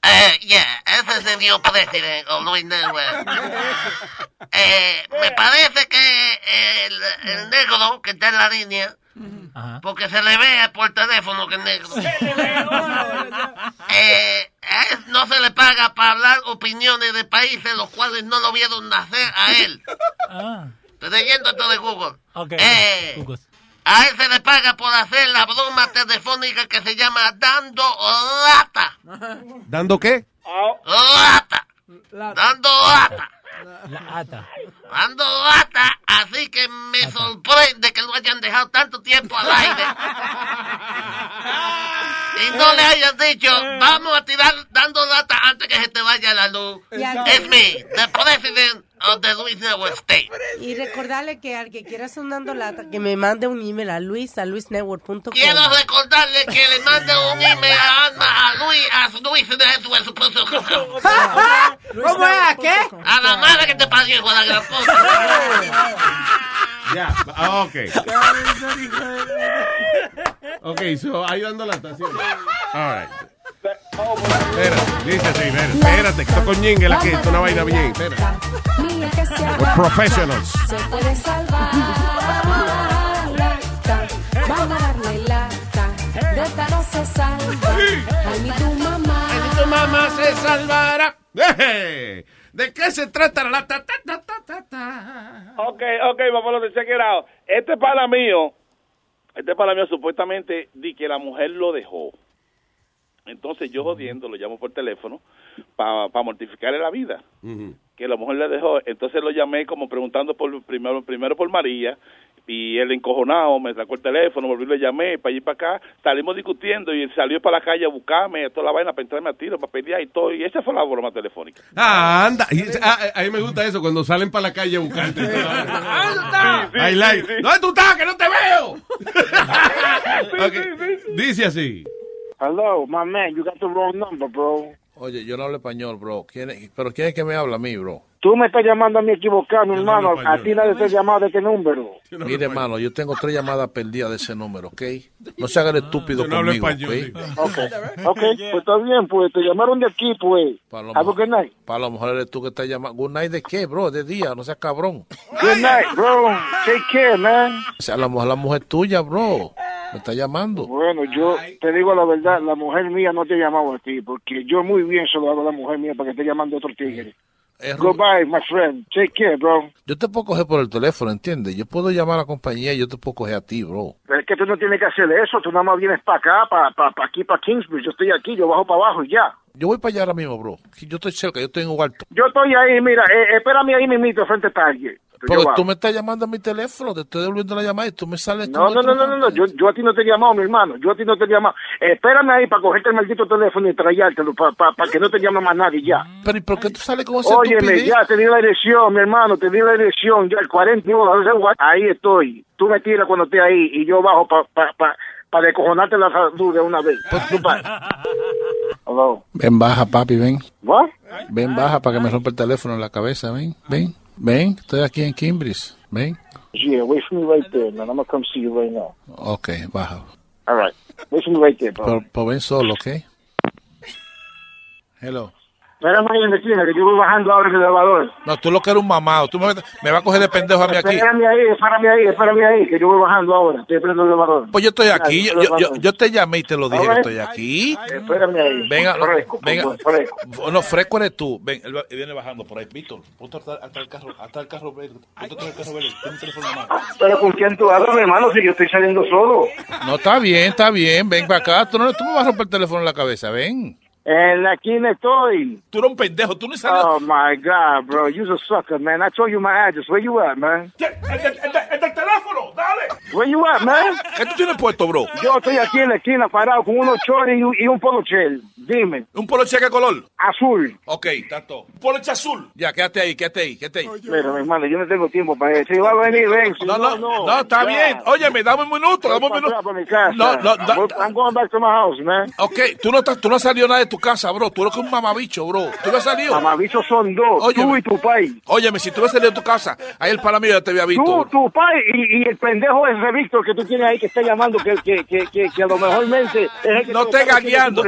Eh, yeah, ese es el new president of Luis Network. Eh, me parece que el, el negro que está en la línea, porque se le ve por teléfono que es negro, eh, él no se le paga para hablar opiniones de países los cuales no lo vieron nacer a él. Estoy leyendo esto de Google. Eh, a él se le paga por hacer la broma telefónica que se llama Dando Lata.
¿Dando qué?
Lata. Dando lata.
La ata.
Dando lata. Así que me sorprende que lo hayan dejado tanto tiempo al aire. Y no le hayan dicho, vamos a tirar dando lata antes que se te vaya la luz. Es me, the president of the Luis Network State.
Y recordarle que al que quiera sonando lata, que me mande un email a luis a luisnetwork.com.
Quiero recordarle que le mande un email a Alma, a Luis, a Luis.
¿Cómo es? ¿A qué?
A la madre que te parió, hijo de la gran puta.
Ya, ah, ok. Ok, so, ahí dando la estación. All right. Espérate, dice así, espérate, espérate, que esto con Ñingue la que esto es una vaina bien, espérate.
Mira que se
We're professionals.
Se puede salvar. Lata, vamos a darle lata. De esta no se salva. Ay, ni tu mamá.
Ay, tu mamá se salvará. ¿De qué se trata la ta, ta, ta, ta, ta, ta?
Ok, ok, vamos a lo de check it out. Este para mío, este para mío supuestamente di que la mujer lo dejó. Entonces yo jodiendo lo llamo por teléfono para mortificarle la vida. Que la mujer le dejó. Entonces lo llamé como preguntando por primero, primero por María y él encojonado me sacó el teléfono, volví le llamé para allí para acá. Salimos discutiendo y él salió para la calle a buscarme, toda la vaina para entrarme a tiro, para pelear y todo. Y esa fue la broma telefónica.
Ah, anda. Y- ah, a mí me gusta eso cuando salen para la calle a buscarte. I like. ¿Dónde tú estás? Que no te veo. Dice así.
Hello, my man, you got the wrong number, bro.
Oye, yo no hablo español, bro. ¿Quién es- ¿Pero quién es que me habla a mí, bro?
Tú me estás llamando a mí equivocado, mi hermano. A ti nadie te ha llamado de este número.
Mire, hermano, yo tengo tres llamadas perdidas de ese número, ¿ok? No se haga el estúpido
no hablo
conmigo,
español,
¿ok?
Ok, ok, pues está bien, pues te llamaron de aquí, pues.
Para lo,
good night.
para lo mejor eres tú que estás llamando. ¿Good night de qué, bro? De día, no seas cabrón.
Good night, bro. Take care, man.
O sea, a lo mejor la mujer tuya, bro. Me está llamando.
Bueno, yo te digo la verdad, la mujer mía no te ha llamado a ti, porque yo muy bien se lo hago a la mujer mía para que esté llamando a otro tigre.
Es
Goodbye, my friend. Take care, bro.
Yo te puedo coger por el teléfono, ¿entiendes? Yo puedo llamar a la compañía y yo te puedo coger a ti, bro.
Pero es que tú no tienes que hacer eso, tú nada más vienes para acá, para pa, pa aquí, para Kingsbridge. Yo estoy aquí, yo bajo para abajo y ya.
Yo voy para allá ahora mismo, bro. Yo estoy cerca, yo estoy en Huarto.
Yo estoy ahí, mira, eh, espérame ahí mismito frente a Target. Yo bajo.
tú me estás llamando a mi teléfono, te estoy devolviendo la llamada y tú me sales
No, no, no, no, no, no, Yo, yo a ti no te he llamado, mi hermano. Yo a ti no te he llamado. Espérame ahí para cogerte el maldito teléfono y traértelo, para que no te llame más nadie ya.
Pero ¿y por qué tú sales con ese
Óyeme, ya te di la dirección, mi hermano, te di la dirección, ya el 41, no sé what, ahí estoy. Tú me tiras cuando esté ahí y yo bajo para pa, pa, pa descojonarte la salud de una vez. Hello.
Ven, baja, papi, ven.
What?
Ven, baja para que me rompa el teléfono en la cabeza, ven, ven. Ven, estoy aquí en Kimbris. Ven.
Yeah, wait for me right there, man. I'm gonna come see you right now.
Ok, baja.
All right. Wait for me right there, bro.
Pero, pero ven solo, ¿ok? Hello.
Espérame ahí en la esquina, que yo voy bajando ahora en el elevador.
No, tú lo que eres un mamado. Tú me, me vas a coger de pendejo a mí aquí.
Espérame ahí, espérame ahí, espérame ahí, que yo voy bajando ahora. Estoy esperando el elevador.
Pues yo estoy aquí. Yo, yo, yo- yo te llamé y te lo dije que estoy aquí.
Espérame ahí.
Venga,
Fresco,
venga.
fresco.
No, fresco eres tú. Ven, él, viene bajando por ahí. Víctor, ponte hasta, el carro, hasta el carro verde. Ponte el carro verde. Ten un teléfono.
Pero con quién tú hablas, hermano, si yo estoy saliendo solo.
No, está bien, está bien. Ven para acá. Tú, no, tú me vas a romper el teléfono en la cabeza. Ven.
En la esquina estoy.
Tú eres un pendejo. Tú no sabes.
Oh my God, bro, you're a sucker, man. I told you my address. Where you at, man?
¡El del teléfono! ¡Dale!
Where you at, man?
¿Qué tú tienes puesto, bro?
Yo estoy aquí en la esquina parado con unos chores y, un- y un poloche. Dime.
¿Un poloche qué color?
Azul.
Ok, tanto. Un poloche azul. Ya, quédate ahí, quédate ahí, quédate ahí.
Mira, mi hermano, yo no tengo tiempo para eso. Si va a venir, ven. Si
No, no, no, está
ya.
bien. Óyeme, dame un minuto, dame un minuto. No, no,
I'm going back to my house, man.
Ok, tú no, estás, tú no has salido nada de tu casa, bro. Tú eres que un mamabicho, bro. Tú no has salido.
Mamabichos son dos, tú y tu país.
Óyeme, si tú hubieras salido de tu casa, ahí el pana mío ya te había visto.
Tú, tu pai y, y el pendejo ese Víctor que tú tienes ahí que está llamando que, que, que, que, que a lo mejor mente es
No
te
gagueando.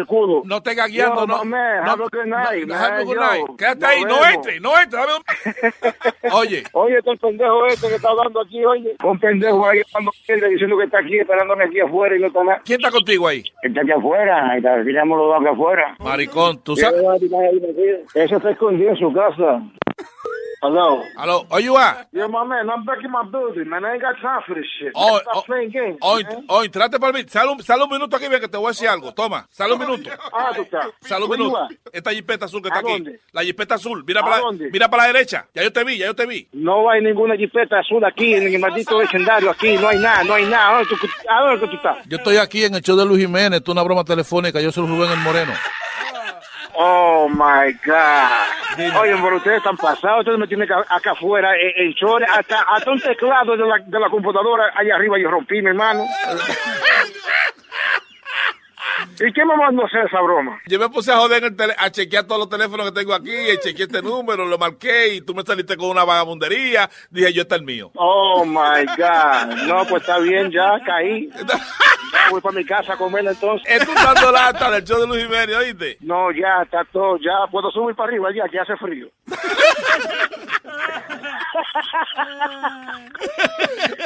No te gagueando, no.
man,
no,
good night,
no,
man,
good
yo.
night. Quédate ahí, no entre, no entre. Dame un... Oye.
Oye, este pendejo este que está hablando aquí, oye. Un pendejo ahí hablando diciendo que está aquí esperándome aquí afuera y no está nada.
¿Quién está contigo ahí?
Está aquí afuera, ahí está, tiramos los dos aquí afuera.
Maricón, tú sabes.
Eso está escondido en su casa. Hello.
Hello, are you at?
Yeah, my man, I'm back in my building, man. I ain't got time for this shit.
Oh,
Stop
oh,
playing games,
Hoy,
man.
hoy, trate para mí. Sale un, sale un minuto aquí, ven que te voy a decir algo. Toma, sale un minuto.
Ah, tú estás.
Sale un minuto. Esta jipeta azul que está
¿A
aquí.
dónde?
La jipeta azul. Mira
¿A
para, la,
dónde?
mira para la derecha. Ya yo te vi, ya yo te vi.
No hay ninguna jipeta azul aquí en el maldito vecindario aquí. No hay nada, no hay nada. ¿A dónde tú, a dónde tú estás?
Yo estoy aquí en el show de Luis Jiménez. Esto es una broma telefónica. Yo soy Rubén el Moreno.
Oh my God. Oye, pero ustedes están pasados. Ustedes me tienen acá afuera en, chores. Hasta, hasta un teclado de la, de la computadora allá arriba yo rompí, mi hermano. ¿Y me mandó a hacer esa broma?
Yo me puse a joder en el tele- a chequear todos los teléfonos que tengo aquí, y chequeé este número, lo marqué y tú me saliste con una vagabundería. Dije, yo está el mío.
Oh my God. No, pues está bien, ya caí. Ya voy para mi casa a comer entonces.
Esto dando lata del show de Luis Jiménez, ¿oíste?
No, ya está todo, ya puedo subir para arriba ya, que hace frío.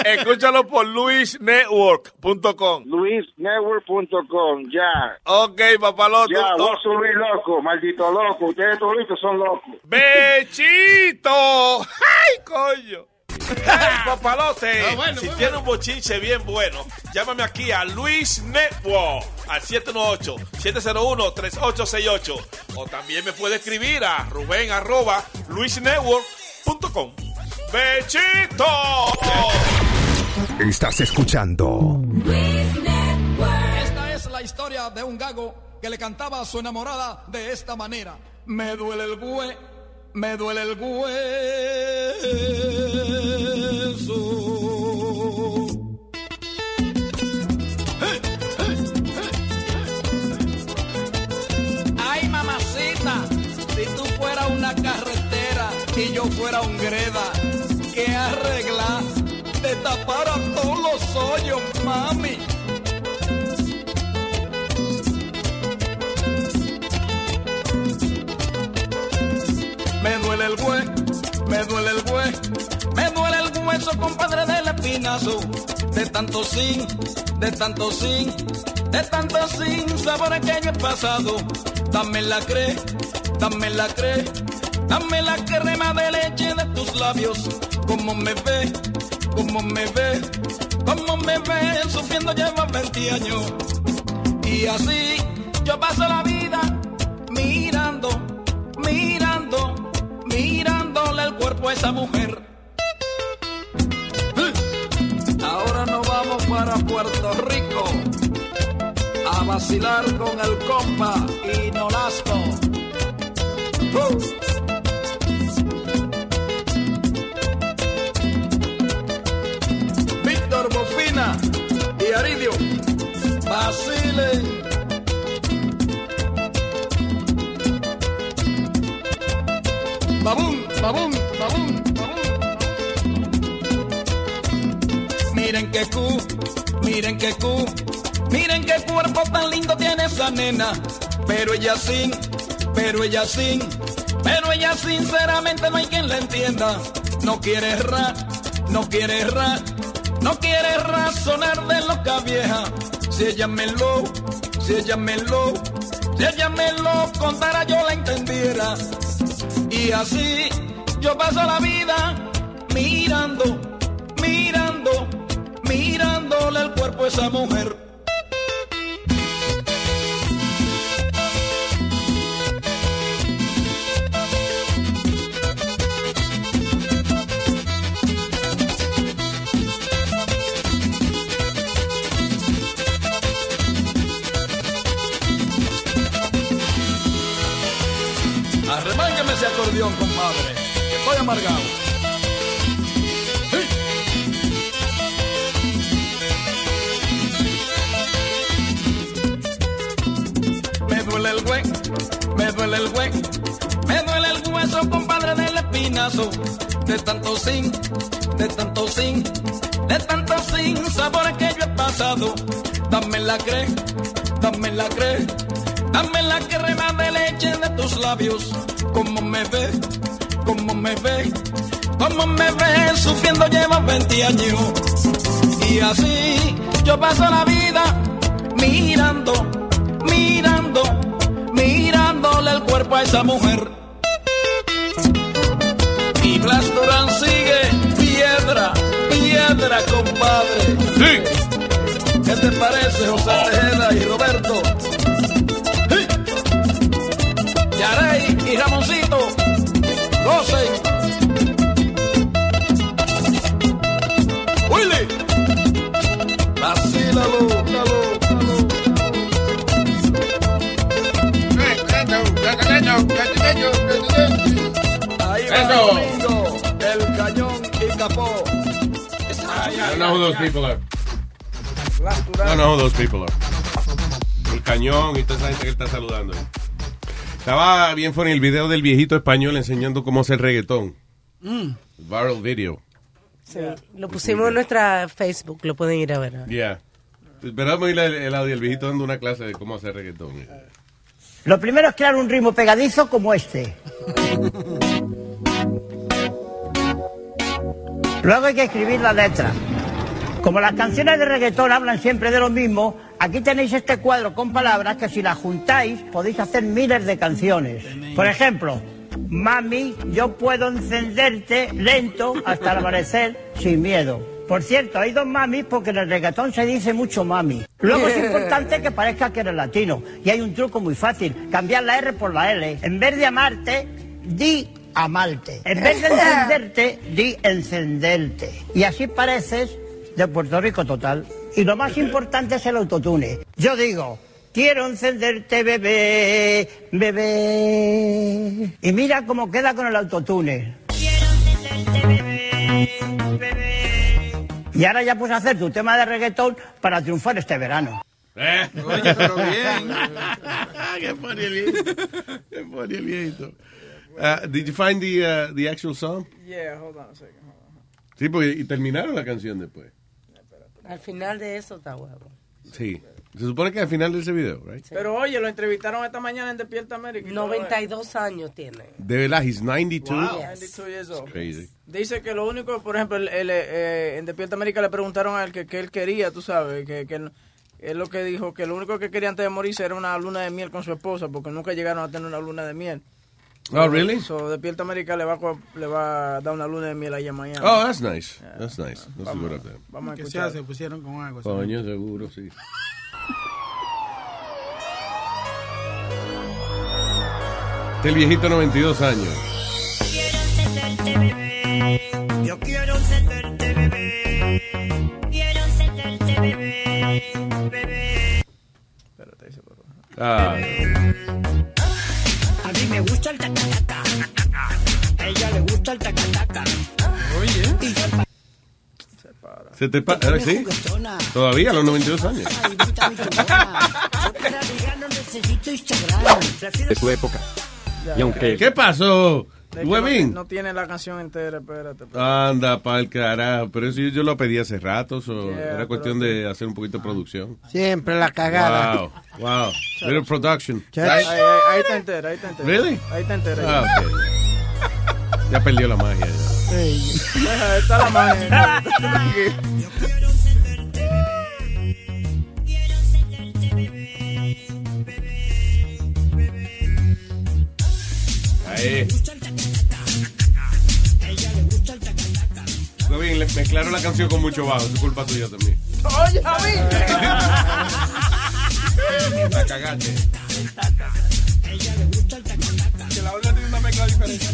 Escúchalo por luisnetwork.com.
Luisnetwork.com, ya.
Ok, papalote.
Ya, voy a subir loco, maldito loco. Ustedes toditos son locos.
¡Bechito! ¡Ay, coño! ¡Hey, papalote! si tiene un bochinche bien bueno, llámame aquí a Luis Network al 718-701-3868. O también me puede escribir a Rubén arroba luisnetwork.com. ¡Bechito!
Estás escuchando
Esta es la historia de un gago que le cantaba a su enamorada de esta manera. Me duele el bue, me duele el hueso. Ay, mamacita, si tú fueras una carretera y yo fuera un greda, ¿qué arreglas? Te taparan todos los hoyos, mami me duele el me duele el hueso, compadre del espinazo. De tanto sin, de tanto sin, de tanto sin sabores que yo he pasado. Dame la cre, dame la cre, dame la crema de leche de tus labios. Como me ve, como me ve, como me ve, sufriendo lleva 20 años. Y así yo paso la vida mirando, mirando, mirándole el cuerpo a esa mujer. Ahora nos vamos para Puerto Rico a vacilar con el compa y Nolasco. ¡Uh! Víctor Bofina y Aridio, Babum, babum, babum, Miren qué cu, miren qué cu, miren qué cuerpo tan lindo tiene esa nena. Pero ella sin, pero ella sin, pero ella sinceramente no hay quien la entienda. No quiere errar, no quiere errar, no quiere razonar de loca vieja. Si ella me lo, si ella me lo, si ella me lo contara yo la entendiera. Y así yo paso la vida mirando, mirando, mirándole el cuerpo a esa mujer. Me duele el hue, me duele el hue, me duele el hueso, compadre del espinazo. De tanto sin, de tanto sin, de tanto sin sabores que yo he pasado. Dame la cre, dame la cre, dame la crema de leche de tus labios. Como me ve, como me ve, como me ve, sufriendo lleva 20 años. Y así yo paso la vida mirando, mirando, mirándole el cuerpo a esa mujer. Y Blas Durán sigue piedra, piedra, compadre. Sí. ¿Qué te parece, José Tejeda y Roberto? Yarey y Ramoncito, el cañón y capó.
I don't know who those people are. I don't know who those people are. El cañón y toda esa gente que está saludando. Estaba bien funny el video del viejito español enseñando cómo hacer reggaetón.
Mm.
Viral video.
Sí, lo pusimos en nuestra Facebook, lo pueden ir a ver.
Yeah. Esperamos el, el audio del viejito dando una clase de cómo hacer reggaetón.
Lo primero es crear un ritmo pegadizo como este. Luego hay que escribir la letra. Como las canciones de reggaetón hablan siempre de lo mismo, aquí tenéis este cuadro con palabras que si las juntáis podéis hacer miles de canciones. Por ejemplo, Mami, yo puedo encenderte lento hasta el amanecer sin miedo. Por cierto, hay dos mamis porque en el reggaetón se dice mucho mami. Luego es importante que parezca que eres latino. Y hay un truco muy fácil, cambiar la R por la L. En vez de amarte, di amarte. En vez de encenderte, di encenderte. Y así pareces de Puerto Rico total. Y lo más importante es el autotune. Yo digo, quiero encenderte, bebé, bebé. Y mira cómo queda con el autotune. Y ahora ya puedes hacer tu tema de reggaetón para triunfar este verano.
Oye, pero bien. Qué funny el viejito. Qué funny el viejito. Uh, did you find the, uh, the actual song?
Yeah, hold on a second. hold on.
Sí, porque y terminaron la canción después.
Al final de eso está huevo.
Sí. Se supone que al final de ese video, right?
Pero oye, lo entrevistaron esta mañana en Despierta América. y todo, eh.
92 años tiene.
De verdad, he's 92.
Wow. 92 years old.
Crazy.
Dice que lo único, por ejemplo, el- el, eh, en Despierta América le preguntaron a él que, que él quería, tú sabes, que, que él- él lo que dijo, que lo único que quería antes de morirse era una luna de miel con su esposa, porque nunca llegaron a tener una luna de miel.
Oh, really?
So, Despierta América le va, a, le va a dar una luna de miel ahí en Miami.
Oh, that's nice. That's nice. That's a good idea.
Vamos a
Que
escuchar.
se se pusieron con algo.
Coño, seguro, sí. Este el viejito 92 años.
Yo quiero sentirte bebé. Quiero sentirte bebé. Bebé.
Ah,
A mí me gusta el tacataca. A ella le gusta el tacataca. Oye. Y yo
¿Se te pasa? ¿Sí? Todavía a los 92 años.
para.
De su época.
Y aunque-
¿Qué pasó?
No, no tiene la canción entera, espérate.
Anda, pa'l carajo. Pero eso yo, yo lo pedí hace rato. so
Yeah,
era cuestión de hacer un poquito de producción.
Siempre la cagada.
Wow, wow. Little production.
Ahí, ahí- está entera, ahí está entera.
Really?
Ahí está entera.
Ah, ok. Ya perdió la magia. ya.
Deja, está la magia.
Ahí. Huevín, le mezclaron la canción con mucho bajo. Es culpa tuya también.
Oye, a mí.
La cagaste.
Que la otra tiene una mezcla diferente.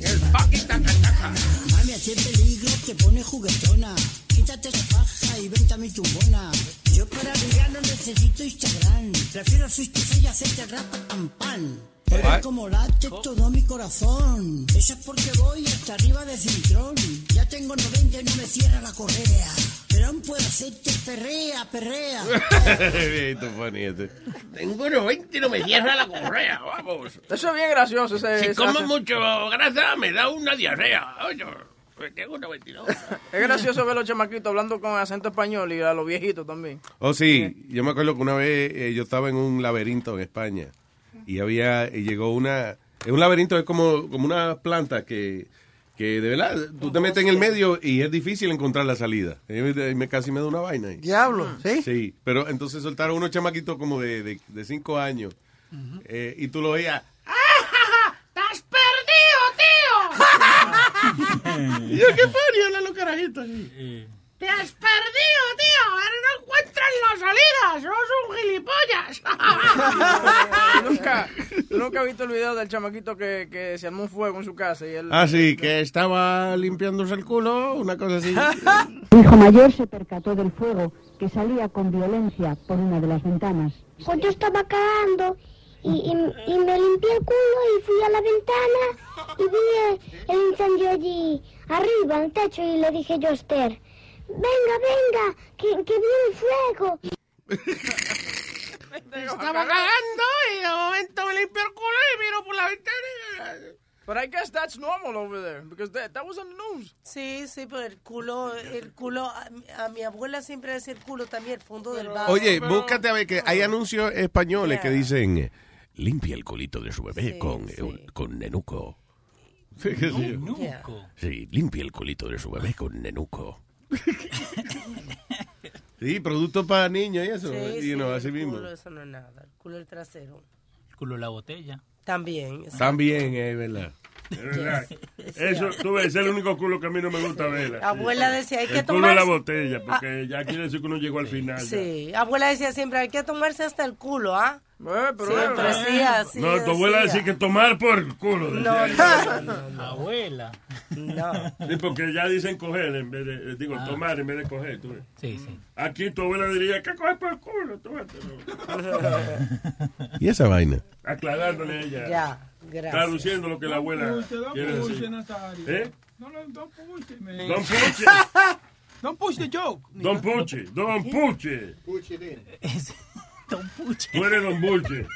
El fucking tacataca. Mami, a ti peligro te pone juguetona. Quítate esa faja y vente a mi tumbona. Yo para ligar no necesito Instagram. Prefiero sus y hacerte el rap pam pam. Eres como late todo mi corazón. Eso es porque voy hasta arriba de cintrón. Ya tengo 90 y no me cierra la correa. Pero aún puedo hacerte perrea, perrea.
Viejito funny este. Tengo 90 y no me cierra la correa. Vamos.
Eso es bien gracioso. Ese,
Si
ese-
como
ese-
mucho grasa, me da una diarrea. Oye, tengo 92.
Es gracioso ver los chamaquitos hablando con acento español y a los viejitos también.
Oh, sí. Yo me acuerdo que una vez eh, yo estaba en un laberinto en España y había, y llegó una, es un laberinto es como, como una planta que, que de verdad, tú te metes en el medio y es difícil encontrar la salida. Y me, me- casi me da una vaina ahí.
Diablo, ¿sí?
Sí, pero entonces soltaron unos chamaquitos como de, de, de cinco años eh, y tú lo veías.
¡Estás perdido,
Y yo, qué funny, hablan los carajitos.
¡Te has perdido, tío! ¡Ahora no encuentras la salida! ¡Sos un gilipollas!
nunca, nunca has visto el video del chamaquito que, que se armó un fuego en su casa y él...
Ah, sí, que estaba limpiándose el culo, una cosa así.
Su hijo mayor se percató del fuego que salía con violencia por una de las ventanas.
Pues yo estaba cagando y, y- y me limpié el culo y fui a la ventana y vi el, el incendio allí arriba, en el techo, y le dije yo a Esther, venga, venga, que, que viene el fuego.
Estaba cagando y de momento me limpié el culo y miro por la ventana
But I guess that's normal over there because that, that was on the news.
Sí, sí, pero el culo, el culo, a, mi- a mi abuela siempre decía el culo también, el fondo del vaso.
Oye, búscate a ver que hay anuncios españoles que dicen eh, limpia el culito de su bebé con, eh, un- con nenuco. Sí.
Yeah.
Sí, limpia el culito de su bebé con nenuco. sí, producto para niños y eso.
Sí,
y
sí,
no,
el
así mismo.
culo, eso no es nada. El culo del trasero.
El culo de la botella.
También.
También, es verdad.
Es verdad. Eso, tú ves, es el único culo que a mí no me gusta ver.
Abuela decía, hay que
El culo de la botella, porque ya quiere decir que uno llegó al final. ya.
Sí, abuela decía siempre, hay que tomarse hasta el culo, ¿ah?
pero
siempre sí, así
No, tu abuela
decía.
que tomar por el culo.
No,
decía.
no, no,
Abuela.
No.
Sí, porque ya dicen coger en vez de, eh, digo,
Ah.
tomar en vez de coger. tú ves.
Sí, sí.
Aquí tu abuela diría que coger por el culo. tómatelo.
¿Y esa vaina?
Aclarándole a ella.
Ya, gracias.
Traduciendo lo que la abuela
Don't push, don't
quiere decir.
Nazario.
¿Eh?
No, no, man.
Push it.
Don't push the joke.
Don Puche, Don Puche.
Don Puche.
Tú eres Don Puche.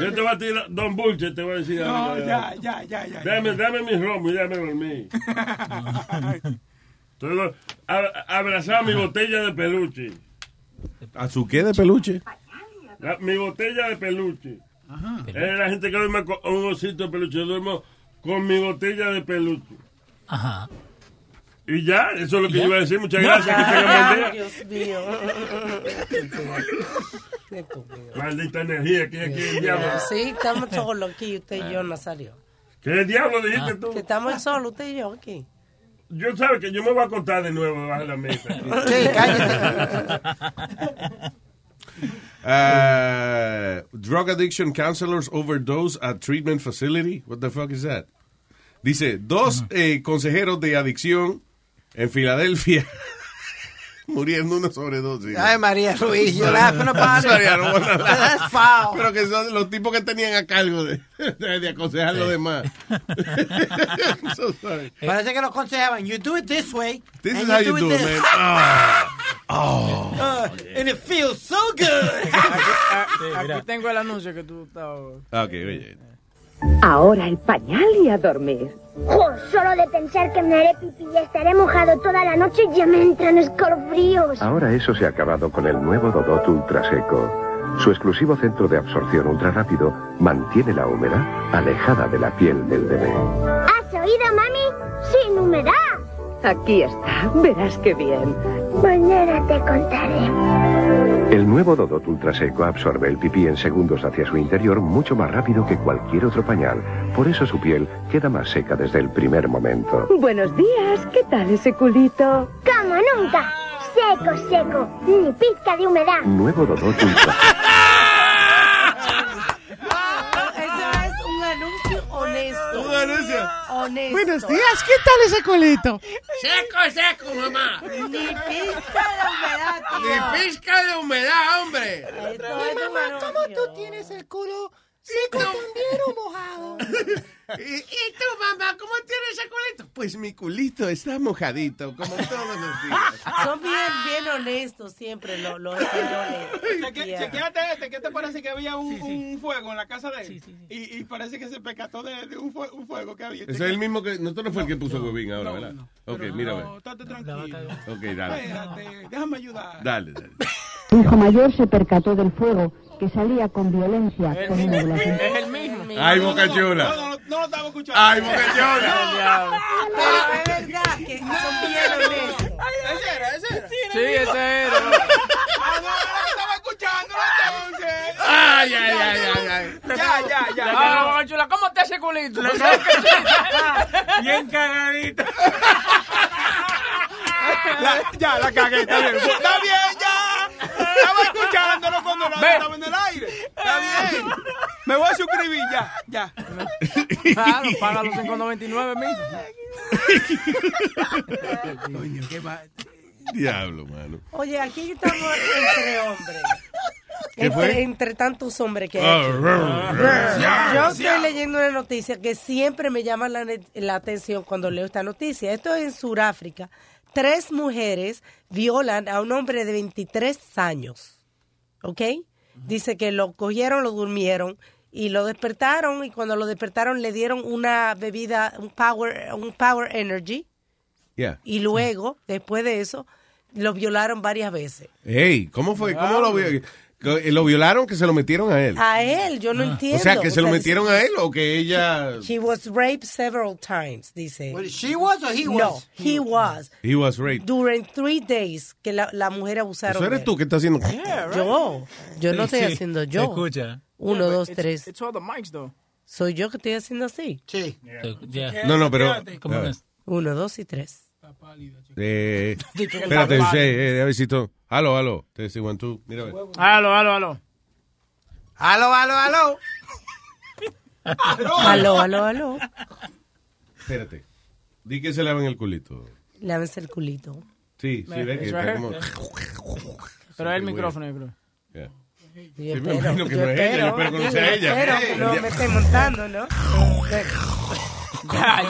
Yo te voy a tirar, Don Bulche, te voy a decir
No, ya, ya, ya, ya.
Dame, dame mi romo y dame dormir. A- abrazar mi botella de peluche.
¿A su qué de peluche?
La- mi botella de peluche. Es la gente que duerme con un osito de peluche. Yo duermo con mi botella de peluche.
Ajá.
Y ya, eso es lo que yo iba a decir. Muchas gracias. Que.
Dios mío.
Maldita energía que hay aquí el diablo.
Sí, estamos solos aquí, usted y yo, Nazario.
¿Qué diablo dijiste tú?
Que estamos solos, usted y yo aquí.
Yo sabes que yo me voy a contar de nuevo debajo de la mesa.
Sí, cállese.
Uh, drug addiction counselors overdose at treatment facility. What the fuck is that? Dice, dos eh, consejeros de adicción en Filadelfia muriendo de una sobredosis.
Ay, María Ruiz, you're laughing about it.
Sorry, I don't wanna laugh.
That's foul.
Pero que son los tipos que tenían a cargo de, de aconsejar a los demás. so sorry.
Parece que lo aconsejaban. You do it this way.
This
and
is how you do it,
this-
man. Ah. Oh.
Uh, and it feels so good.
Aquí, aquí tengo el anuncio que tú estabas.
Ok, oye.
Ahora el pañal y a dormir.
Jo, solo de pensar que me haré pipí y estaré mojado toda la noche ya me entran escalofríos.
Ahora eso se ha acabado con el nuevo Dodot Ultra Seco. Su exclusivo centro de absorción ultra rápido mantiene la humedad alejada de la piel del bebé.
¿Has oído, mami? Sin humedad.
Aquí está, verás qué bien.
Mañana te contaré.
El nuevo Dodot Ultra Seco absorbe el pipí en segundos hacia su interior mucho más rápido que cualquier otro pañal. Por eso su piel queda más seca desde el primer momento.
Buenos días, ¿qué tal ese culito?
Como nunca. Seco, seco. Ni pizca de humedad.
Nuevo Dodot Ultra
honesto. Honesto.
Buenos días, ¿qué tal ese culito?
Seco, seco, mamá.
Ni pizca de humedad, tío.
Ni pizca de humedad, hombre.
Mamá, ¿cómo tú tienes el culo también o mojado?
¿Y, y tú, mamá, cómo tienes ese culito? Pues mi culito está mojadito, como todos los días.
Son bien, bien honestos siempre los, Yeah.
Chequéate este, ¿qué te parece que había un, un fuego en la casa de él? Y, y parece que se percató de, de un, fue- un fuego que había.
Ese es el mismo que. No, tú no fue el que puso huevín ahora, ¿verdad? Ok, mira.
No, estate tranquilo.
Ok, dale.
Espérate, déjame ayudar.
Dale, dale.
Su hijo mayor se percató del fuego que salía con violencia con una de las
Es el mismo.
Ay, Boca
No,
Chula.
no, no, no lo estaba escuchando.
Ay, Boca Chula.
Pero es verdad que son bien honestos.
Ese era, ese era.
Sí, ese era.
Ah, no, que estaba escuchando entonces.
Ay, ay, ay, ay, ay.
Ya, ya, ya.
Ah, Boca Chula, ¿cómo te hace culito?
Bien cagadito.
La- ya, la cagué, está bien. Está bien, ya. Estaba escuchándolo cuando la
Ve.
estaba en el aire. Está bien. Me voy a suscribir, ya, ya.
Claro, paga los 5.99 mil.
Coño, qué va.
Diablo, mano.
Oye, aquí estamos entre hombres. Entre, entre tantos hombres que hay.
Ah,
aquí.
rrr.
Yo estoy leyendo una noticia que siempre me llama la, la atención cuando leo esta noticia. Esto es en Sudáfrica. Tres mujeres violan a un hombre de 23 años. ¿Ok? Dice que lo cogieron, lo durmieron y lo despertaron y cuando lo despertaron le dieron una bebida, un power, un power energy
Yeah.
y luego, después de eso, lo violaron varias veces.
Hey, ¿cómo fue? ¿Cómo lo vio? Que ¿Lo violaron? ¿Que se lo metieron a él?
A él, yo no entiendo.
O sea, ¿que se lo
sea,
metieron a él o que ella...
He was raped several times, dice.
she was or he
No,
was?
he was.
He was raped.
During three days que la, la mujer abusaron
Eso eres tú que estás haciendo...
Yo, yo no estoy
sí.
haciendo yo.
Escucha.
Uno,
Yeah,
dos,
it's-
tres.
It's all the mics, though.
Soy yo que estoy haciendo así.
Sí.
Ya.
No, no, pero...
Uno, dos y tres.
Eh, espérate, sí, eh, a ver si tú... Aló, aló. Te en tú. Mira, a ver.
Aló, aló, aló.
Aló, aló, aló.
Aló, aló, aló.
Espérate. Di que se laven el culito.
Lávense el culito.
Sí, sí, ve que está como...
here. Pero es el micrófono, yo creo.
Yeah.
Yo
Sí, me imagino que no es ella, yo
espero,
que no sea ella.
espero que no me esté montando, ¿no?
Ya,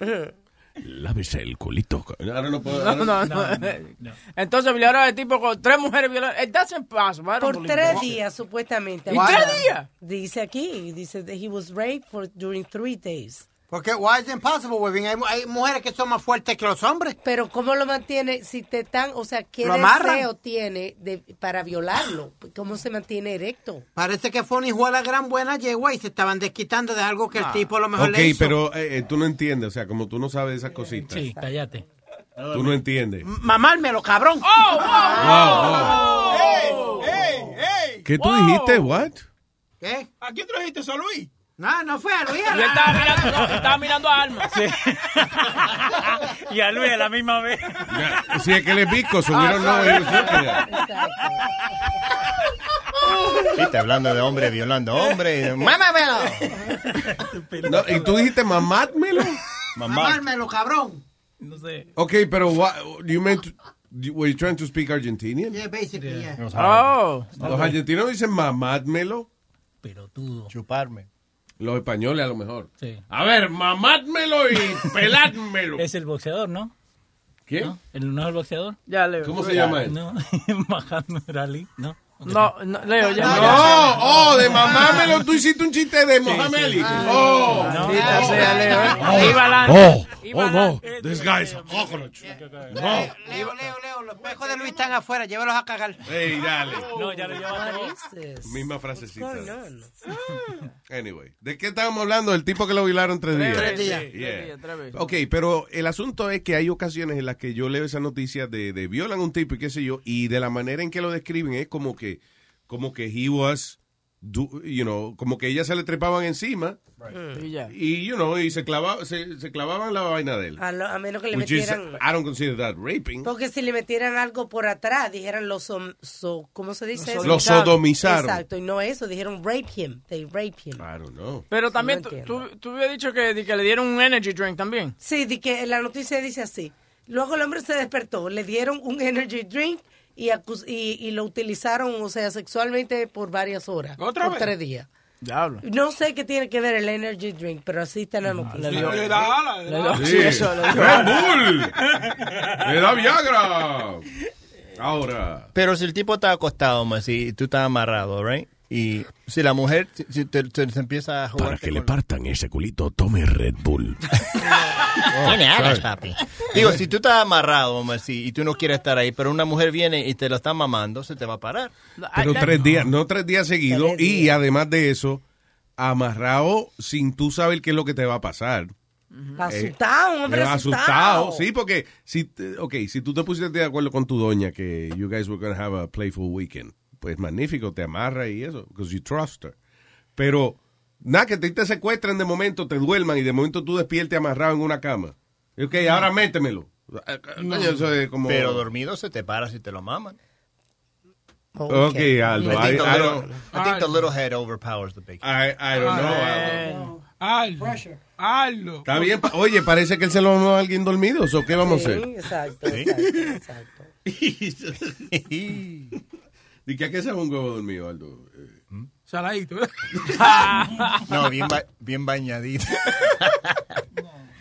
ya.
Lávese el culito. Ahora no puedo.
No, no, no. Entonces violaron al tipo con tres mujeres violadas. It doesn't pass. man. I don't
Por tres días, supuestamente.
¿Y tres días?
Dice aquí, dice that he was raped for during three days.
Porque why is it impossible, Webin? Hay, hay mujeres que son más fuertes que los hombres.
Pero ¿cómo lo mantiene? Si te están, o sea, ¿qué
Lo
deseo tiene de, para violarlo? ¿Cómo se mantiene erecto?
Parece que fue una hijuela gran buena yegua y se estaban desquitando de algo que el tipo a lo mejor
Ok,
le hizo.
pero eh, eh, tú no entiendes, o sea, como tú no sabes esas cositas.
Sí, cállate.
Tú no entiendes.
Mamármelo, cabrón.
Wow,
¡Ey, ey!
¿Qué tú dijiste? What?
¿Qué?
¿A quién trajiste eso, Luis?
No, no fue a Luis.
Y él estaba mirando, no, estaba mirando a Alma.
Y a Luis a la misma vez.
Ya, Si es que le pico, subieron no. ellos siempre.
Viste, hablando de hombre violando hombre. ¡Mámamelo!
No, ¿Y tú dijiste mamátmelo?
Mamármelo, cabrón.
No sé.
Ok, pero what, you meant to- were you trying to speak Argentinian?
Yeah, basically, yeah.
Oh.
Los argentinos dicen mamátmelo.
Pelotudo.
Chuparme.
Los españoles a lo mejor.
Sí.
A ver, mamátmelo y peládmelo.
Es el boxeador, ¿no?
¿Quién?
¿No? ¿El no es el boxeador?
Ya, Leo.
¿Cómo se llama él?
No, Muhammad Ali, ¿no?
No, no, Leo, ya.
No, oh, de mamámelo, tú hiciste un chiste de Mohamed Ali. Oh,
Maldita sea, Leo.
Oh.
Iba adelante.
Oh, oh no, this a cockroach. No.
Leo, Leo, Leo, los espejos de Luis están afuera, llévalos a cagar.
Hey, dale.
No, ya lo lleva todo.
Misma frasecita.
On?
Anyway, ¿de qué estábamos hablando? El tipo que lo violaron tres días.
Tres días.
Ok, pero el asunto es que hay ocasiones en las que yo leo esa noticia de, de violan a un tipo y qué sé yo, y de la manera en que lo describen es como que, como que he was, do- you know, como que ellas se le trepaban encima
Y ya.
y, you know, y se, clava, se, se clavaban la vaina de él.
A, lo- a menos que le
Which is,
metieran...
I don't consider that raping.
Porque si le metieran algo por atrás, dijeran los... som- so- ¿Cómo se dice? eso?
Lo sodomizaron.
Exacto, y no eso, dijeron rape him, they rape him.
I don't know.
Pero también,
No
tú, tú, tú habías dicho que, que le dieron un energy drink también.
Sí, di que la noticia dice así. Luego el hombre se despertó, le dieron un energy drink y, acus- y, y lo utilizaron, o sea, sexualmente por varias horas.
¿Otra
por
vez?
tres días.
Diablo.
No sé qué tiene que ver el energy drink, pero así está en la noticia.
Le
da ala, le da
sí, eso, le
Red Bull. Le da Viagra. Ahora.
Pero si el tipo está acostado, más y tú estás amarrado, right? Y si la mujer si, te, empieza a jugar.
Para que le partan ese culito, tome Red Bull.
Tiene alas, papi. Digo, si tú estás amarrado, más y, y tú no quieres estar ahí, pero una mujer viene y te lo está mamando, se te va a parar.
Pero tres días, no tres días seguidos. Y además de eso, amarrado sin tú saber qué es lo que te va a pasar.
Asustado, un hombre
Eh,
asustado.
Sí, porque si, okay, si tú te pusiste de acuerdo con tu doña que you guys were going to have a playful weekend, pues magnífico, te amarra y eso, because you trust her. Pero, nada, que te, te secuestren de momento, te duerman y de momento tú despiertes amarrado en una cama. Y, Ok, ahora métemelo. Es como...
Pero dormido se te para si te lo maman.
Ok, Aldo.
I
I,
think, the
I
little,
don't,
I think the little head overpowers the big head.
I, I don't know, Aldo.
Aldo. Aldo.
Está bien. Oye, parece que él se lo mamó a alguien dormido. ¿O qué vamos a
Sí,
hacer?
exacto, exacto, exacto.
¿Y qué que sabe un huevo dormido, Aldo? Eh,
Saladito.
No, bien, ba- bien bañadito.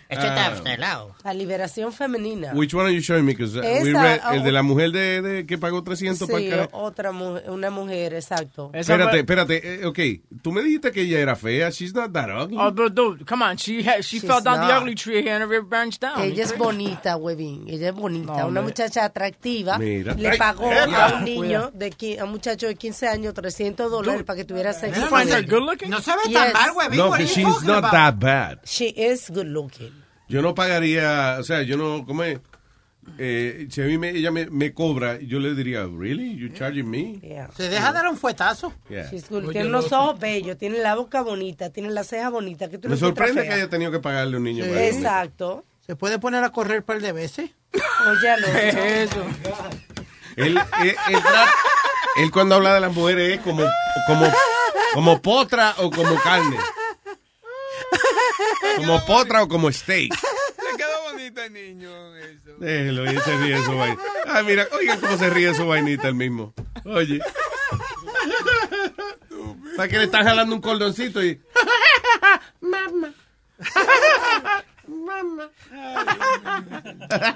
Este
Ah.
pelado.
La liberación femenina.
Which one are you showing me? uh, we
Esa,
read- el
oh,
de la mujer de, de- que pagó 300 para el
Sí,
carajo.
otra mujer, una mujer, exacto.
Espérate, espérate. eh, ok, tú me dijiste que ella era fea. She's not that ugly.
Oh, but dude, come on. She she
She's
fell down the
not.
ugly tree and it branched down.
Ella es bonita, huevín. Ella es bonita.
No,
una
hombre.
muchacha atractiva.
Mira.
Le
Ay,
pagó
epa.
a un niño, de, a un muchacho de 15 años, 300 dólares para que tuviera sexo.
No se ve tan mal, huevín.
No, she's not that bad.
She is good looking.
Yo no pagaría, o sea, yo no, ¿cómo es? Eh, si a mí me, ella me, me cobra, yo le diría, ¿really? You charging me?
Yeah.
Se deja dar un fuetazo.
Yeah.
She's good.
Oye,
Tiene
loco.
ojos bellos, tiene la boca bonita, tiene la ceja bonita. Que tú
Me
no
sorprende que haya tenido que pagarle a un niño. para.
Exacto.
Se puede poner a correr un par de veces.
Oye, lo
eso?
Él, él, él él cuando habla de las mujeres es como, como, como potra o como carne. Como potra o como steak.
Le quedó bonito el niño. Eso.
Déjelo, y se ríe su vaina. Ah, mira, oiga cómo se ríe su vainita el mismo. Oye. Para que le están jalando un cordoncito y...
Mamá. Mamá.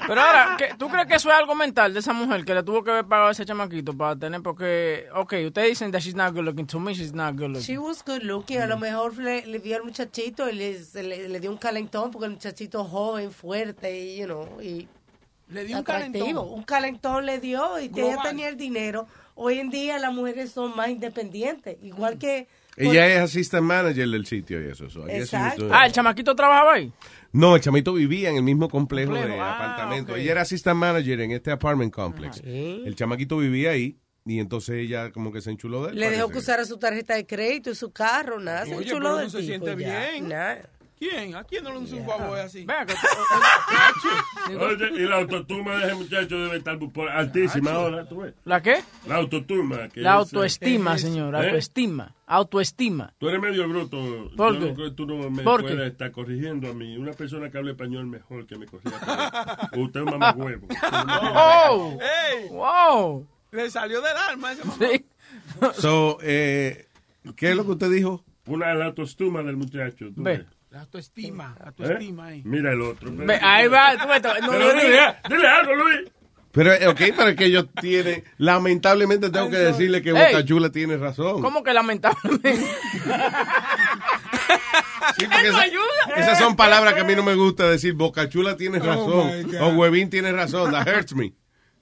Pero ahora, ¿qué- ¿tú crees que eso es algo mental de esa mujer que le tuvo que haber pagado a ese chamaquito para tener, porque, ok, ustedes dicen that she's not good looking, to me she's not good looking.
She was good looking. A lo mejor le, le vio al muchachito y le, le, le dio un calentón porque el muchachito joven, fuerte y, you know, y
Le dio un
atractivo.
calentón.
Un calentón le dio y ella tenía el dinero. Hoy en día las mujeres son más independientes, igual que...
Ella es assistant manager del sitio y eso.
Exacto.
Ah, el chamaquito trabajaba ahí.
No, el chamito vivía en el mismo complejo,
Complejo,
de
ah,
apartamento. Ella era assistant manager en este apartment complex. El chamaquito vivía ahí y entonces ella como que se enchuló de él.
Le dejó que usara su tarjeta de crédito y su carro, nada. Se enchuló
pero no se
tipo
siente
ya,
bien.
nada.
¿Quién? ¿A quién no le hizo un favor así?
Oye, y la autoestima de ese muchacho debe estar por- altísima ahora, ¿tú ves?
¿La qué?
La autoestima. que
La
es,
autoestima, señor,
¿eh?
autoestima. Autoestima.
Tú eres medio bruto.
¿Por
Yo
qué?
no creo que tú no me
¿Por
puedes estar corrigiendo a mí. Una persona que hable español mejor que me corrija. Usted es un mamagüevo.
¡Oh!
¡Ey!
¡Wow!
Le salió del alma ese mamá.
So, eh, ¿qué es lo que usted dijo?
Una la autoestima del muchacho. tú
Ve.
ves.
La autoestima, la
¿Eh?
autoestima ahí.
Mira el otro.
Ve, ahí va, tú no,
Pero dile, dile algo, Luis.
Pero, eh, ok, pero es que ellos tienen, lamentablemente tengo que decirle que. Boca Chula tiene razón.
¿Cómo que lamentablemente?
Sí, porque esa- esas son palabras que a mí no me gusta decir. Boca Chula tiene
Oh,
razón. o Huevín tiene razón. That hurts me.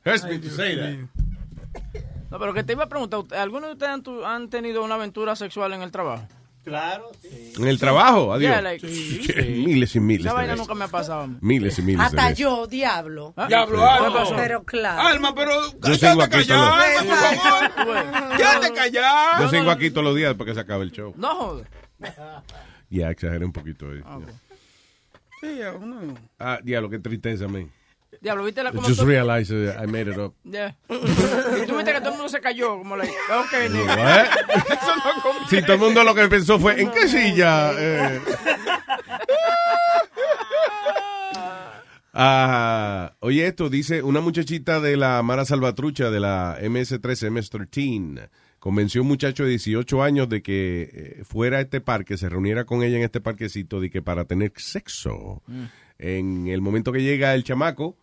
Hurts me to say that.
No, pero que te iba a preguntar, ¿usted- ¿alguno de ustedes han, tu- han tenido una aventura sexual en el trabajo?
Claro, sí.
En el trabajo, adiós.
Yeah, like-
Miles y miles.
Esa vaina nunca me ha pasado.
Miles y miles
Hasta yo, diablo.
Diablo,
Sí.
Alma.
Pero claro.
Alma, pero
Yo sigo aquí.
Alma, por favor. Quédate callado.
Yo sigo aquí todos los días para que se acabe el show.
No joder.
Ya, exageré un poquito. ahí.
Sí, uno.
Ah, diablo, qué tristeza, man.
Diablo, ¿viste la
I
cómo
just realized I made it up.
Yeah. y tú viste que todo el mundo se cayó, como like, ok, nigga.
What?
Eso no conviene.
Sí, todo el mundo lo que pensó fue, ¿en qué silla? Eh. Ah, oye, esto dice una muchachita de la Mara Salvatrucha de la MS-13, MS-13, convenció a un muchacho de 18 años de que eh, fuera a este parque, se reuniera con ella en este parquecito, de que para tener sexo.
Mm.
En el momento que llega el chamaco,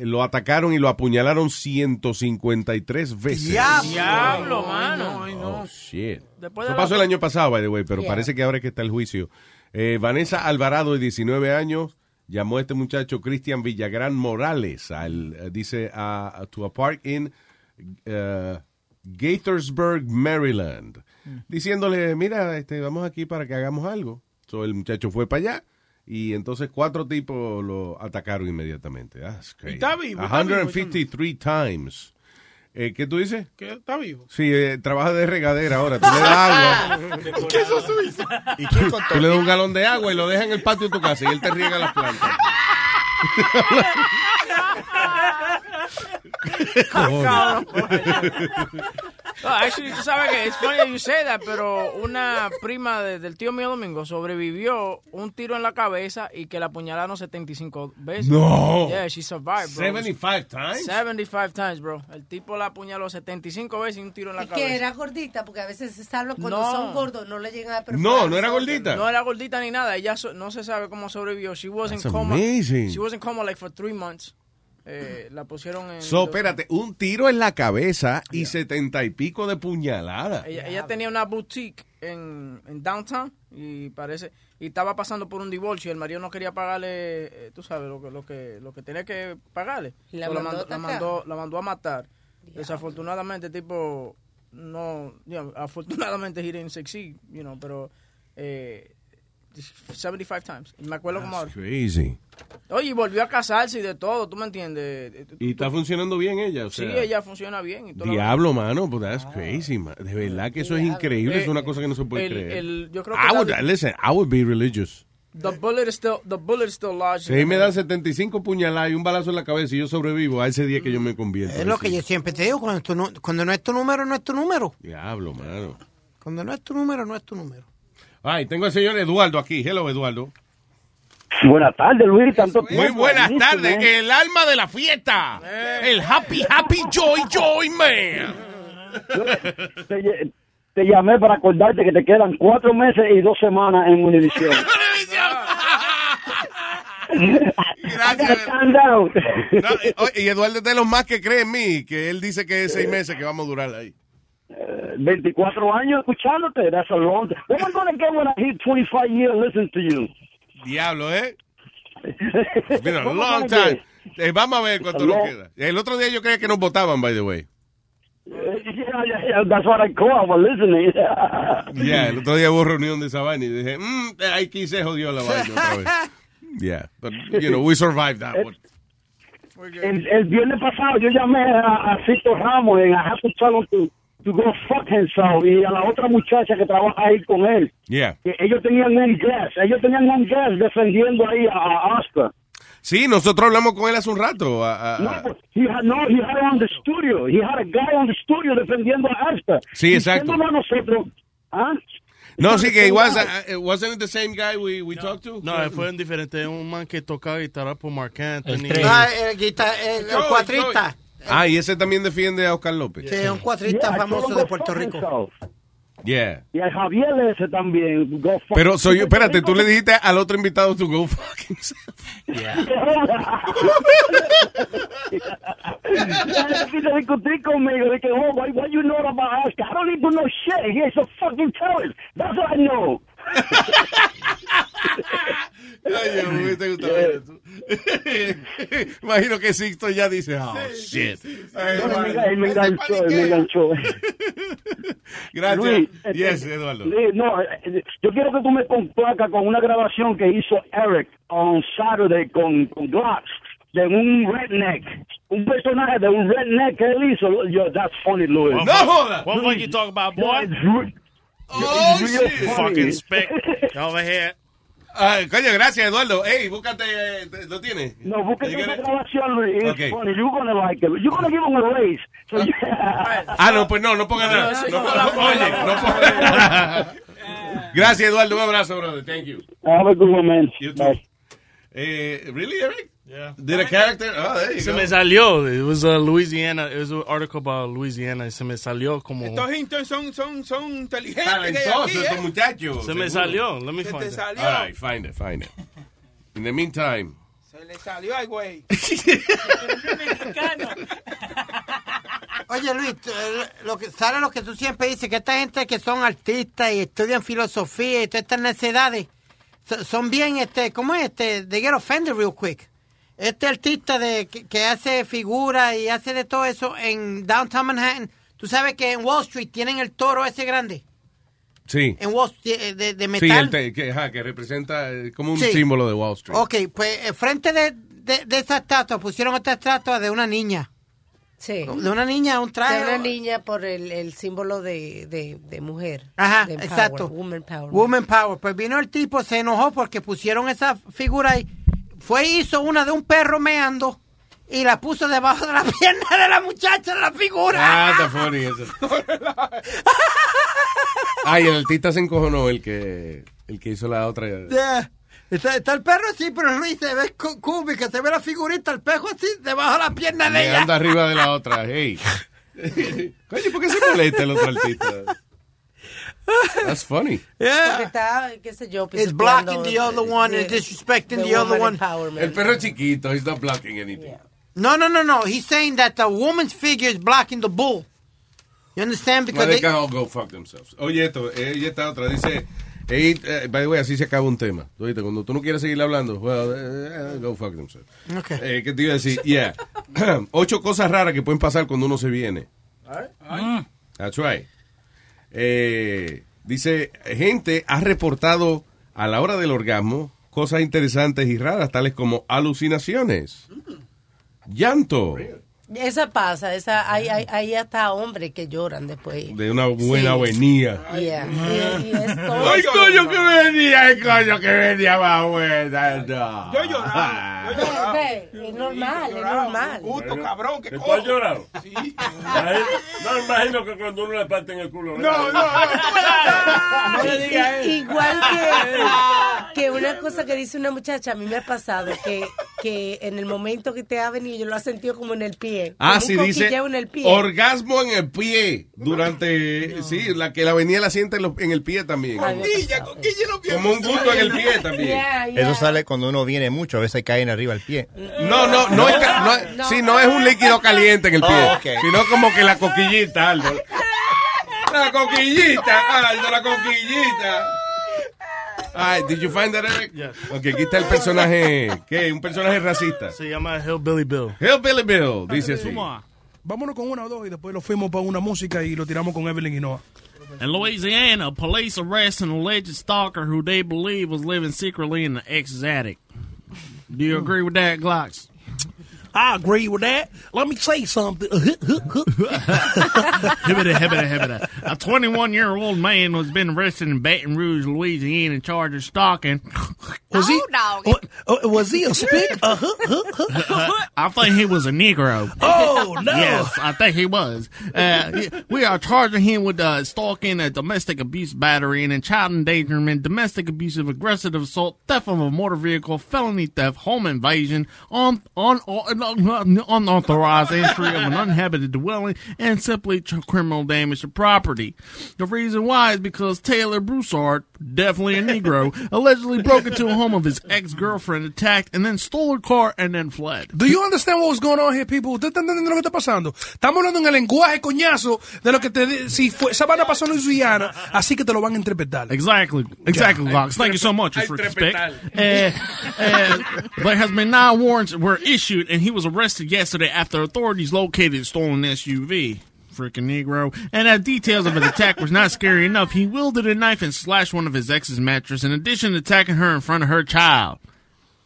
lo atacaron y lo apuñalaron 153 veces.
Diablo, mano.
Oh, shit.
Después
Eso
la-
pasó el año pasado, by the way, pero
Yeah.
parece que ahora es que está el juicio. Eh, Vanessa Alvarado, de 19 años, llamó a este muchacho Cristian Villagrán Morales, al, eh, dice, a, a- to a park in eh, Gaithersburg, Maryland,
Mm.
diciéndole, mira, este, vamos aquí para que hagamos algo. So, el muchacho fue para allá. Y entonces cuatro tipos lo atacaron inmediatamente. That's crazy.
está vivo, está vivo,
153 times. Eh, ¿Qué tú dices?
¿Qué? ¿Está vivo?
Sí, eh, trabaja de regadera ahora. Tú le das agua.
¿Qué eso suizo?
¿Y quién contó?
Tú le das un galón de agua y lo dejas en el patio de tu casa y él te riega las plantas.
No, actually, tú sabes que es funny you say that, pero una prima de- del tío mío Domingo sobrevivió un tiro en la cabeza y que la apuñalaron 75 veces.
No.
Yeah, she survived, bro.
75 times?
75 times, bro. El tipo la apuñaló 75 veces y un tiro en la
Es
cabeza.
que era gordita, porque a veces se cuando
No.
son gordos no le llegan a perforar
No, no era gordita.
No era gordita ni nada. Ella so- no se sabe cómo sobrevivió. She was in
That's
coma.
amazing.
She was in coma like for three months. Eh, la pusieron en.
So, espérate, un tiro en la cabeza y setenta y pico de puñalada.
Ella, ella tenía una boutique en, en downtown y parece y estaba pasando por un divorcio y el marido no quería pagarle, eh, tú sabes lo que lo que lo que tenía que pagarle.
Y la
So,
mandó a
la
atacar.
mandó la mandó a matar. Desafortunadamente tipo no, you know, afortunadamente he didn't succeed, you know, pero eh, 75 times. Y me acuerdo como ahora.
Crazy.
Oye, y volvió a casarse y de todo, ¿tú me entiendes?
Y está funcionando bien ella, o
Sí,
sea.
ella funciona bien. Y toda la-
Diablo, mano, pues that's crazy, man. De verdad que eso es increíble, es una cosa que no se puede
el-
creer.
el- yo creo que
I would,
la-
listen, I would be religious.
The bullet is still, the bullet is still lodged.
Si ahí me dan 75 puñaladas y un balazo en la cabeza y yo sobrevivo, a ese día que yo me convierto.
Es lo que yo siempre te digo, cuando, tu cuando no es tu número, no es tu número.
Diablo, mano.
Cuando no es tu número, no es tu número.
Ay, tengo al señor Eduardo aquí. Hello, Eduardo.
Buenas tardes, Luis. Tanto
Muy
tiempo.
buenas tardes,
¿eh?
el alma de la fiesta. El happy, happy, joy, joy, man.
Te, te llamé para acordarte que te quedan cuatro meses y dos semanas en Univision.
Gracias. No, y, oye, y Eduardo es de los más que cree en mí, que él dice que es seis meses que vamos a durar ahí.
Eh, 24 años escuchándote, that's a long time. What am I gonna get when I hit 25 years listening to you?
Diablo, ¿eh? It's been a
What am I
long time. Eh, vamos a ver cuánto nos queda. El otro día yo creía que nos votaban, by the way.
Eh, Yeah, yeah, yeah, that's what I call, I was listening.
Yeah, el otro día hubo reunión de esa vaina y dije, mmm, aquí se jodió la vaina otra vez. Yeah, but, you know, we survived that one.
El, el viernes pasado yo llamé a, a Cito Ramos y I have to tell him to, go fuck himself y a la otra muchacha que trabaja ahí con él.
Yeah.
Que ellos tenían un gas, ellos tenían un gas defendiendo ahí a, Oscar.
Sí, nosotros hablamos con él hace un rato. a- a-
No, but he had, no, he had on the studio. He had a guy on the studio defendiendo a Oscar.
Sí, exacto.
A nosotros, ¿ah?
no, sí que uh, wasn't it the same guy we, we talked to?
No, fue un diferente, un man que tocaba guitarra por Mark Anthony.
Ah, el, guita- el- el cuatrista.
Ah, y ese también defiende a Oscar López.
Sí, un cuatrista
Yeah, I
famoso de Puerto Rico.
himself.
Yeah.
Y a Javier ese también. Go fuck
Pero soy yo, espérate, tú le dijiste al otro invitado to go fuck himself.
Empieza a discutir conmigo de que, oh, why, what you know about Oscar? I don't even know shit. He's a fucking terrorist. That's what I know.
Ay, me hubiese gustado ver eso. Imagino que Sixto ya dice, oh, shit. Ay,
No, él me- él me enganchó, él me enganchó.
Gracias.
Luis,
yes,
eh,
Eduardo.
Luis, no, eh, yo quiero que tú me complacas con una grabación que hizo Eric on Saturday con, con Glass de un redneck, un personaje de un redneck que él hizo. Yo, that's funny, Louis.
What fuck- What fuck you talk about, boy?
Oh,
You
shit.
fucking spick. Over here.
Ay, coño, gracias, Eduardo. Ey, búscate, eh, ¿lo tienes?
No,
got it?
grabación, Luis.
Okay.
funny. You're gonna like it. You're gonna give him a raise. So,
Ah, no, pues no, no ponga nada. No, no, oye, no ponga Gracias, Eduardo. Un abrazo, brother. Thank you.
Have a good one, man.
You too.
Bye.
Eh, really, Eric? Yeah. Did a character? Oh, there you
Se
go.
me salió. It was uh, Louisiana. It was an article about Louisiana. y Se me salió como.
Estos hintos son, son, son inteligentes. que hay
Talentoso
aquí,
estos
¿eh?
muchachos.
Se me salió. Let me
Se
find it.
salió.
All right, find it, find it. In the meantime.
Se le salió al güey.
Oye Luis, eh, lo que sale lo que tú siempre dices, que esta gente que son artistas y estudian filosofía y todas estas necesidades, so- son bien, este, ¿cómo es? Este, they get offended real quick. Este artista de, que, que hace figuras y hace de todo eso en Downtown Manhattan, tú sabes que en Wall Street tienen el toro ese grande,
Sí.
en Wall Street, eh, de, de
Sí,
metal.
el te- que, ajá, que representa eh, como un
Sí.
símbolo de Wall Street.
Ok, pues eh, frente de, de, de esa estatua pusieron otra estatua de una niña.
Sí.
De una niña, un traje.
De una niña por el, el símbolo de, de, de mujer.
Ajá,
de
exacto.
Woman power.
Woman Power. Pues vino el tipo, se enojó porque pusieron esa figura ahí. Fue hizo una de un perro meando y la puso debajo de la pierna de la muchacha de la figura.
Ah, está funny eso. Ay, el artista se encojonó, el que, el que hizo la otra.
Yeah. Está, está el perro así, pero Luis se ve cúbica, se ve la figurita, el pejo así, debajo de la pierna de
Me
ella.
arriba de la otra. Hey. Coño, ¿por qué se molesta el otro artista? That's funny.
Porque está, qué sé yo,
It's
pisoteando,
blocking the other one and disrespecting
the
the other
woman
one.
empowerment.
El perro es chiquito, he's not blocking anything.
No, no, no, no. He's saying that the woman's figure is blocking the bull. You understand?
Well,
Because
they
they-
can all go fuck themselves. Oye, esto, ella está otra, dice, hey, eh, by the way, así se acaba un tema. Tú oíste, Cuando tú no quieres seguir hablando, well, eh, eh, go fuck themselves.
Okay.
Eh, ¿Qué te iba a decir? Yeah. Ocho cosas raras que pueden pasar cuando uno se viene. That's right. Eh, dice, gente ha reportado a la hora del orgasmo cosas interesantes y raras, tales como alucinaciones, llanto,
Esa pasa, esa, hay, hay, hay hasta hombres que lloran después.
de una buena
Sí.
venía.
Yeah. Y, y es todo
¡Ay, coño, que venía! ¡Ay, coño, que venía más buena! No.
Yo lloraba. Yo
es normal, es normal.
Puto cabrón, que
¿Que tú has
cojo.
llorado?
Sí.
No, imagino que cuando uno le parte en el culo.
No, no, no.
No le eso.
Igual que, que una cosa que dice una muchacha, a mí me ha pasado, que, que en el momento que te ha venido, yo lo ha sentido como en el pie.
Ah, sí, dice
en el pie.
orgasmo en el pie durante, sí, la que la venía la siente en, el pie también. Como un gusto en el pie también.
Yeah, yeah.
Eso sale cuando uno viene mucho, a veces caen arriba el pie.
No, no, no es, no es- sí, no es un líquido caliente en el pie,
Oh,
sino como que la coquillita, Aldo. La coquillita, Aldo, la coquillita. Ay, did you find that, Eric?
Yes.
Ok, aquí está el personaje, ¿qué? Un personaje racista.
Se llama Hillbilly Bill.
Hillbilly Bill, dice así.
Vámonos con una o dos y después lo fuimos para una música y lo tiramos con Evelyn y Noah.
In Louisiana, police arrest an alleged stalker who they believe was living secretly in the ex's attic. Do you agree with that, Glocks?
I agree with that. Let me say something.
A 21 year old man was been arrested in Baton Rouge, Louisiana, in charge of stalking.
Was he? Uh, was he a spick? Uh, huh, huh, huh.
I think he was a Negro.
Oh, no.
Yes, I think he was. Uh, we are charging him with uh, stalking, a domestic abuse battery, and a child endangerment, domestic abusive aggressive assault, theft of a motor vehicle, felony theft, home invasion, on, on, on, unauthorized entry of an uninhabited dwelling, and simply criminal damage to property. The reason why is because Taylor Broussard, definitely a Negro, allegedly broke into a home of his ex-girlfriend, attacked, and then stole her car and then fled.
Do you understand what's going on here, people? ¿Usted está entendiendo lo que está pasando? Estamos hablando en el lenguaje coñazo de lo que te si fue, esa vaina pasó en Louisiana, así que te lo van a interpretar.
Exactly, exactly, Locks. Thank you so much, you freaking spick. Uh, uh, there has been nine warrants were issued, and he was arrested yesterday after authorities located a stolen SUV. Freaking Negro. And as details of his attack was not scary enough, he wielded a knife and slashed one of his ex's mattress, in addition to attacking her in front of her child.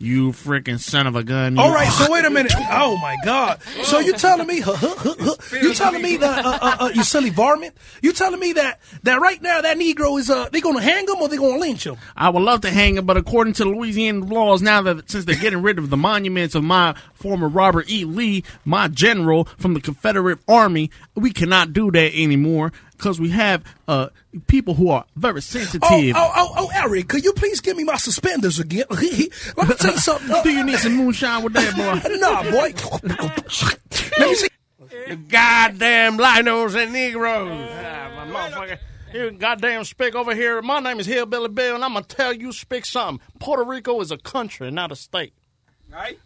You freaking son of a gun.
All right, so wait a minute. Oh my God! So you telling me? Huh, huh, huh, huh. You telling me that uh, uh, uh, you silly varmint? You telling me that that right now that Negro is uh they gonna hang him or they gonna lynch him?
I would love to hang him, but according to the Louisiana laws, now that since they're getting rid of the monuments of my former Robert E. Lee, my general from the Confederate Army, we cannot do that anymore because we have uh, people who are very
Oh,
sensitive.
oh, oh, oh, Eric, could you please give me my suspenders again? Let me tell you something.
Do you need some moonshine with that, boy?
nah, boy. Let me see.
You goddamn linos and Negroes.
Ah, my motherfucker. You goddamn spick over here. My name is Hillbilly Bill, and I'm gonna tell you, spick something. Puerto Rico is a country, not a state.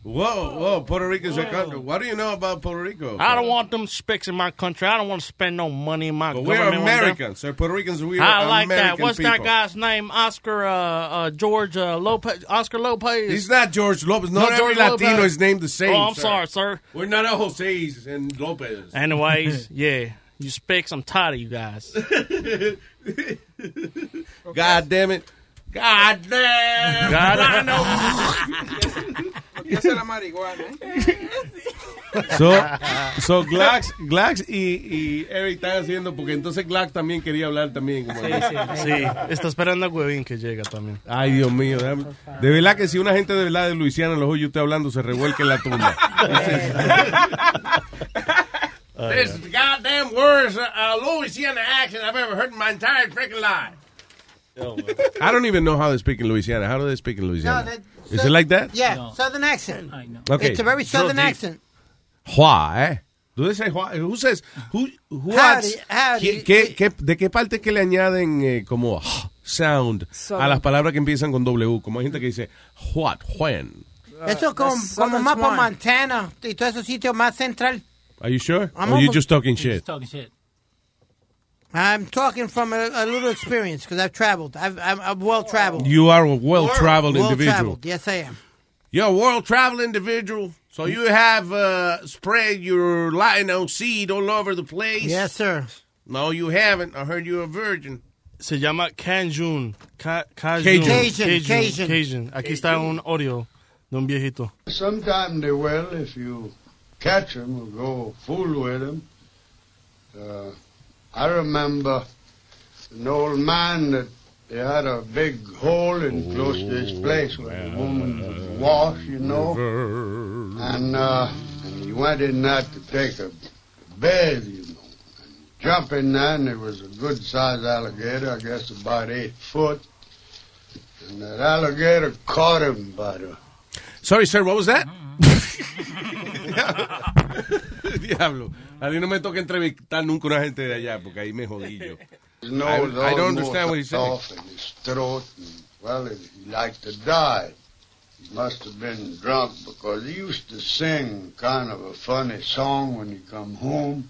Whoa, whoa, Puerto Rico's a country. What do you know about Puerto Rico?
I don't want them spicks in my country. I don't want to spend no money in my
But we're
government. on them.
Americans. So Puerto Ricans, we are
I like that.
American
What's
people.
that guy's name? Oscar uh, uh, George uh, Lopez. Oscar Lopez.
He's not George Lopez. Not
No,
every
George
Latino
Lopez.
is named the same.
Oh, I'm
sir.
sorry, sir.
We're not all Jose's and Lopez.
Anyways, yeah, you spicks. I'm tired of you guys.
God damn it. God damn.
God
es la marihuana. ¿eh?
So, so Glax, Glax y, y Eric están haciendo, porque entonces Glax también quería hablar también. como-
Sí, sí, sí. Está esperando a Huevín que llega también.
Ay, Dios mío. déjame- De verdad que si una gente de verdad de Luisiana los oye usted hablando, se revuelca en la tumba. This goddamn worst uh, uh, Louisiana accent I've ever heard in my entire freaking life. I don't even know how they speak in Louisiana. How do they speak in Louisiana?
No, that-
is it like that?
Yeah, southern accent.
Okay.
It's a very southern
So
accent.
Why? Do they say why? Who says who? Who
Howdy,
adds-
howdy.
¿Qué- qué- ¿De qué parte que le añaden eh, como sound a las palabras que empiezan con W? Como hay gente que dice what, when.
Eso es como, como más por. Montana y todos esos sitios más central.
Are you sure?
I'm
or you
almost-
just talking shit?
Talking shit.
I'm talking from a, a little experience because I've traveled. I've, I'm, I'm well traveled.
You are a well-traveled individual.
Well-traveled. Yes, I am.
You're a world-traveled individual. So you have uh, spread your Lino seed all over the place.
Yes, sir.
No, you haven't. I heard you're a virgin.
Se llama Cajun. Ca-
Cajun.
Cajun,
Cajun.
Cajun.
Cajun. Aquí está un audio de un viejito.
Sometime they will if you catch 'em or go fool with 'em. Uh, I remember an old man that they had a big hole in close to his place where the woman would wash, you know. And, uh, and he went in there to take a bath, you know. And jump in there, and there was a good sized alligator, I guess about eight foot. And that alligator caught him by the
Sorry, sir. What was that? Diablo. A mí no me toca entrevistar nunca una gente de allá, porque ahí me jodí yo.
No,
I, I don't understand what he's saying.
off in his throat, and, well, he liked to die. He must have been drunk because he used to sing kind of a funny song when he come home.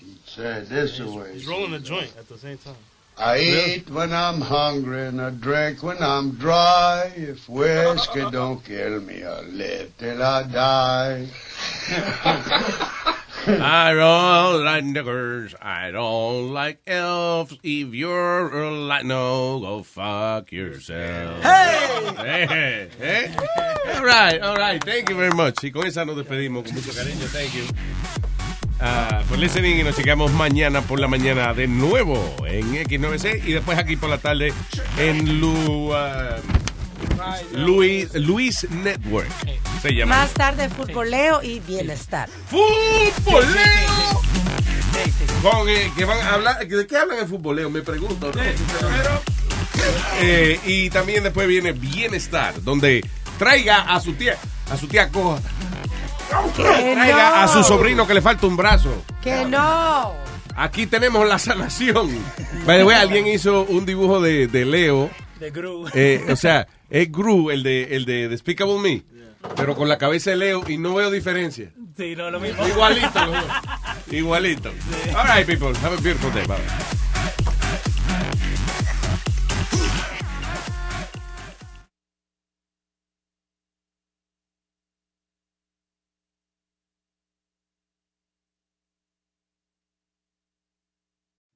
He'd say this away.
He's rolling a joint at the same time.
I eat when I'm hungry and I drink when I'm dry. If whiskey don't kill me, I'll live till I die.
I don't like niggers. I don't like elves. If you're like, no, go fuck yourself. Hey! Hey, hey. All right, all right. Thank you very much. Y con esa nos despedimos con mucho cariño. Thank you. Ah, por listening y nos llegamos mañana por la mañana de nuevo en X9C y después aquí por la tarde en Lu, ah, Luis, Luis Network. Se llama.
Más tarde, futboleo y bienestar.
¡Futboleo! Con, eh, que van a hablar, ¿De qué hablan el futboleo? Me pregunto. ¿no? Eh, y también después viene Bienestar, donde traiga a su tía, a su tía coja. Traiga
no.
a su sobrino que le falta un brazo.
Que no.
Aquí tenemos la sanación. By the way, alguien hizo un dibujo de, de Leo.
De Gru.
Eh, o sea, es Gru, el de, el de Despicable Me, pero con la cabeza de Leo y no veo diferencia.
Sí, no, lo mismo.
Igualito. Igualito. All right, people. Have a beautiful day. Bye.